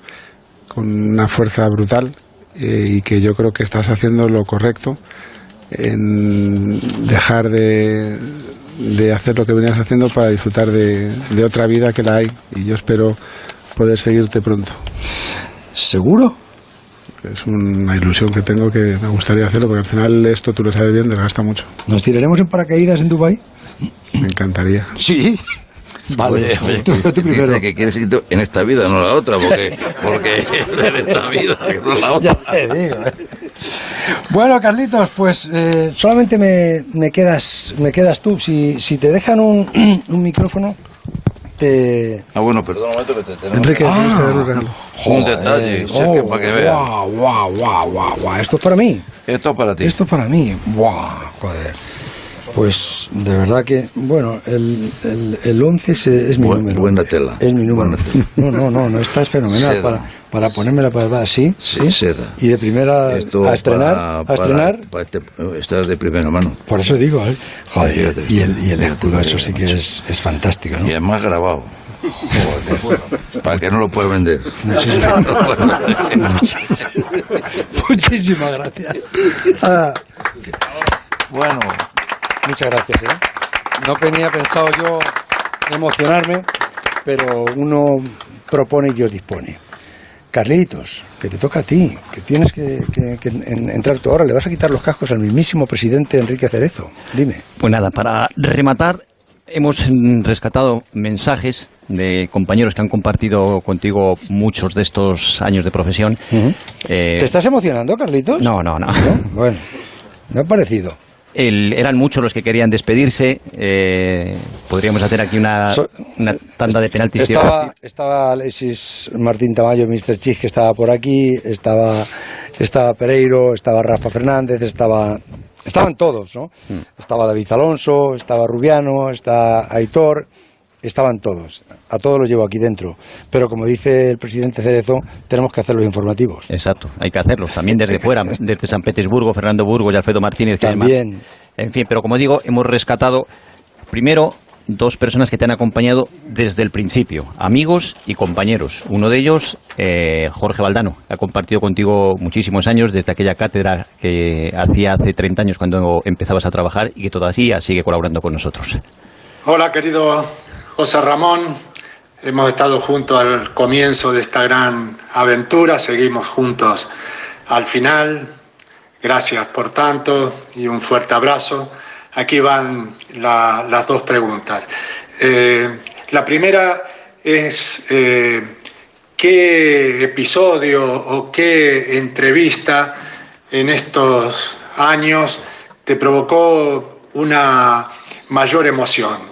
con una fuerza brutal eh, y que yo creo que estás haciendo lo correcto en dejar de, de hacer lo que venías haciendo para disfrutar de, de otra vida que la hay y yo espero poder seguirte pronto. ¿Seguro? Es una ilusión que tengo que me gustaría hacerlo porque al final esto tú lo sabes bien, desgasta mucho. ¿Nos tiraremos en paracaídas en Dubái? Me encantaría. Sí. Vale, Oye, oye, tú- tú dice primero. que quieres ir en esta vida, no la otra, porque, porque en esta vida, no la otra. Ya te digo. ¿eh? Bueno, Carlitos, pues eh, solamente me, me quedas me quedas tú. Si, si te dejan un, un micrófono, te... Ah, bueno, perdón un momento que te tenemos. Enrique, Ah, que dar un regalo. un detalle, que para que veas. Guau, guau, guau, guau, guau. Esto es para mí. Esto es para ti. Esto es para mí. Guau, joder. Pues de verdad que, bueno, el, el, el 11 es, es mi número. buena tela. Es mi número. No, no, no, no, esta es fenomenal. Seda. Para, para ponérmela para así, sí. seda. Y de primera Esto a estrenar, para- a estrenar. para este- esta es de primera mano. Por eso digo, ¿eh? Joder, y el, y el escudo, eso sí que es, es fantástico, ¿no? Y además grabado. Joder, para que no lo pueda vender. Muchísimas, muchísimas gracias. Ah, bueno, muchas gracias, ¿eh? No tenía pensado yo emocionarme, pero uno propone y Dios dispone. Carlitos, que te toca a ti, que tienes que, que- que en- entrar tú ahora. Le vas a quitar los cascos al mismísimo presidente Enrique Cerezo. Dime. Pues nada, para rematar, hemos rescatado mensajes de compañeros que han compartido contigo muchos de estos años de profesión. Eh, ¿Te estás emocionando, Carlitos? No, no, no. Bueno, me ha parecido. El- eran muchos los que querían despedirse. eh, podríamos hacer aquí una, So- una tanda de penaltis. Estaba, estaba Alexis Martín Tamayo, Mr. Chis, que estaba por aquí, estaba, estaba Pereiro, estaba Rafa Fernández, estaba, estaban todos, ¿no? Estaba David Alonso, estaba Rubiano, está Aitor, estaban todos. A todos los llevo aquí dentro. Pero como dice el presidente Cerezo, tenemos que hacer los informativos. Exacto, hay que hacerlos también desde fuera, desde San Petersburgo, Fernando Burgos y Alfredo Martínez. También. En fin, pero como digo, hemos rescatado primero dos personas que te han acompañado desde el principio, amigos y compañeros. Uno de ellos, eh, Jorge Valdano, ha compartido contigo muchísimos años desde aquella cátedra que hacía hace 30 años cuando empezabas a trabajar y que todavía sigue colaborando con nosotros. Hola, querido José Ramón. Hemos estado juntos al comienzo de esta gran aventura, seguimos juntos al final. Gracias por tanto y un fuerte abrazo. Aquí van la- las dos preguntas. Eh, la primera es eh, qué episodio o qué entrevista en estos años te provocó una mayor emoción.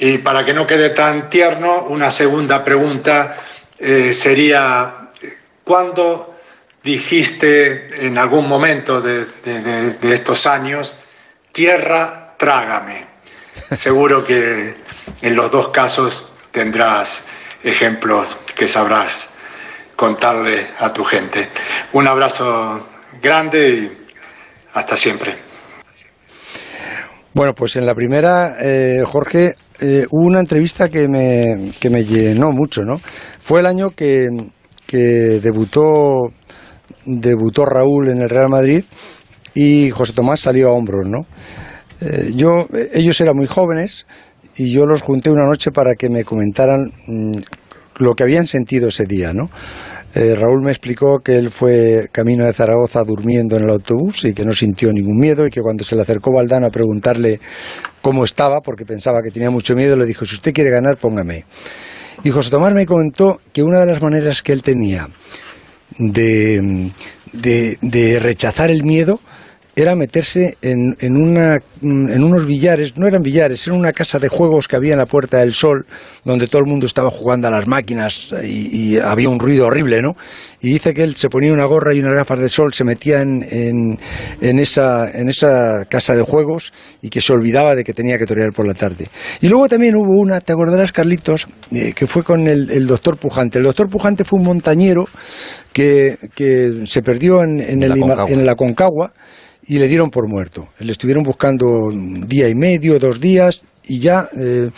Y para que no quede tan tierno, una segunda pregunta eh, sería, ¿cuándo dijiste en algún momento de, de- estos años, tierra, trágame? Seguro que en los dos casos tendrás ejemplos que sabrás contarle a tu gente. Un abrazo grande y hasta siempre. Bueno, pues en la primera, eh, Jorge, eh, hubo una entrevista que me, que me llenó mucho, ¿no? Fue el año que, que debutó, debutó Raúl en el Real Madrid y José Tomás salió a hombros, ¿no? Eh, yo, ellos eran muy jóvenes y yo los junté una noche para que me comentaran mm, lo que habían sentido ese día, ¿no? Eh, Raúl me explicó que él fue camino de Zaragoza durmiendo en el autobús y que no sintió ningún miedo y que cuando se le acercó Valdano a preguntarle cómo estaba, porque pensaba que tenía mucho miedo, le dijo, si usted quiere ganar, póngame. Y José Tomás me comentó que una de las maneras que él tenía de, de- de rechazar el miedo era meterse en, en, una, en unos billares, no eran billares, era una casa de juegos que había en la Puerta del Sol, donde todo el mundo estaba jugando a las máquinas y, y había un ruido horrible, ¿no? Y dice que él se ponía una gorra y unas gafas de sol, se metía en, en, en esa, en esa casa de juegos y que se olvidaba de que tenía que torear por la tarde. Y luego también hubo una, ¿te acordarás, Carlitos? Eh, que fue con el, el doctor Pujante. El doctor Pujante fue un montañero que, que se perdió en, en, el, La en la Concagua y le dieron por muerto. Le estuvieron buscando un día y medio, dos días y ya eh,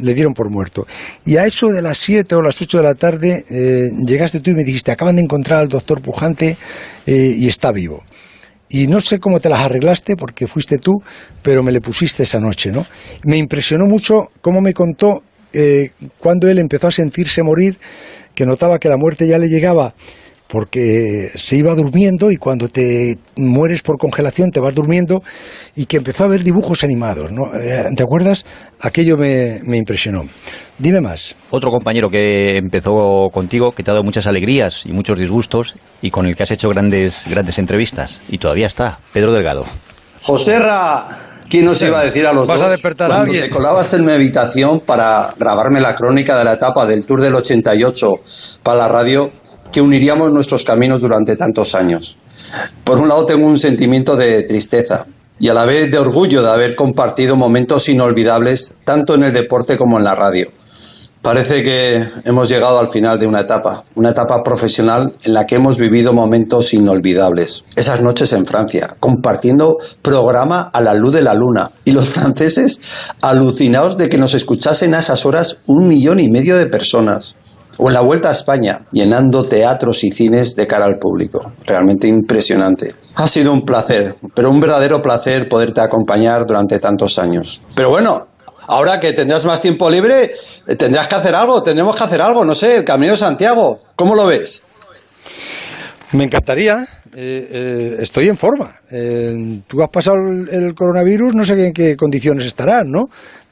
le dieron por muerto. Y a eso de las 7 o las 8 de la tarde eh, llegaste tú y me dijiste, acaban de encontrar al doctor Pujante eh, y está vivo. Y no sé cómo te las arreglaste porque fuiste tú, pero me le pusiste esa noche, ¿no? Me impresionó mucho cómo me contó cuando él empezó a sentirse morir, que notaba que la muerte ya le llegaba porque se iba durmiendo y cuando te mueres por congelación te vas durmiendo y que empezó a ver dibujos animados, ¿no? Eh, ¿Te acuerdas? Aquello me, me impresionó. Dime más. Otro compañero que empezó contigo, que te ha dado muchas alegrías y muchos disgustos y con el que has hecho grandes, grandes entrevistas. Y todavía está, Pedro Delgado. Joserra, ¿quién nos iba a decir a los ¿Vas dos a despertar a alguien? te colabas en mi habitación para grabarme la crónica de la etapa del Tour del 88 para la radio que uniríamos nuestros caminos durante tantos años? Por un lado tengo un sentimiento de tristeza y a la vez de orgullo de haber compartido momentos inolvidables tanto en el deporte como en la radio. Parece que hemos llegado al final de una etapa, una etapa profesional en la que hemos vivido momentos inolvidables. Esas noches en Francia, compartiendo programa a la luz de la luna y los franceses alucinados de que nos escuchasen a esas horas un millón y medio de personas. O en la vuelta a España, llenando teatros y cines de cara al público. Realmente impresionante. Ha sido un placer, pero un verdadero placer poderte acompañar durante tantos años. Pero bueno, ahora que tendrás más tiempo libre, eh, tendrás que hacer algo, tendremos que hacer algo, no sé, el Camino de Santiago. ¿Cómo lo ves? Me encantaría. eh, eh, estoy en forma. Tú has pasado el, el coronavirus, no sé en qué condiciones estarás, ¿no?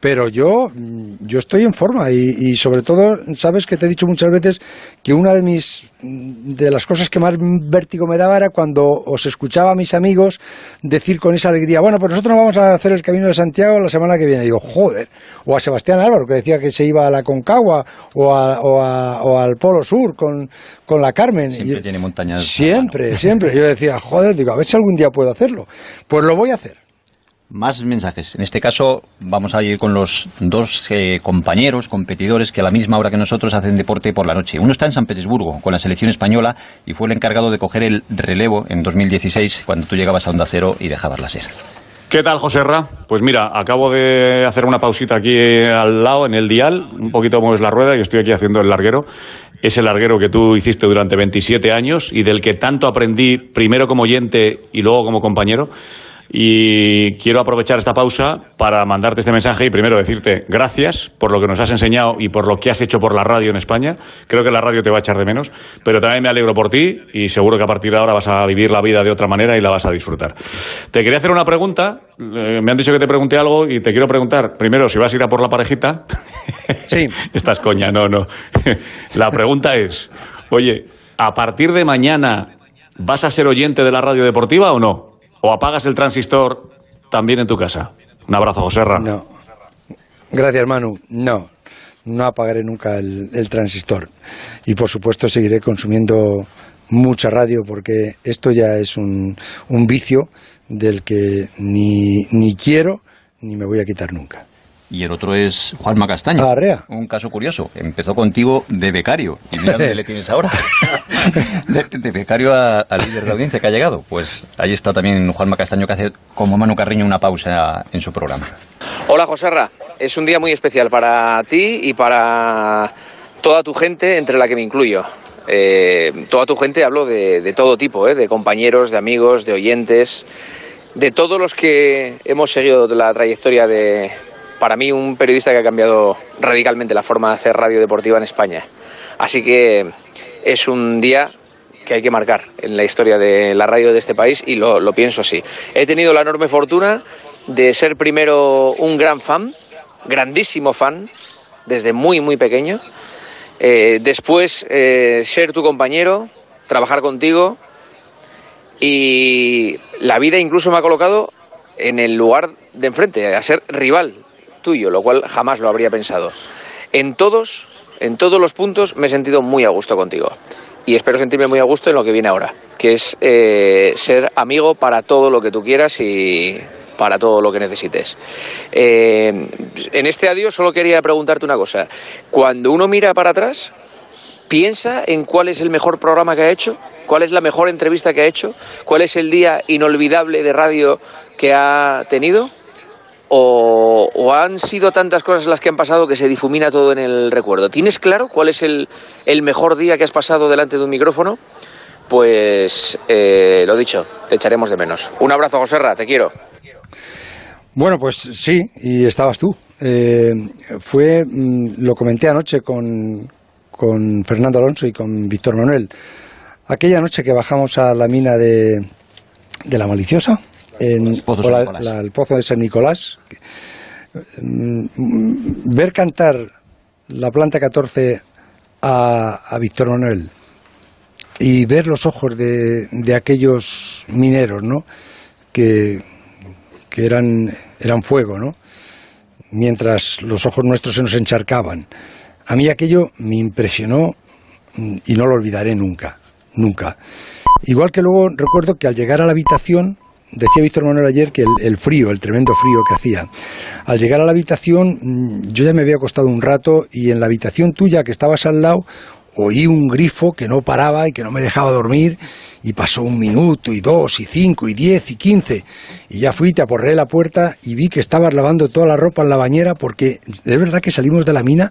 Pero yo, mm, yo estoy en forma y, y sobre todo, sabes que te he dicho muchas veces que una de mis mm, de las cosas que más vértigo me daba era cuando os escuchaba a mis amigos decir con esa alegría, bueno, pues nosotros nos vamos a hacer el Camino de Santiago la semana que viene. Y digo, joder, o a Sebastián Álvaro que decía que se iba a la Concagua o, a- o a- o al Polo Sur con, con la Carmen. Siempre Y- tiene montañas. Siempre, siempre. Yo decía, joder, digo, a ver si algún día puedo hacerlo. Pues lo voy a hacer. Más mensajes. En este caso vamos a ir con los dos eh, compañeros, competidores que a la misma hora que nosotros hacen deporte por la noche. Uno está en San Petersburgo con la selección española y fue el encargado de coger el relevo en 2016 cuando tú llegabas a Onda Cero y dejabas la ser. ¿Qué tal, Joserra? Pues mira, acabo de hacer una pausita aquí al lado, en el dial, un poquito mueves la rueda y estoy aquí haciendo el larguero. Es el larguero que tú hiciste durante 27 años y del que tanto aprendí, primero como oyente y luego como compañero. Y quiero aprovechar esta pausa para mandarte este mensaje y primero decirte gracias por lo que nos has enseñado y por lo que has hecho por la radio en España. Creo que la radio te va a echar de menos, pero también me alegro por ti y seguro que a partir de ahora vas a vivir la vida de otra manera y la vas a disfrutar. Te quería hacer una pregunta. eh, me han dicho que te pregunte algo y te quiero preguntar primero si vas a ir a por la parejita. Sí. Estás coña, no, no. La pregunta es, oye, ¿a partir de mañana vas a ser oyente de la radio deportiva o no? ¿O apagas el transistor también en tu casa? Un abrazo, Joserra. No. Gracias, Manu. No, no apagaré nunca el, el transistor. Y por supuesto seguiré consumiendo mucha radio porque esto ya es un, un vicio del que ni, ni quiero ni me voy a quitar nunca. Y el otro es Juanma Castaño. Arrea. Un caso curioso. Empezó contigo de becario. Y mira dónde le tienes ahora. De, de becario a, a líder de audiencia que ha llegado. Pues ahí está también Juanma Castaño que hace como Manu Carreño una pausa en su programa. Hola Joserra, es un día muy especial para ti y para toda tu gente, entre la que me incluyo. Eh, toda tu gente hablo de, de todo tipo, ¿eh? de compañeros, de amigos, de oyentes, de todos los que hemos seguido la trayectoria de, para mí, un periodista que ha cambiado radicalmente la forma de hacer radio deportiva en España. Así que es un día que hay que marcar en la historia de la radio de este país y lo, pienso así. He tenido la enorme fortuna de ser primero un gran fan, grandísimo fan, desde muy, muy pequeño. Eh, después eh, ser tu compañero, trabajar contigo Y la vida incluso me ha colocado en el lugar de enfrente, a ser rival tuyo, lo cual jamás lo habría pensado. En todos, en todos los puntos me he sentido muy a gusto contigo. Y espero sentirme muy a gusto en lo que viene ahora, que es eh, ser amigo para todo lo que tú quieras y para todo lo que necesites. Eh, en este adiós solo quería preguntarte una cosa. Cuando uno mira para atrás, piensa en cuál es el mejor programa que ha hecho, cuál es la mejor entrevista que ha hecho, cuál es el día inolvidable de radio que ha tenido. O, o han sido tantas cosas las que han pasado que se difumina todo en el recuerdo. ¿Tienes claro cuál es el, el mejor día que has pasado delante de un micrófono? Pues eh, lo dicho, te echaremos de menos. Un abrazo, Joserra, te quiero. Bueno, pues sí, y estabas tú. Eh, fue, mm, lo comenté anoche con, con Fernando Alonso y con Víctor Manuel. Aquella noche que bajamos a la mina de, de la Maliciosa, en Pozo la- la- el pozo de San Nicolás, mm, ver cantar la planta 14 a, a Víctor Manuel y ver los ojos de, de aquellos mineros, ¿no? Que, que eran, eran fuego, ¿no? Mientras los ojos nuestros se nos encharcaban. A mí aquello me impresionó mm, y no lo olvidaré nunca, nunca. Igual que luego recuerdo que al llegar a la habitación, decía Víctor Manuel ayer que el, frío, el tremendo frío que hacía, al llegar a la habitación mm, yo ya me había acostado un rato y en la habitación tuya que estabas al lado oí un grifo que no paraba y que no me dejaba dormir. Y pasó un minuto y dos y cinco y diez y quince. Y ya fui, te aporré la puerta y vi que estabas lavando toda la ropa en la bañera porque es verdad que salimos de la mina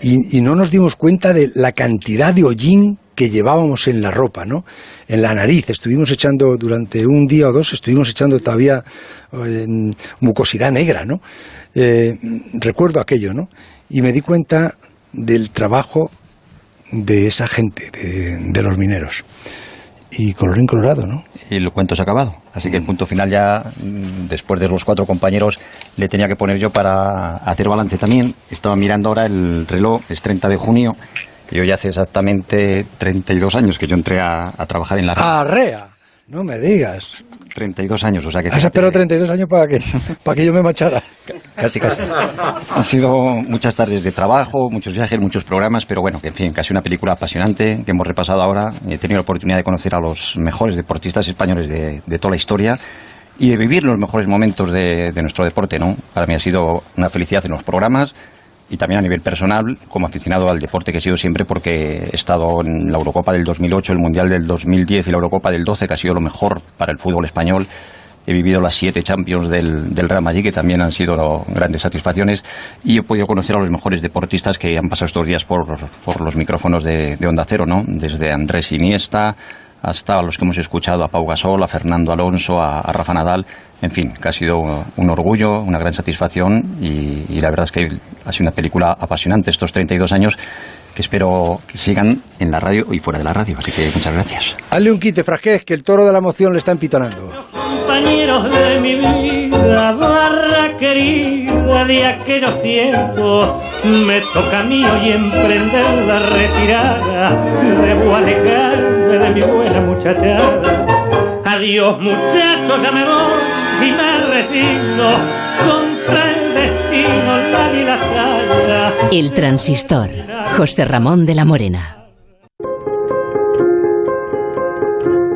y no nos dimos cuenta de la cantidad de hollín que llevábamos en la ropa, ¿no? En la nariz. Estuvimos echando durante un día o dos, estuvimos echando todavía eh, mucosidad negra, ¿no? Eh, recuerdo aquello, ¿no? Y me di cuenta del trabajo de esa gente, de, de los mineros. Y colorín colorado, ¿no? Y el cuento se ha acabado. Así que el punto final ya, mm, después de los cuatro compañeros, le tenía que poner yo para hacer balance también. Estaba mirando ahora el reloj, es 30 de junio. Y hoy hace exactamente 32 años que yo entré a, a trabajar en la. ¡Arrea! No me digas. 32 años, o sea que... Has esperado 32 años para que, para que yo me marchara. Casi, casi. Han sido muchas tardes de trabajo, muchos viajes, muchos programas, pero bueno, que en fin, casi una película apasionante que hemos repasado ahora. He tenido la oportunidad de conocer a los mejores deportistas españoles de, de toda la historia y de vivir los mejores momentos de, de nuestro deporte, ¿no? Para mí ha sido una felicidad en los programas y también a nivel personal, como aficionado al deporte que he sido siempre, porque he estado en la Eurocopa del 2008, el Mundial del 2010 y la Eurocopa del 12, que ha sido lo mejor para el fútbol español. He vivido las siete Champions del, del Real Madrid, que también han sido grandes satisfacciones. Y he podido conocer a los mejores deportistas que han pasado estos días por, por los micrófonos de, de Onda Cero, ¿no? Desde Andrés Iniesta hasta los que hemos escuchado, a Pau Gasol, a Fernando Alonso, a, a Rafa Nadal. En fin, que ha sido un orgullo, una gran satisfacción y, y la verdad es que ha sido una película apasionante estos 32 años que espero que sigan en la radio y fuera de la radio. Así que muchas gracias. Hazle un quite, Frasquez, que el toro de la emoción le está empitonando. compañeros de mi vida, barra querida de aquellos tiempos. Me toca a mí hoy emprender la retirada. Debo alejarme de mi buena muchachada. Adiós muchachos, ya me voy y me resigno contra el destino, la dilatada. El transistor. José Ramón de la Morena.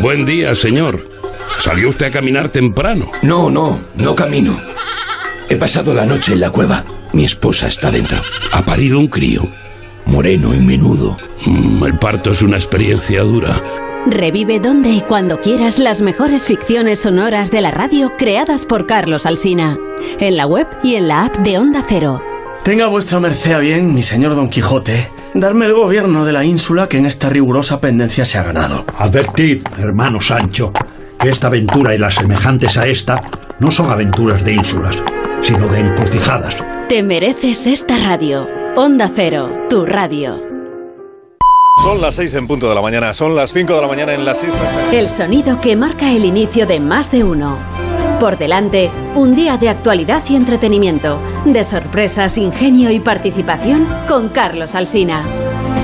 Buen día, señor. ¿Salió usted a caminar temprano? No, no, no camino. He pasado la noche en la cueva. Mi esposa está dentro. Ha parido un crío. Moreno y menudo. Mm, el parto es una experiencia dura. Revive donde y cuando quieras las mejores ficciones sonoras de la radio creadas por Carlos Alsina. En la web y en la app de Onda Cero. Tenga vuestra merced a bien, mi señor Don Quijote, darme el gobierno de la ínsula que en esta rigurosa pendencia se ha ganado. Advertid, hermano Sancho, que esta aventura y las semejantes a esta no son aventuras de ínsulas, sino de encrucijadas. Te mereces esta radio. Onda Cero, tu radio. Son las seis en punto de la mañana, son las 5 de la mañana en las islas. El sonido que marca el inicio de más de uno. Por delante, un día de actualidad y entretenimiento, de sorpresas, ingenio y participación con Carlos Alsina.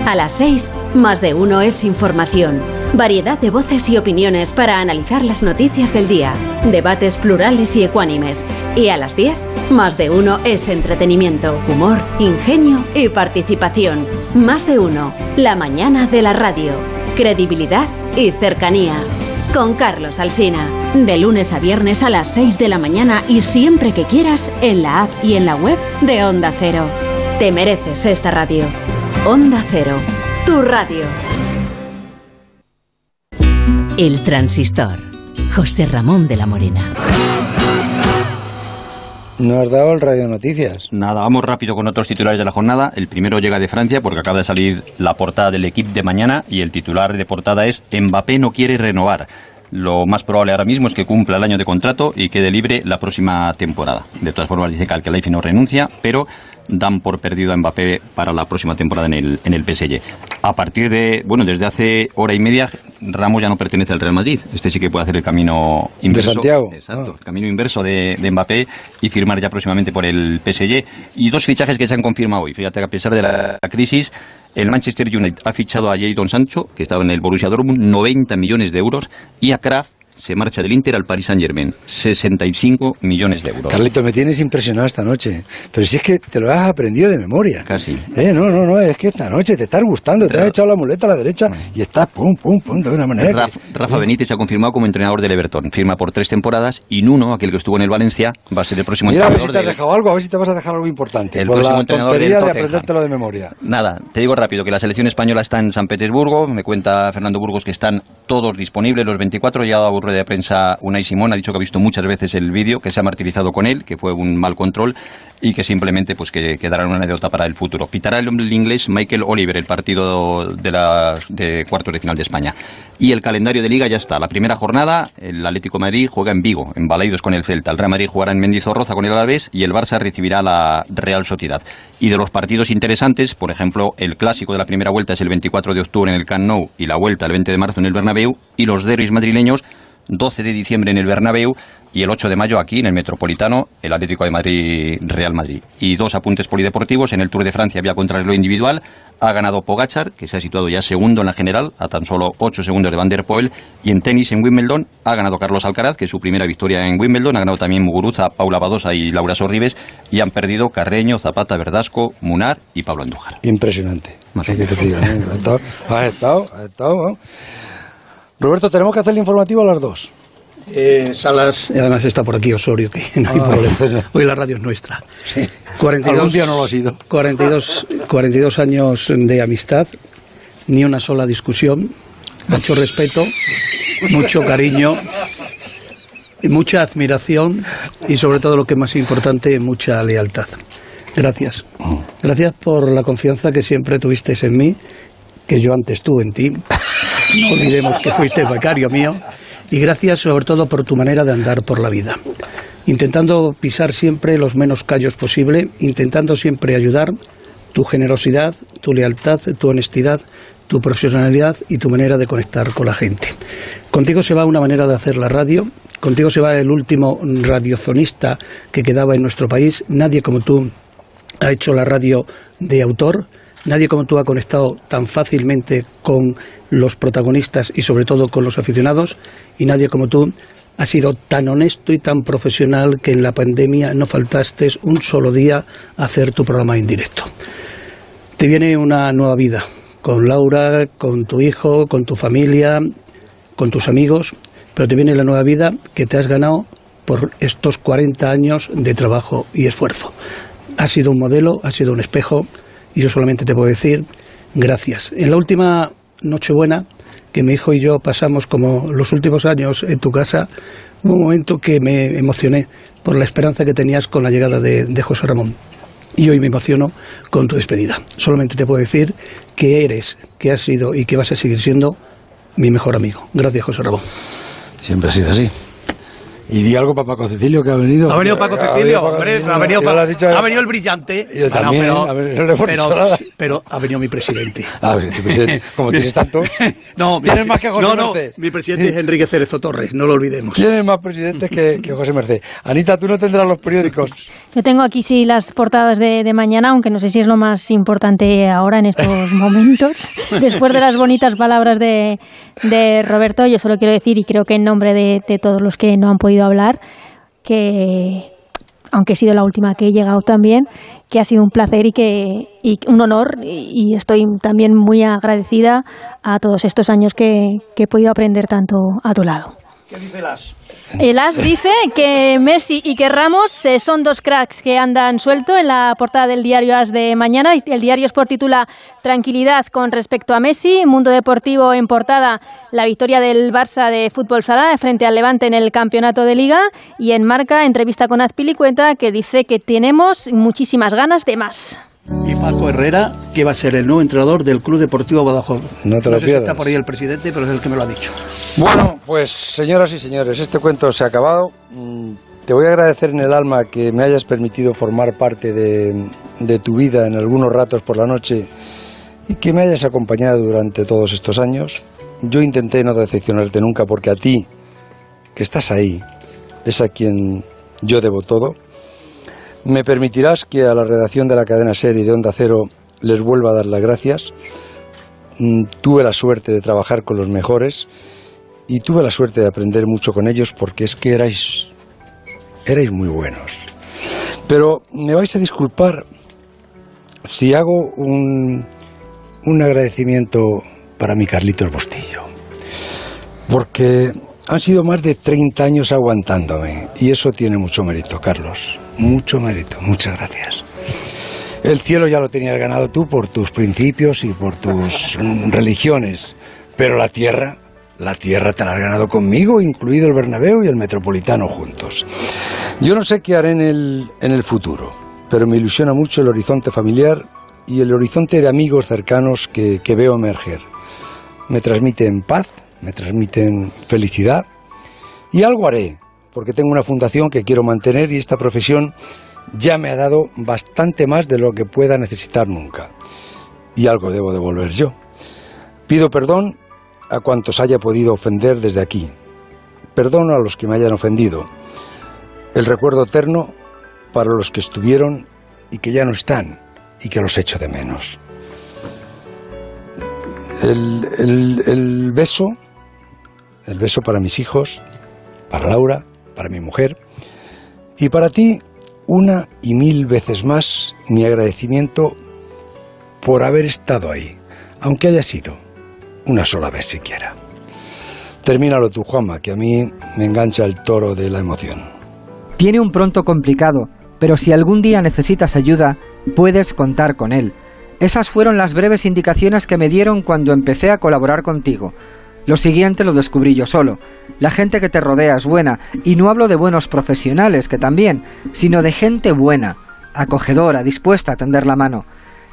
A las 6, más de uno es información. Variedad de voces y opiniones para analizar las noticias del día. Debates plurales y ecuánimes. Y a las 10, más de uno es entretenimiento, humor, ingenio y participación. Más de uno, la mañana de la radio. Credibilidad y cercanía. Con Carlos Alsina. De lunes a viernes a las 6 de la mañana y siempre que quieras en la app y en la web de Onda Cero. Te mereces esta radio. Onda Cero, tu radio. El transistor. José Ramón de la Morena. No has dado el Radio Noticias. Nada, vamos rápido con otros titulares de la jornada. El primero llega de Francia porque acaba de salir la portada del equipo de mañana y el titular de portada es Mbappé no quiere renovar. Lo más probable ahora mismo es que cumpla el año de contrato y quede libre la próxima temporada. De todas formas, dice que Alcalaifi no renuncia, pero dan por perdido a Mbappé para la próxima temporada en el, en el PSG. A partir de, bueno, desde hace hora y media, Ramos ya no pertenece al Real Madrid. Este sí que puede hacer el camino inverso. De Santiago. Exacto, el camino inverso de, de Mbappé y firmar ya próximamente por el PSG. Y dos fichajes que se han confirmado hoy. Fíjate que a pesar de la crisis, el Manchester United ha fichado a Jadon Sancho, que estaba en el Borussia Dortmund, 90 millones de euros, y a Kraft se marcha del Inter al Paris Saint Germain, 65 millones de euros. Carlito, me tienes impresionado esta noche. Pero si es que te lo has aprendido de memoria. Casi. Eh, no, no, no, es que esta noche te estás gustando, te has echado la muleta a la derecha y estás pum, pum, pum, de una manera. Rafa, que- Rafa Benítez se ha confirmado como entrenador del Everton. Firma por tres temporadas y Nuno, aquel que estuvo en el Valencia, va a ser el próximo Mira a ver si entrenador te has del- dejado algo, a ver si te vas a dejar algo importante. El por próximo la entrenador tontería de aprendértelo de memoria. Nada, te digo rápido que la selección española está en San Petersburgo. Me cuenta Fernando Burgos que están todos disponibles, los 24. Ya rueda de prensa Unai Simón, ha dicho que ha visto muchas veces el vídeo, que se ha martirizado con él, que fue un mal control y que simplemente pues que quedará una anécdota para el futuro. Pitará el, el inglés Michael Oliver el partido de, la, de cuartos de final de España. Y el calendario de liga ya está. La primera jornada, el Atlético Madrid juega en Vigo, en Balaidos con el Celta. El Real Madrid jugará en Mendizorroza con el Alavés y el Barça recibirá la Real Sociedad. Y de los partidos interesantes, por ejemplo, el clásico de la primera vuelta es el 24 de octubre en el Camp Nou y la vuelta el 20 de marzo en el Bernabéu y los derbis madrileños 12 de diciembre en el Bernabéu y el 8 de mayo aquí en el Metropolitano, el Atlético de Madrid Real Madrid. Y dos apuntes polideportivos, en el Tour de Francia había contrarreloj individual, ha ganado Pogachar, que se ha situado ya segundo en la general, a tan solo 8 segundos de Van der Poel, y en tenis en Wimbledon ha ganado Carlos Alcaraz, que es su primera victoria en Wimbledon, ha ganado también Muguruza, Paula Badosa y Laura Sorribes, y han perdido Carreño, Zapata, Verdasco, Munar y Pablo Andújar. Impresionante. Más ¿Qué quieres que te diga, eh? Has estado, has estado, has estado, ¿no? Roberto, tenemos que hacer el informativo a las dos. Eh, Salas, y además está por aquí Osorio, que no hay Ah, problema. Hoy la radio es nuestra. Sí. 42, Algún día no lo ha sido. 42, 42 años de amistad, ni una sola discusión, mucho respeto, mucho cariño, y mucha admiración y sobre todo lo que es más importante, mucha lealtad. Gracias. Gracias por la confianza que siempre tuvisteis en mí, que yo antes tuve en ti. No olvidemos que fuiste becario mío. Y gracias sobre todo por tu manera de andar por la vida. Intentando pisar siempre los menos callos posible, intentando siempre ayudar, tu generosidad, tu lealtad, tu honestidad, tu profesionalidad y tu manera de conectar con la gente. Contigo se va una manera de hacer la radio, contigo se va el último radiofonista que quedaba en nuestro país. Nadie como tú ha hecho la radio de autor. Nadie como tú ha conectado tan fácilmente con los protagonistas y sobre todo con los aficionados. Y nadie como tú ha sido tan honesto y tan profesional que en la pandemia no faltaste un solo día a hacer tu programa en directo. Te viene una nueva vida con Laura, con tu hijo, con tu familia, con tus amigos, pero te viene la nueva vida que te has ganado por estos 40 años de trabajo y esfuerzo. Has sido un modelo, has sido un espejo y yo solamente te puedo decir gracias. En la última Nochebuena que mi hijo y yo pasamos como los últimos años en tu casa, hubo un momento que me emocioné por la esperanza que tenías con la llegada de, de José Ramón. Y hoy me emociono con tu despedida. Solamente te puedo decir que eres, que has sido y que vas a seguir siendo mi mejor amigo. Gracias, José Ramón. Siempre ha sido así. Y di algo para Paco Cecilio que ha venido. Ha venido Paco Cecilio, hombre, ha venido, lo has dicho- ha venido el brillante. Yo también, pero, no pero- pero ha venido mi presidente. Ah, tu presidente. Como tienes tantos. No, Tienes más que José no, no, Merced. mi presidente es Enrique Cerezo Torres, no lo olvidemos. Tienes más presidentes que, que José Merced. Anita, tú no tendrás los periódicos. Yo tengo aquí sí las portadas de, de mañana, aunque no sé si es lo más importante ahora en estos momentos. Después de las bonitas palabras de, de Roberto, yo solo quiero decir, y creo que en nombre de, de todos los que no han podido hablar, que aunque he sido la última que he llegado también, que ha sido un placer y que y un honor y, y estoy también muy agradecida a todos estos años que, que he podido aprender tanto a tu lado. ¿Qué dice las? El As dice que Messi y que Ramos eh, son dos cracks que andan suelto en la portada del diario As de mañana. El diario Sport titula Tranquilidad con respecto a Messi. Mundo Deportivo en portada la victoria del Barça de fútbol sala frente al Levante en el campeonato de Liga. Y en marca entrevista con Azpilicueta que dice que tenemos muchísimas ganas de más. Y Paco Herrera, que va a ser el nuevo entrenador del Club Deportivo Badajoz. No te lo sé si está por ahí el presidente, pero es el que me lo ha dicho. Bueno, pues señoras y señores, este cuento se ha acabado. Mm, Te voy a agradecer en el alma que me hayas permitido formar parte de, de tu vida en algunos ratos por la noche y que me hayas acompañado durante todos estos años. Yo intenté no decepcionarte nunca porque a ti, que estás ahí, es a quien yo debo todo. Me permitirás que a la redacción de la cadena serie de Onda Cero les vuelva a dar las gracias. Mm, Tuve la suerte de trabajar con los mejores y tuve la suerte de aprender mucho con ellos porque es que erais, erais muy buenos. Pero me vais a disculpar si hago un, un agradecimiento para mi Carlitos Bustillo. Porque han sido más de 30 años aguantándome y eso tiene mucho mérito, Carlos. Mucho mérito. Muchas gracias. El cielo ya lo tenías ganado tú por tus principios y por tus mm, religiones, pero la tierra, la tierra te la has ganado conmigo, incluido el Bernabéu y el Metropolitano juntos. Yo no sé qué haré en el, en el futuro, pero me ilusiona mucho el horizonte familiar y el horizonte de amigos cercanos que, que veo emerger. Me transmiten paz, me transmiten felicidad y algo haré, porque tengo una fundación que quiero mantener y esta profesión ya me ha dado bastante más de lo que pueda necesitar nunca. Y algo debo devolver yo. Pido perdón a cuantos haya podido ofender desde aquí. Perdón a los que me hayan ofendido. El recuerdo eterno para los que estuvieron y que ya no están y que los echo de menos. El, el- el beso, el beso para mis hijos, para Laura, para mi mujer y para ti una y mil veces más mi agradecimiento por haber estado ahí, aunque haya sido una sola vez siquiera. Termínalo tú, Juanma, que a mí me engancha el toro de la emoción. Tiene un pronto complicado, pero si algún día necesitas ayuda, puedes contar con él. Esas fueron las breves indicaciones que me dieron cuando empecé a colaborar contigo. Lo siguiente lo descubrí yo solo. La gente que te rodea es buena, y no hablo de buenos profesionales, que también, sino de gente buena, acogedora, dispuesta a tender la mano.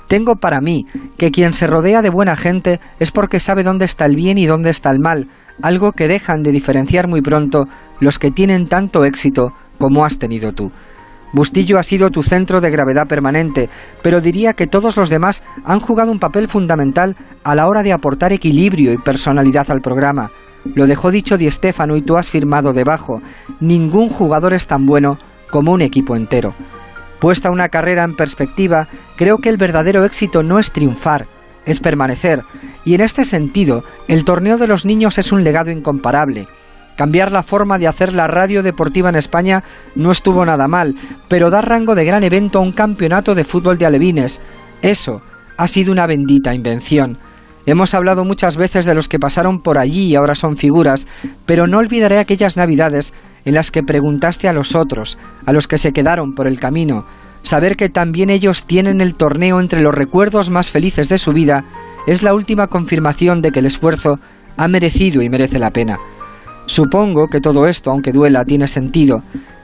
Tengo para mí que quien se rodea de buena gente es porque sabe dónde está el bien y dónde está el mal, algo que dejan de diferenciar muy pronto los que tienen tanto éxito como has tenido tú. Bustillo ha sido tu centro de gravedad permanente, pero diría que todos los demás han jugado un papel fundamental a la hora de aportar equilibrio y personalidad al programa. Lo dejó dicho Di Stéfano y tú has firmado debajo. Ningún jugador es tan bueno como un equipo entero. Puesta una carrera en perspectiva, creo que el verdadero éxito no es triunfar, es permanecer, y en este sentido, el torneo de los niños es un legado incomparable. Cambiar la forma de hacer la radio deportiva en España no estuvo nada mal, pero dar rango de gran evento a un campeonato de fútbol de alevines, eso ha sido una bendita invención. Hemos hablado muchas veces de los que pasaron por allí y ahora son figuras, pero no olvidaré aquellas navidades en las que preguntaste a los otros, a los que se quedaron por el camino, saber que también ellos tienen el torneo entre los recuerdos más felices de su vida, es la última confirmación de que el esfuerzo ha merecido y merece la pena. Supongo que todo esto, aunque duela, tiene sentido.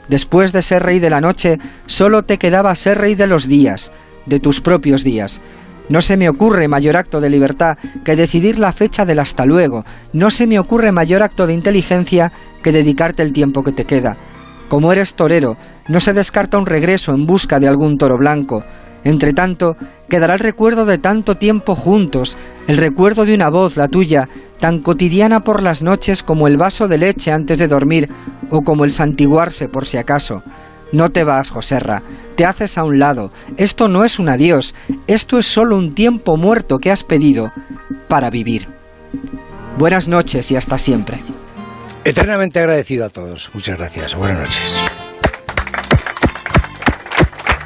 Después de ser rey de la noche, solo te quedaba ser rey de los días, de tus propios días. No se me ocurre mayor acto de libertad que decidir la fecha del hasta luego. No se me ocurre mayor acto de inteligencia que dedicarte el tiempo que te queda. Como eres torero, no se descarta un regreso en busca de algún toro blanco. Entre tanto, quedará el recuerdo de tanto tiempo juntos, el recuerdo de una voz, la tuya, tan cotidiana por las noches como el vaso de leche antes de dormir o como el santiguarse por si acaso. No te vas, Joserra, te haces a un lado. Esto no es un adiós, esto es solo un tiempo muerto que has pedido para vivir. Buenas noches y hasta siempre. Eternamente agradecido a todos. Muchas gracias. Buenas noches.